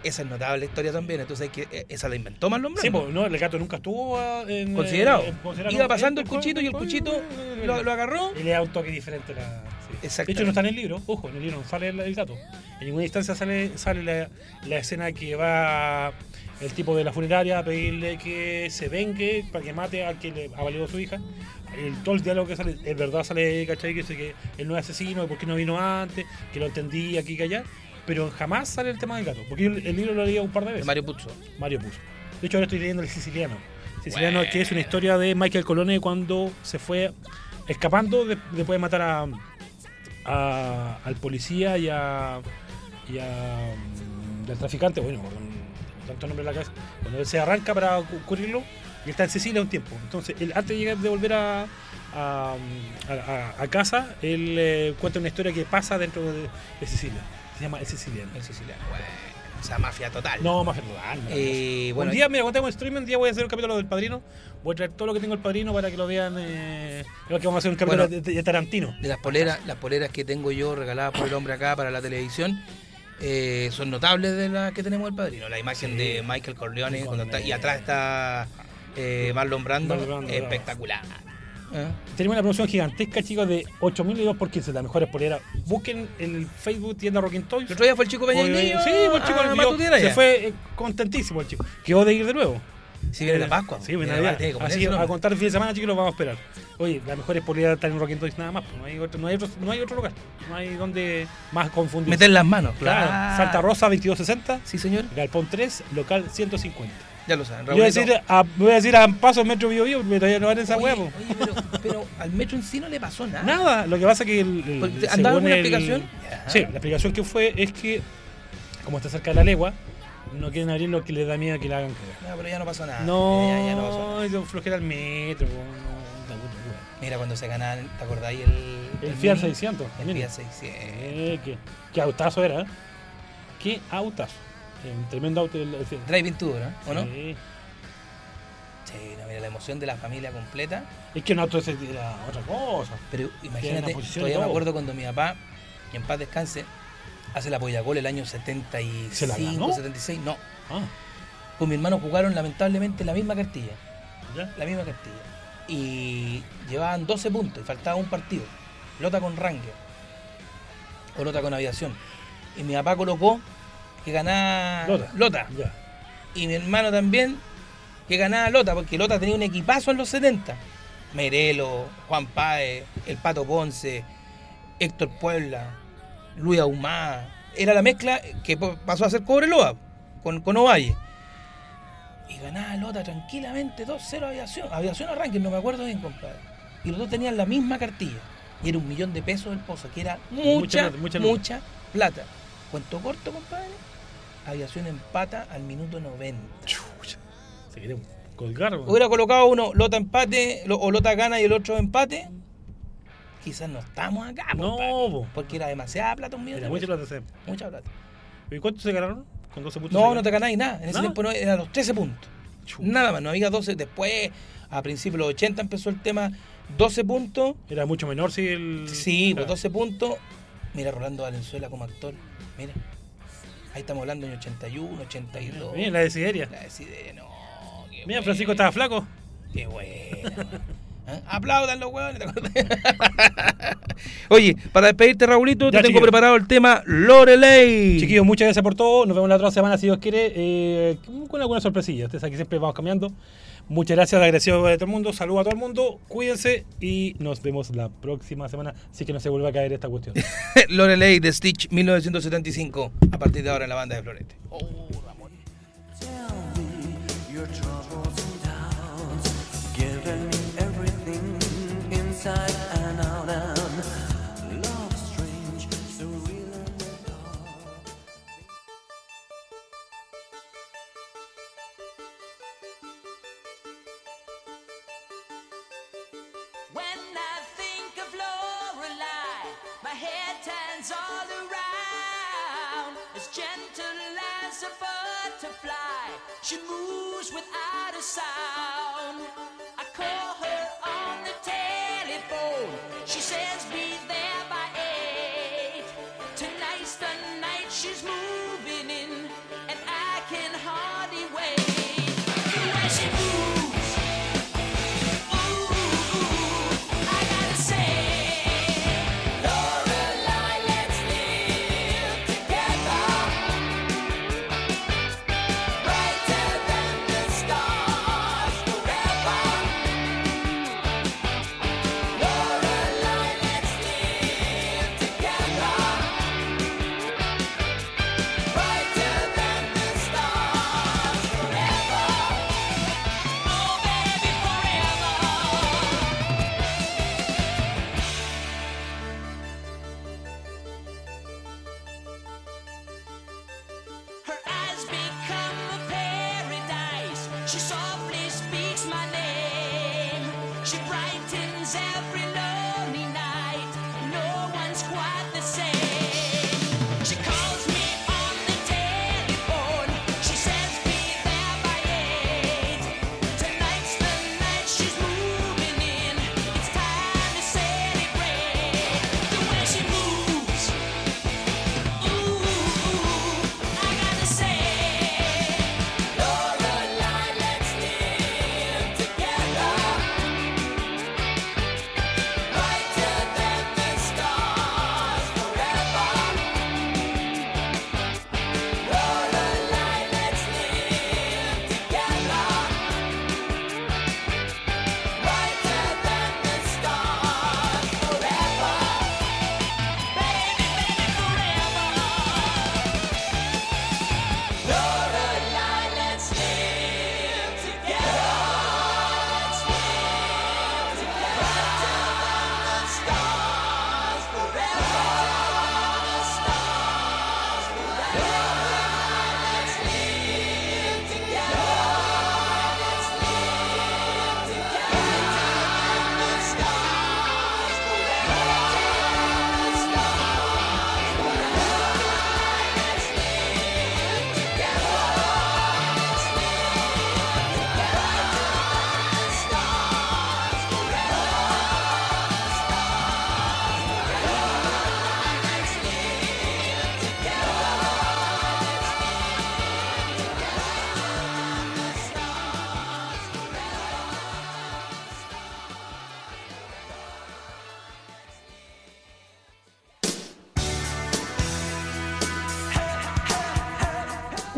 A: Esa es notable historia también, entonces que, eh, esa la inventó Marlon
D: Sí,
A: Brando.
D: pues, no, el gato nunca estuvo ah, en,
A: Considerado.
D: eh, considerado
A: Iba pasando el
D: eh,
A: cuchito y el cuchito lo, lo agarró.
D: Y le da un toque diferente. La, sí. De hecho, no está en el libro, ojo, en el libro no sale el, el gato. En ninguna instancia sale, sale la, la escena que va el tipo de la funeraria a pedirle que se vengue para que mate al que le ha valido a su hija. El, todo el diálogo que sale, es verdad sale, ¿cachai? Que dice que él no es asesino, por qué no vino antes, que lo entendí aquí y allá. Pero jamás sale el tema del gato, porque el, el libro lo leía un par de veces.
A: Mario Puzo.
D: Mario Puzo. De hecho, ahora estoy leyendo El Siciliano. Siciliano, que es una historia de Michael Colone cuando se fue escapando de- después de matar a, a- al policía y a. y a. mm, al traficante, bueno, con tanto nombre en la cabeza. Cuando él se arranca para cu- cubrirlo, y está en Sicilia un tiempo. Entonces, él, antes de llegar de volver a. a, a- a casa, él eh, cuenta una historia que pasa dentro de, de Sicilia. Se llama El Siciliano.
A: El siciliano. Bueno, o sea, mafia total.
D: No, más total.
A: Eh, bueno,
D: un día, mira, cuando tengo streaming, un día voy a hacer un capítulo del Padrino. Voy a traer todo lo que tengo del Padrino para que lo vean. Eh, creo que vamos a hacer un capítulo
A: Bueno.
D: de, de Tarantino.
A: de las poleras, las poleras que tengo yo regaladas por el hombre acá para la televisión. eh, son notables de las que tenemos del padrino. La imagen
D: Sí.
A: de Michael Corleone
D: Sí,
A: cuando está- y
D: Corleone.
A: atrás está eh, Marlon Brando,
D: Marlon Brando,
A: espectacular. ¿Eh?
D: Tenemos una promoción gigantesca, chicos, de 8.000 y 2 por 15, las mejores poleras. Busquen en el Facebook tienda Rockin' Toys.
A: El otro día fue el chico Peña
D: Oye,
A: Niño
D: Sí, pues el chico
A: a
D: el
A: Matutera
D: se fue eh, contentísimo el chico. Quedó de ir de nuevo.
A: Si viene la Pascua.
D: Sí, viene
A: la- ponerse
D: Así que a contar el fin de semana, chicos, los vamos a esperar. Oye, las mejores poleras están en Rockin' Toys nada más. pues, no, hay otro, no, hay otro, no hay otro lugar. No hay donde más confundir.
A: Meter las manos,
D: Claro.
A: claro.
D: Santa Rosa 2260,
A: Sí, señor.
D: Galpón 3, local 150.
A: Ya lo saben.
D: Yo voy a decir a, voy a, decir a Paso Metro Bio Bio, porque todavía no van esa
A: Oye,
D: huevo.
A: oye, pero, pero al metro en sí no le pasó nada.
D: Nada, lo que pasa es que el, el-
A: ¿andaba alguna
D: el-
A: explicación?
D: Sí, la explicación que fue es que, como está cerca de la legua, no quieren abrir lo que les da miedo que le hagan creer.
A: No, pero ya no pasó nada.
D: No,
A: Ya, ya no pasó nada.
D: yo flojera el metro. No, puta wea.
A: Mira cuando se ganaban, ¿te acordáis? El,
D: el Fiat
A: Mini?
D: 600.
A: El. Fiat 600.
D: Eh, qué, qué autazo era, ¿eh? Qué autazo. Un tremendo auto. El, el.
A: Driving Tour, ¿no? ¿o no?
D: Sí.
A: Sí, no, mira, la emoción de la familia completa.
D: Es que un auto ese era otra cosa.
A: Pero imagínate, todavía me acuerdo cuando mi papá, que en paz descanse, hace la Pollagol el año
D: ¿Se la
A: 75,
D: ganó?
A: 76. No,
D: Ah,
A: con mi hermano jugaron lamentablemente la misma cartilla.
D: ya.
A: La misma cartilla. Y llevaban 12 puntos y faltaba un partido. Lota con Ranger. O Lota con Aviación. Y mi papá colocó que ganaba
D: Lota.
A: Y mi hermano también que ganaba Lota, porque Lota tenía un equipazo en los 70. Merelo, Juan Páez, el Pato Ponce, Héctor Puebla, Luis Ahumada. Era la mezcla que pasó a ser Cobreloa con, con Ovalle. Y ganaba Lota tranquilamente 2-0 aviación. Aviación arranque, no me acuerdo bien, compadre. Y los dos tenían la misma cartilla. Y era un millón de pesos el pozo, que era mucha,
D: Mucha
A: mucha,
D: plata, mucha
A: plata. Cuento corto, compadre. Aviación empata al minuto 90.
D: Se quería colgar. weón.
A: Hubiera colocado uno Lota empate lo- o Lota gana y el otro empate. Quizás no estamos acá,
D: No, po.
A: porque era demasiada plata un millón
D: mucha plata ese.
A: Mucha plata.
D: ¿Y cuánto se ganaron? Con 12 puntos.
A: No,
D: se
A: no te ganáis nada. En ese
D: ¿Nada?
A: tiempo no, eran los 13 puntos.
D: Chu.
A: Nada más, no había 12. Después, a principios de los 80 empezó el tema 12 puntos.
D: Era mucho menor si el.
A: Sí, pues
D: Claro.
A: 12 puntos. Mira, Rolando Valenzuela como actor. Mira. Ahí estamos hablando en 81, 82.
D: Mira, la desideria.
A: La decidé, no.
D: Mira, Francisco estaba flaco.
A: Qué bueno. ¿Ah? Aplaudan los huevones. Oye, para despedirte, Raulito,
D: Ya,
A: te tengo preparado el tema Lorelei.
D: Chiquillos, muchas gracias por todo. Nos vemos la otra semana, si Dios quiere, eh, con alguna sorpresilla. Ustedes que siempre vamos cambiando. Muchas gracias, agradecido a todo el mundo. Saludos a todo el mundo. Cuídense y nos vemos la próxima semana. Así que no se vuelva a caer esta cuestión.
A: Lorelei de Stitch 1975. A partir de ahora en la banda de Florete. Oh, Ramón.
H: giving me everything
G: turns all around. As gentle as a butterfly, she moves without a sound. I call her on the telephone.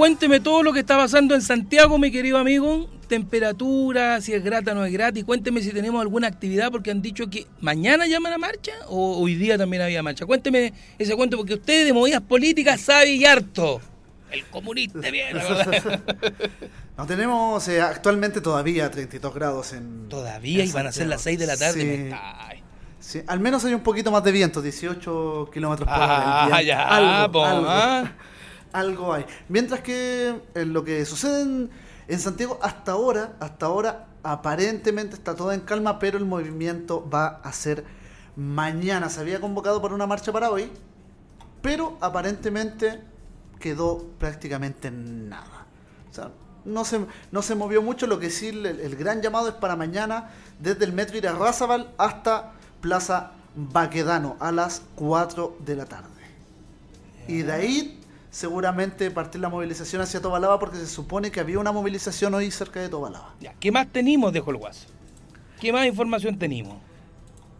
A: Cuénteme todo lo que está pasando en Santiago, mi querido amigo. Temperatura, si es grata o no es grata. Y cuénteme si tenemos alguna actividad, porque han dicho que mañana llaman a marcha o hoy día también había marcha. Cuénteme ese cuento, porque usted de movidas políticas sabe y harto. El comunista bien.
B: No tenemos eh, actualmente todavía 32 grados en.
A: Todavía
B: en
A: y van a ser las 6 de la tarde.
B: Sí. al menos hay un poquito más de viento, 18 kilómetros por hora.
A: Ah, ya,
B: algo,
A: po,
B: algo,
A: ah.
B: Algo hay. Mientras que en lo que sucede en, Santiago hasta ahora, hasta ahora aparentemente está todo en calma, pero el movimiento va a ser mañana. Se había convocado para una marcha para hoy, pero aparentemente quedó prácticamente en nada. O sea, no se, no se movió mucho, lo que sí el, el gran llamado es para mañana desde el metro Irarrázaval hasta Plaza Baquedano a las 4 de la tarde. Y de ahí seguramente partir la movilización hacia Tobalaba porque se supone que había una movilización hoy cerca de Tobalaba.
A: Ya, ¿Qué más tenemos, dejo el guaso? ¿Qué más información tenemos?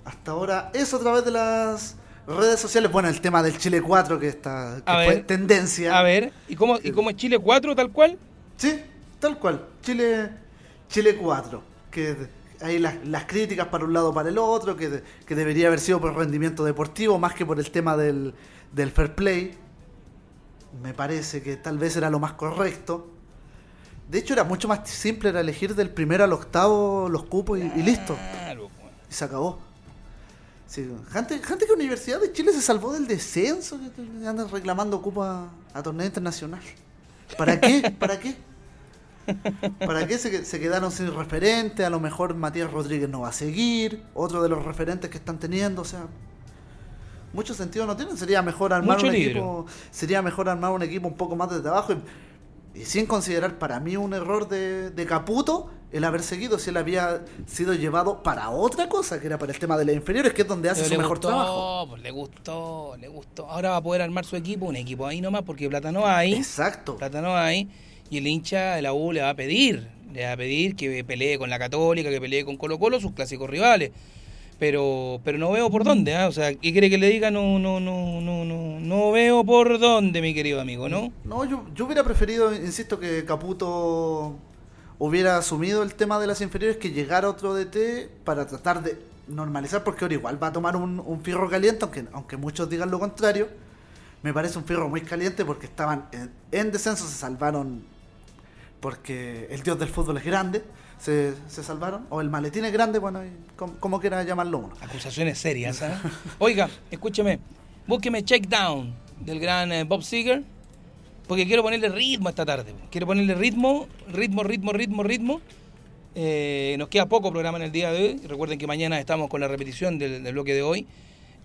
B: Hasta ahora eso a través de las redes sociales. Bueno, el tema del Chile 4 que, está, que fue
A: ver.
B: tendencia.
A: A ver, ¿y cómo, ¿y cómo es Chile 4 tal cual?
B: Sí, tal cual. Chile, Chile 4. Que hay las, las críticas para un lado para el otro, que, que debería haber sido por rendimiento deportivo más que por el tema del, del fair play. Me parece que tal vez era lo más correcto. De hecho, era mucho más simple, era elegir del primero al octavo los cupos y, y listo.
A: Pues.
B: Y se acabó. Sí, gente, gente que Universidad de Chile se salvó del descenso, que andan reclamando cupos a, a torneo internacional. ¿Para qué? ¿Para qué? ¿Para qué se, se quedaron sin referente? A lo mejor Matías Rodríguez no va a seguir, otro de los referentes que están teniendo, o sea, mucho sentido no tienen. Sería mejor armar
A: Mucho
B: un
A: libro.
B: equipo, sería mejor armar un equipo un poco más de trabajo y, y sin considerar para mí un error de, de Caputo el haber seguido si él había sido llevado para otra cosa, que era para el tema de las inferiores, que es donde hace
A: Pero
B: su mejor
A: gustó,
B: trabajo.
A: pues, le gustó, le gustó. Ahora va a poder armar su equipo, un equipo ahí nomás, porque plata no hay.
B: Exacto.
A: Plata no hay. Y el hincha de la U le va a pedir, le va a pedir que pelee con la Católica, que pelee con Colo Colo, sus clásicos rivales. Pero, pero no veo por dónde, ¿ah? O sea, ¿qué quiere que le diga? No, no, no, no, no, no veo por dónde, mi querido amigo, ¿no?
B: No, yo, yo hubiera preferido, insisto, que Caputo hubiera asumido el tema de las inferiores, que llegara otro DT para tratar de normalizar, porque ahora igual va a tomar un, un fierro caliente, aunque, aunque muchos digan lo contrario. Me parece un fierro muy caliente porque estaban en, en descenso, se salvaron porque el dios del fútbol es grande, se, salvaron, o el maletín es grande, bueno, como, como quiera llamarlo uno.
A: Acusaciones serias, ¿ah? Oiga, escúcheme, búsqueme Check Down del gran eh, Bob Seger, porque quiero ponerle ritmo esta tarde. Quiero ponerle ritmo, ritmo, ritmo, ritmo, ritmo. Eh, nos queda poco programa en el día de hoy. Recuerden que mañana estamos con la repetición del, del bloque de hoy.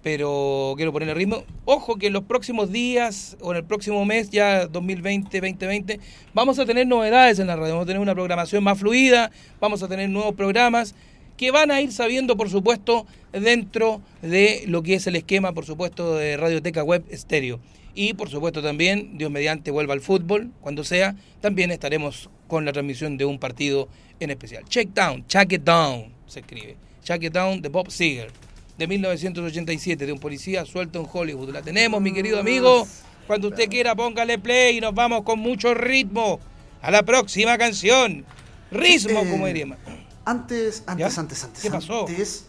A: Pero quiero ponerle ritmo. Ojo que en los próximos días o en el próximo mes, ya 2020-2020, vamos a tener novedades en la radio. Vamos a tener una programación más fluida. Vamos a tener nuevos programas que van a ir sabiendo, por supuesto, dentro de lo que es el esquema, por supuesto, de Radioteca Web Estéreo. Y, por supuesto, también, Dios mediante, vuelva al fútbol, cuando sea, también estaremos con la transmisión de un partido en especial. Check Down, Check It Down, se escribe. Check It Down de Bob Seger, de 1987, de un policía suelto en Hollywood. La tenemos, mi querido amigo. Cuando usted quiera, póngale play y nos vamos con mucho ritmo a la próxima canción. Ritmo,
B: Eh,
A: como diríamos.
B: Antes, antes,
A: ¿Ya?
B: antes, antes.
A: ¿Qué pasó?
B: Antes,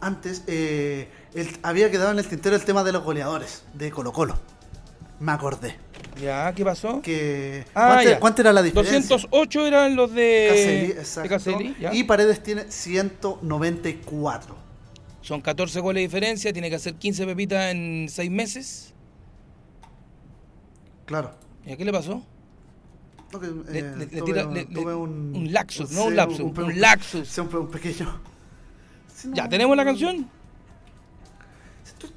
B: antes eh, el- había quedado en el tintero el tema de los goleadores de Colo Colo. Me acordé.
A: ¿Ya? ¿Qué pasó?
B: Que,
A: Ah,
B: ¿cuánto, era la diferencia?
A: 208 eran los de
B: Caselli,
A: de. Caselli,
B: y Paredes tiene 194.
A: Son 14 goles de diferencia, tiene que hacer 15 pepitas en 6 meses.
B: Claro.
A: ¿Y a qué le pasó?
B: No, que,
A: Le-
B: eh,
A: le- le tira-
B: un-
A: le-
B: un,
A: un lapsus, no un lapsus,
B: pe-
A: un lapsus.
B: sí, un, pe- un pequeño. Sí, no,
A: ¿Ya tenemos la canción?
B: Estoy,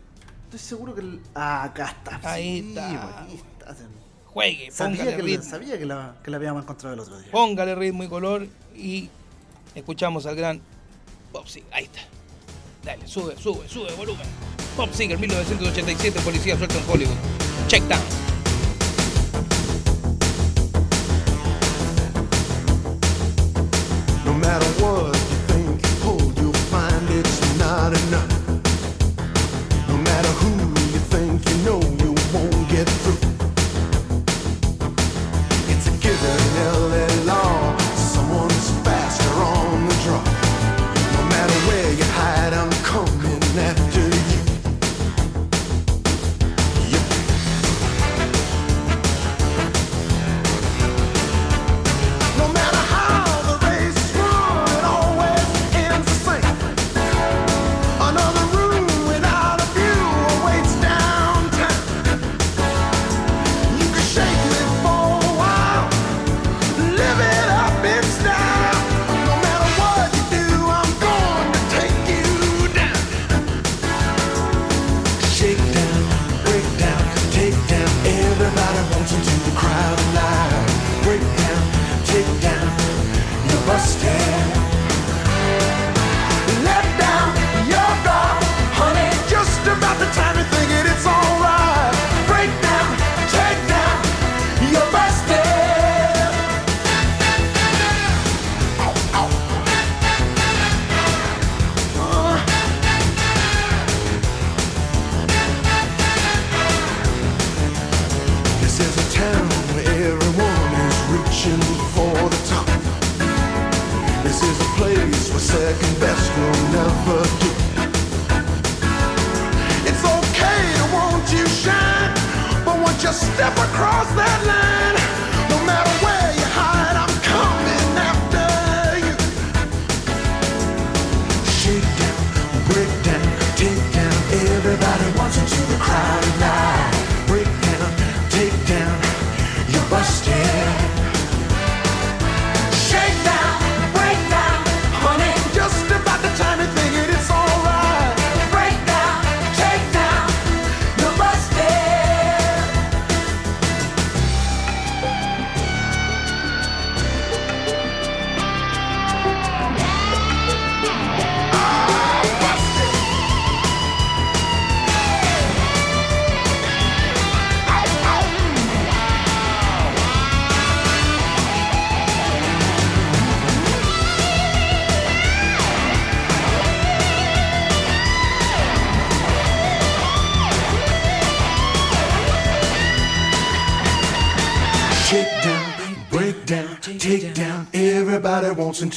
B: estoy seguro que. el- ah, acá está.
A: Ahí
B: Sí,
A: está.
B: ahí está.
A: Juegue,
B: Sabía,
A: póngale
B: que, la-
A: ritmo.
B: sabía que, la, que la habíamos encontrado el otro día.
A: Póngale ritmo y color y escuchamos al gran Bob Seger. Ahí está. Dale, sube, sube, sube volumen. Bob Seger, 1987, policía suelto en Hollywood. Check down.
I: Matter what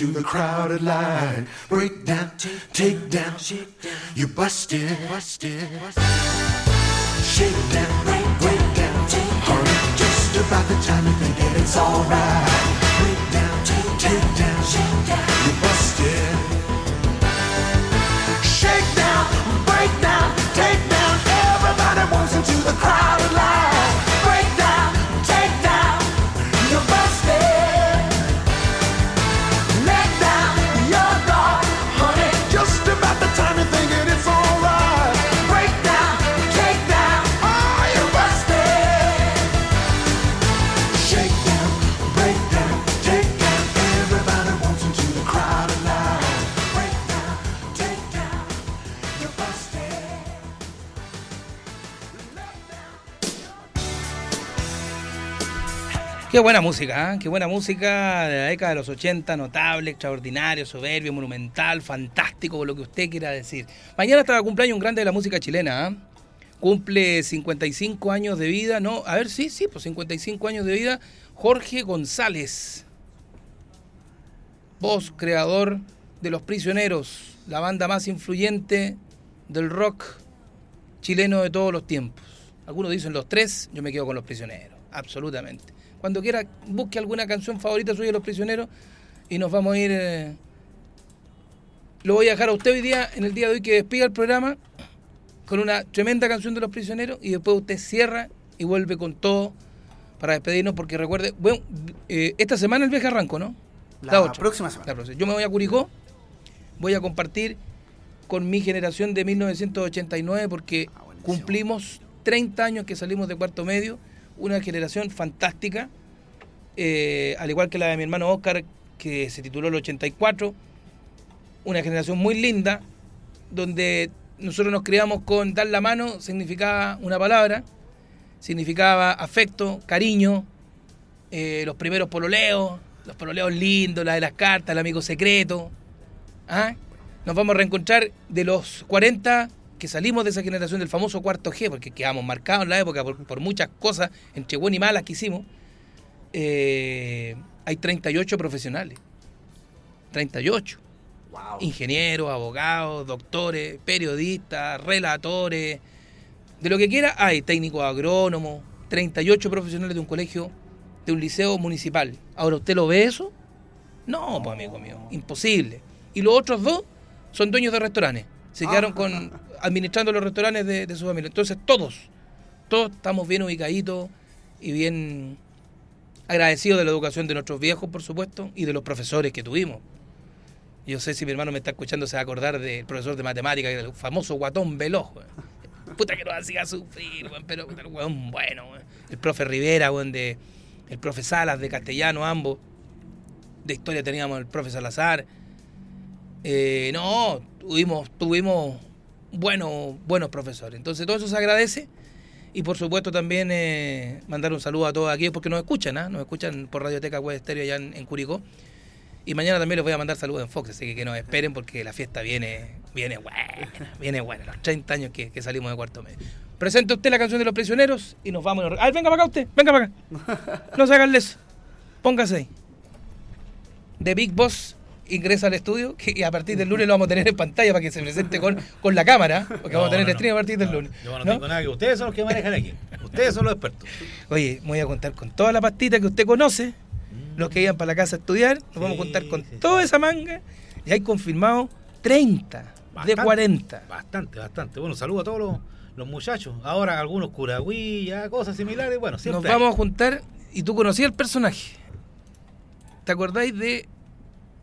I: into the crowded line. Break down, take down. You busted, busted.
A: Qué buena música, ¿eh? qué buena música de la década de los 80, notable, extraordinario, soberbio, monumental, fantástico, lo que usted quiera decir. Mañana está de cumpleaños un grande de la música chilena, ¿eh? cumple 55 años de vida, no, a ver, sí, sí, pues 55 años de vida, Jorge González, voz creador de Los Prisioneros, la banda más influyente del rock chileno de todos los tiempos. Algunos dicen los tres, yo me quedo con Los Prisioneros, absolutamente. Cuando quiera, busque alguna canción favorita suya de Los Prisioneros y nos vamos a ir... eh, Lo voy a dejar a usted hoy día, en el día de hoy que despida el programa, con una tremenda canción de Los Prisioneros y después usted cierra y vuelve con todo para despedirnos porque recuerde, bueno, eh, esta semana el viaje arranco, ¿no?
B: La
A: otra.
B: próxima semana.
A: La próxima. Yo me voy a Curicó, voy a compartir con mi generación de 1989 porque
B: Ah,
A: cumplimos 30 años que salimos de cuarto medio, una generación fantástica, eh, al igual que la de mi hermano Oscar, que se tituló el 84, una generación muy linda, donde nosotros nos criamos con dar la mano, significaba una palabra, significaba afecto, cariño, eh, los primeros pololeos, los pololeos lindos, la de las cartas, el amigo secreto. ¿ah? Nos vamos a reencontrar de los 40 que salimos de esa generación del famoso cuarto G, porque quedamos marcados en la época por, por muchas cosas, entre buenas y malas que hicimos. Eh, hay 38 profesionales. 38 ingenieros, abogados, doctores, periodistas, relatores, de lo que quiera, hay técnicos agrónomos, 38 profesionales de un colegio, de un liceo municipal. Ahora, ¿usted lo ve eso? No, pues amigo mío, imposible. Y los otros dos son dueños de restaurantes. Se quedaron con administrando los restaurantes de, su familia. Entonces, todos, todos estamos bien ubicaditos y bien agradecidos de la educación de nuestros viejos, por supuesto, y de los profesores que tuvimos. Yo sé si mi hermano me está escuchando, se va a acordar del profesor de matemáticas, el famoso guatón veloz. Puta que nos hacía sufrir, pero pero, weón, bueno. El profe Rivera, weón, de, el profe Salas de castellano, ambos. De historia teníamos el profe Salazar. Eh, no, tuvimos, tuvimos buenos, buenos profesores. Entonces todo eso se agradece. Y por supuesto también eh, mandar un saludo a todos aquellos porque nos escuchan, ¿ah? nos escuchan por Radioteca Web Estéreo allá en, Curicó. Y mañana también les voy a mandar saludos en Fox, así que que nos esperen porque la fiesta viene, viene buena, viene buena, los 30 años que, que salimos de cuarto medio. Presente usted la canción de los prisioneros y nos vamos. ¡Ay, venga para acá usted! ¡Venga para acá! No se hagan eso. Póngase ahí. The Big Boss
G: ingresa al estudio que y a partir del lunes lo vamos a tener en pantalla para que se presente con, con la cámara, porque vamos a tener el stream a partir del lunes.
J: Yo no,
G: ¿no?
J: tengo nada que ustedes son los que manejan aquí. Ustedes son los expertos.
G: Oye, me voy a contar con toda la pastita que usted conoce, los que iban para la casa a estudiar, nos vamos a contar con toda esa manga y hay confirmado 30 de
J: Bastante,
G: 40.
J: Bastante, bastante. Bueno, saludo a todos los, los muchachos. Ahora algunos curagüillas, cosas similares. Bueno,
G: Nos
J: siempre.
G: vamos
J: hay.
G: a juntar y tú conocías el personaje. ¿Te acordáis de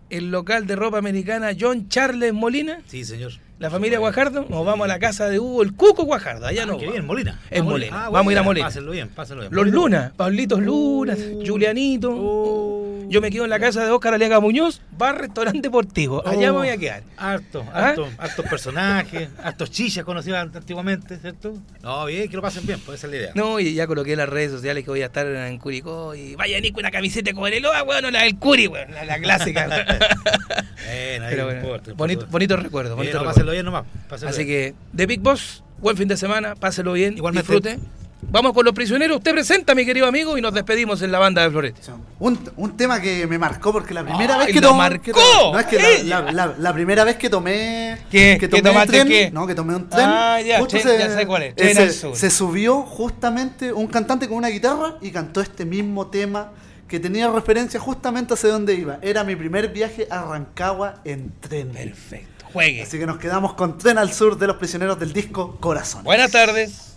G: el local de ropa americana John Charles Molina?
J: Sí, señor.
G: La familia Guajardo, nos vamos a la casa de Hugo el Cuco Guajardo, allá
J: Ah,
G: no.
J: qué bien, Molina.
G: En
J: Ah,
G: Molina.
J: Ah,
G: Vamos a ir a Molina.
J: Pásenlo bien, pásenlo bien.
G: Los. Luna, Pablitos Luna, Julianito.
J: Oh.
G: Yo me quedo en la casa de Óscar Aliaga Muñoz, bar restaurante deportivo. Allá
J: Oh.
G: me voy a quedar.
J: Harto,
G: ¿Ah?
J: harto, hartos personajes, hartos chichas conocidos antiguamente, ¿cierto? No, bien, que lo pasen bien, esa es la idea.
G: No, y ya coloqué en las redes sociales que voy a estar en Curicó y vaya Nico una camiseta con el Oa, weón, la del Curi, weón, la, la clásica.
J: Bueno,
G: Pero
J: no
G: bueno,
J: importa,
G: bonito,
J: importa.
G: bonito recuerdo. Bonito
J: no,
G: recuerdo.
J: pásenlo bien nomás. pásenlo
G: Así
J: bien.
G: que, The Big Boss, buen fin de semana, páselo bien,
J: Igualmente.
G: disfrute. Vamos con los prisioneros. Usted presenta, mi querido amigo, y nos despedimos en la banda de Flores.
B: Un, un tema que me marcó porque la primera
G: ¡Ay,
B: vez que tomé.
G: marcó!
B: que no, es que la, la- la- la primera vez que tomé.
G: ¿Qué?
B: Que
G: ¿Qué
B: tomé
G: tomaste
B: tren.
G: qué?
B: No, que tomé un tren.
G: Ah, ya, Tren, ya sé cuál es, al Sur.
B: se subió justamente un cantante con una guitarra y cantó este mismo tema que tenía referencia justamente hacia dónde iba. Era mi primer viaje a Rancagua en tren.
G: Perfecto. Juegue.
B: Así que nos quedamos con Tren al Sur de los prisioneros del disco Corazón.
G: Buenas tardes.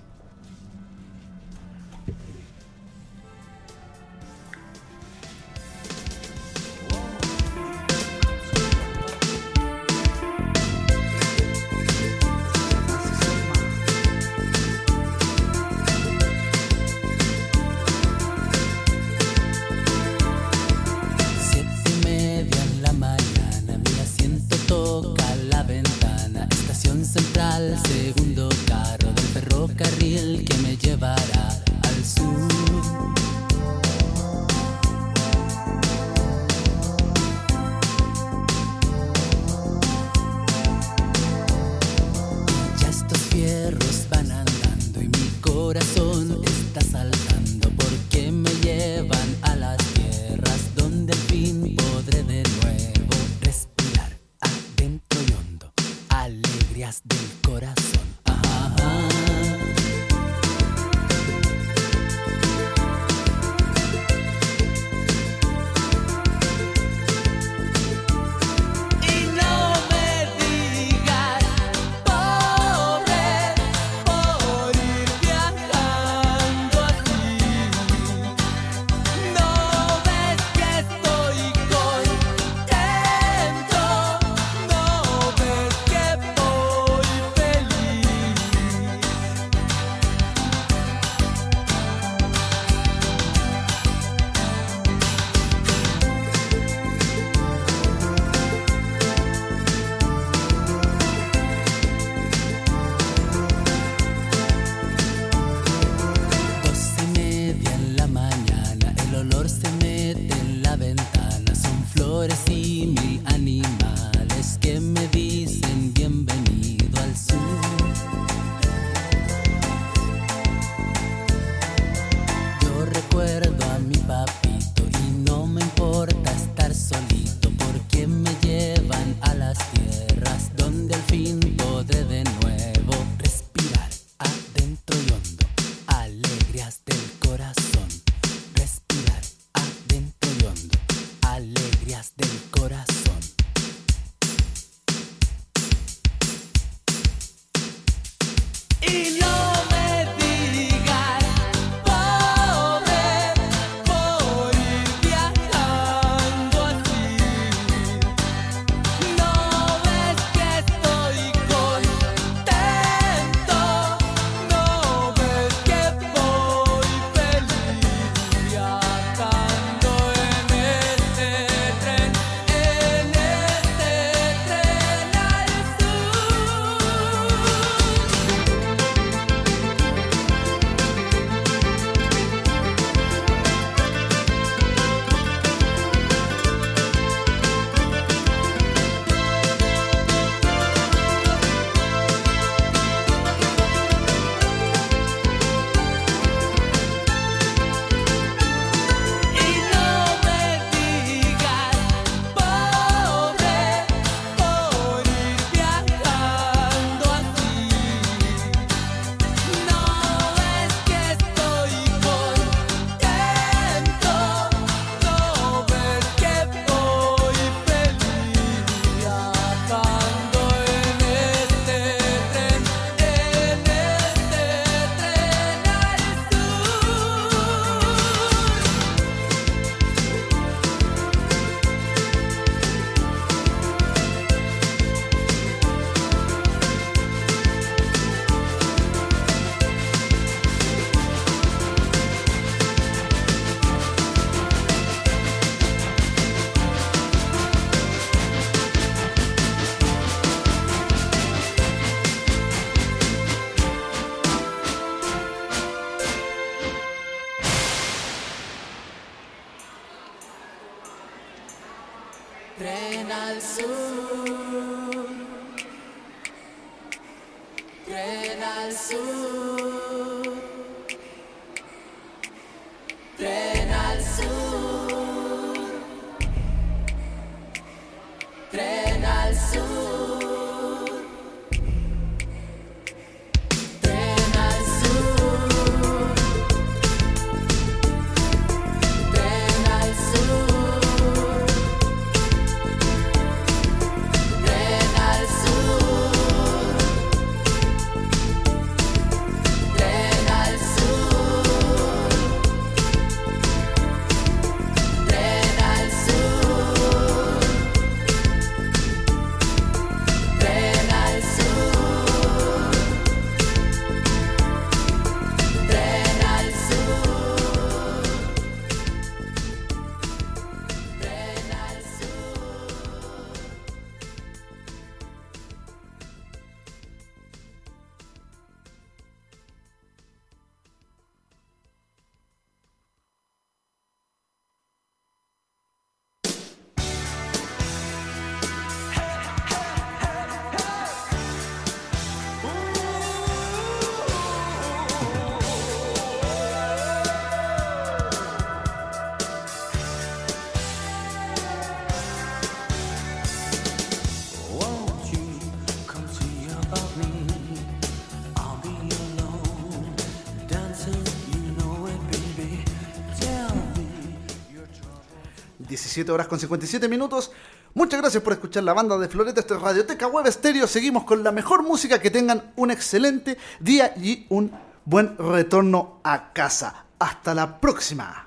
B: 17 horas con 57 minutos. Muchas gracias por escuchar la banda de Floreta. Esto es Radioteca Web Estéreo. Seguimos con la mejor música. Que tengan un excelente día y un buen retorno a casa. Hasta la próxima.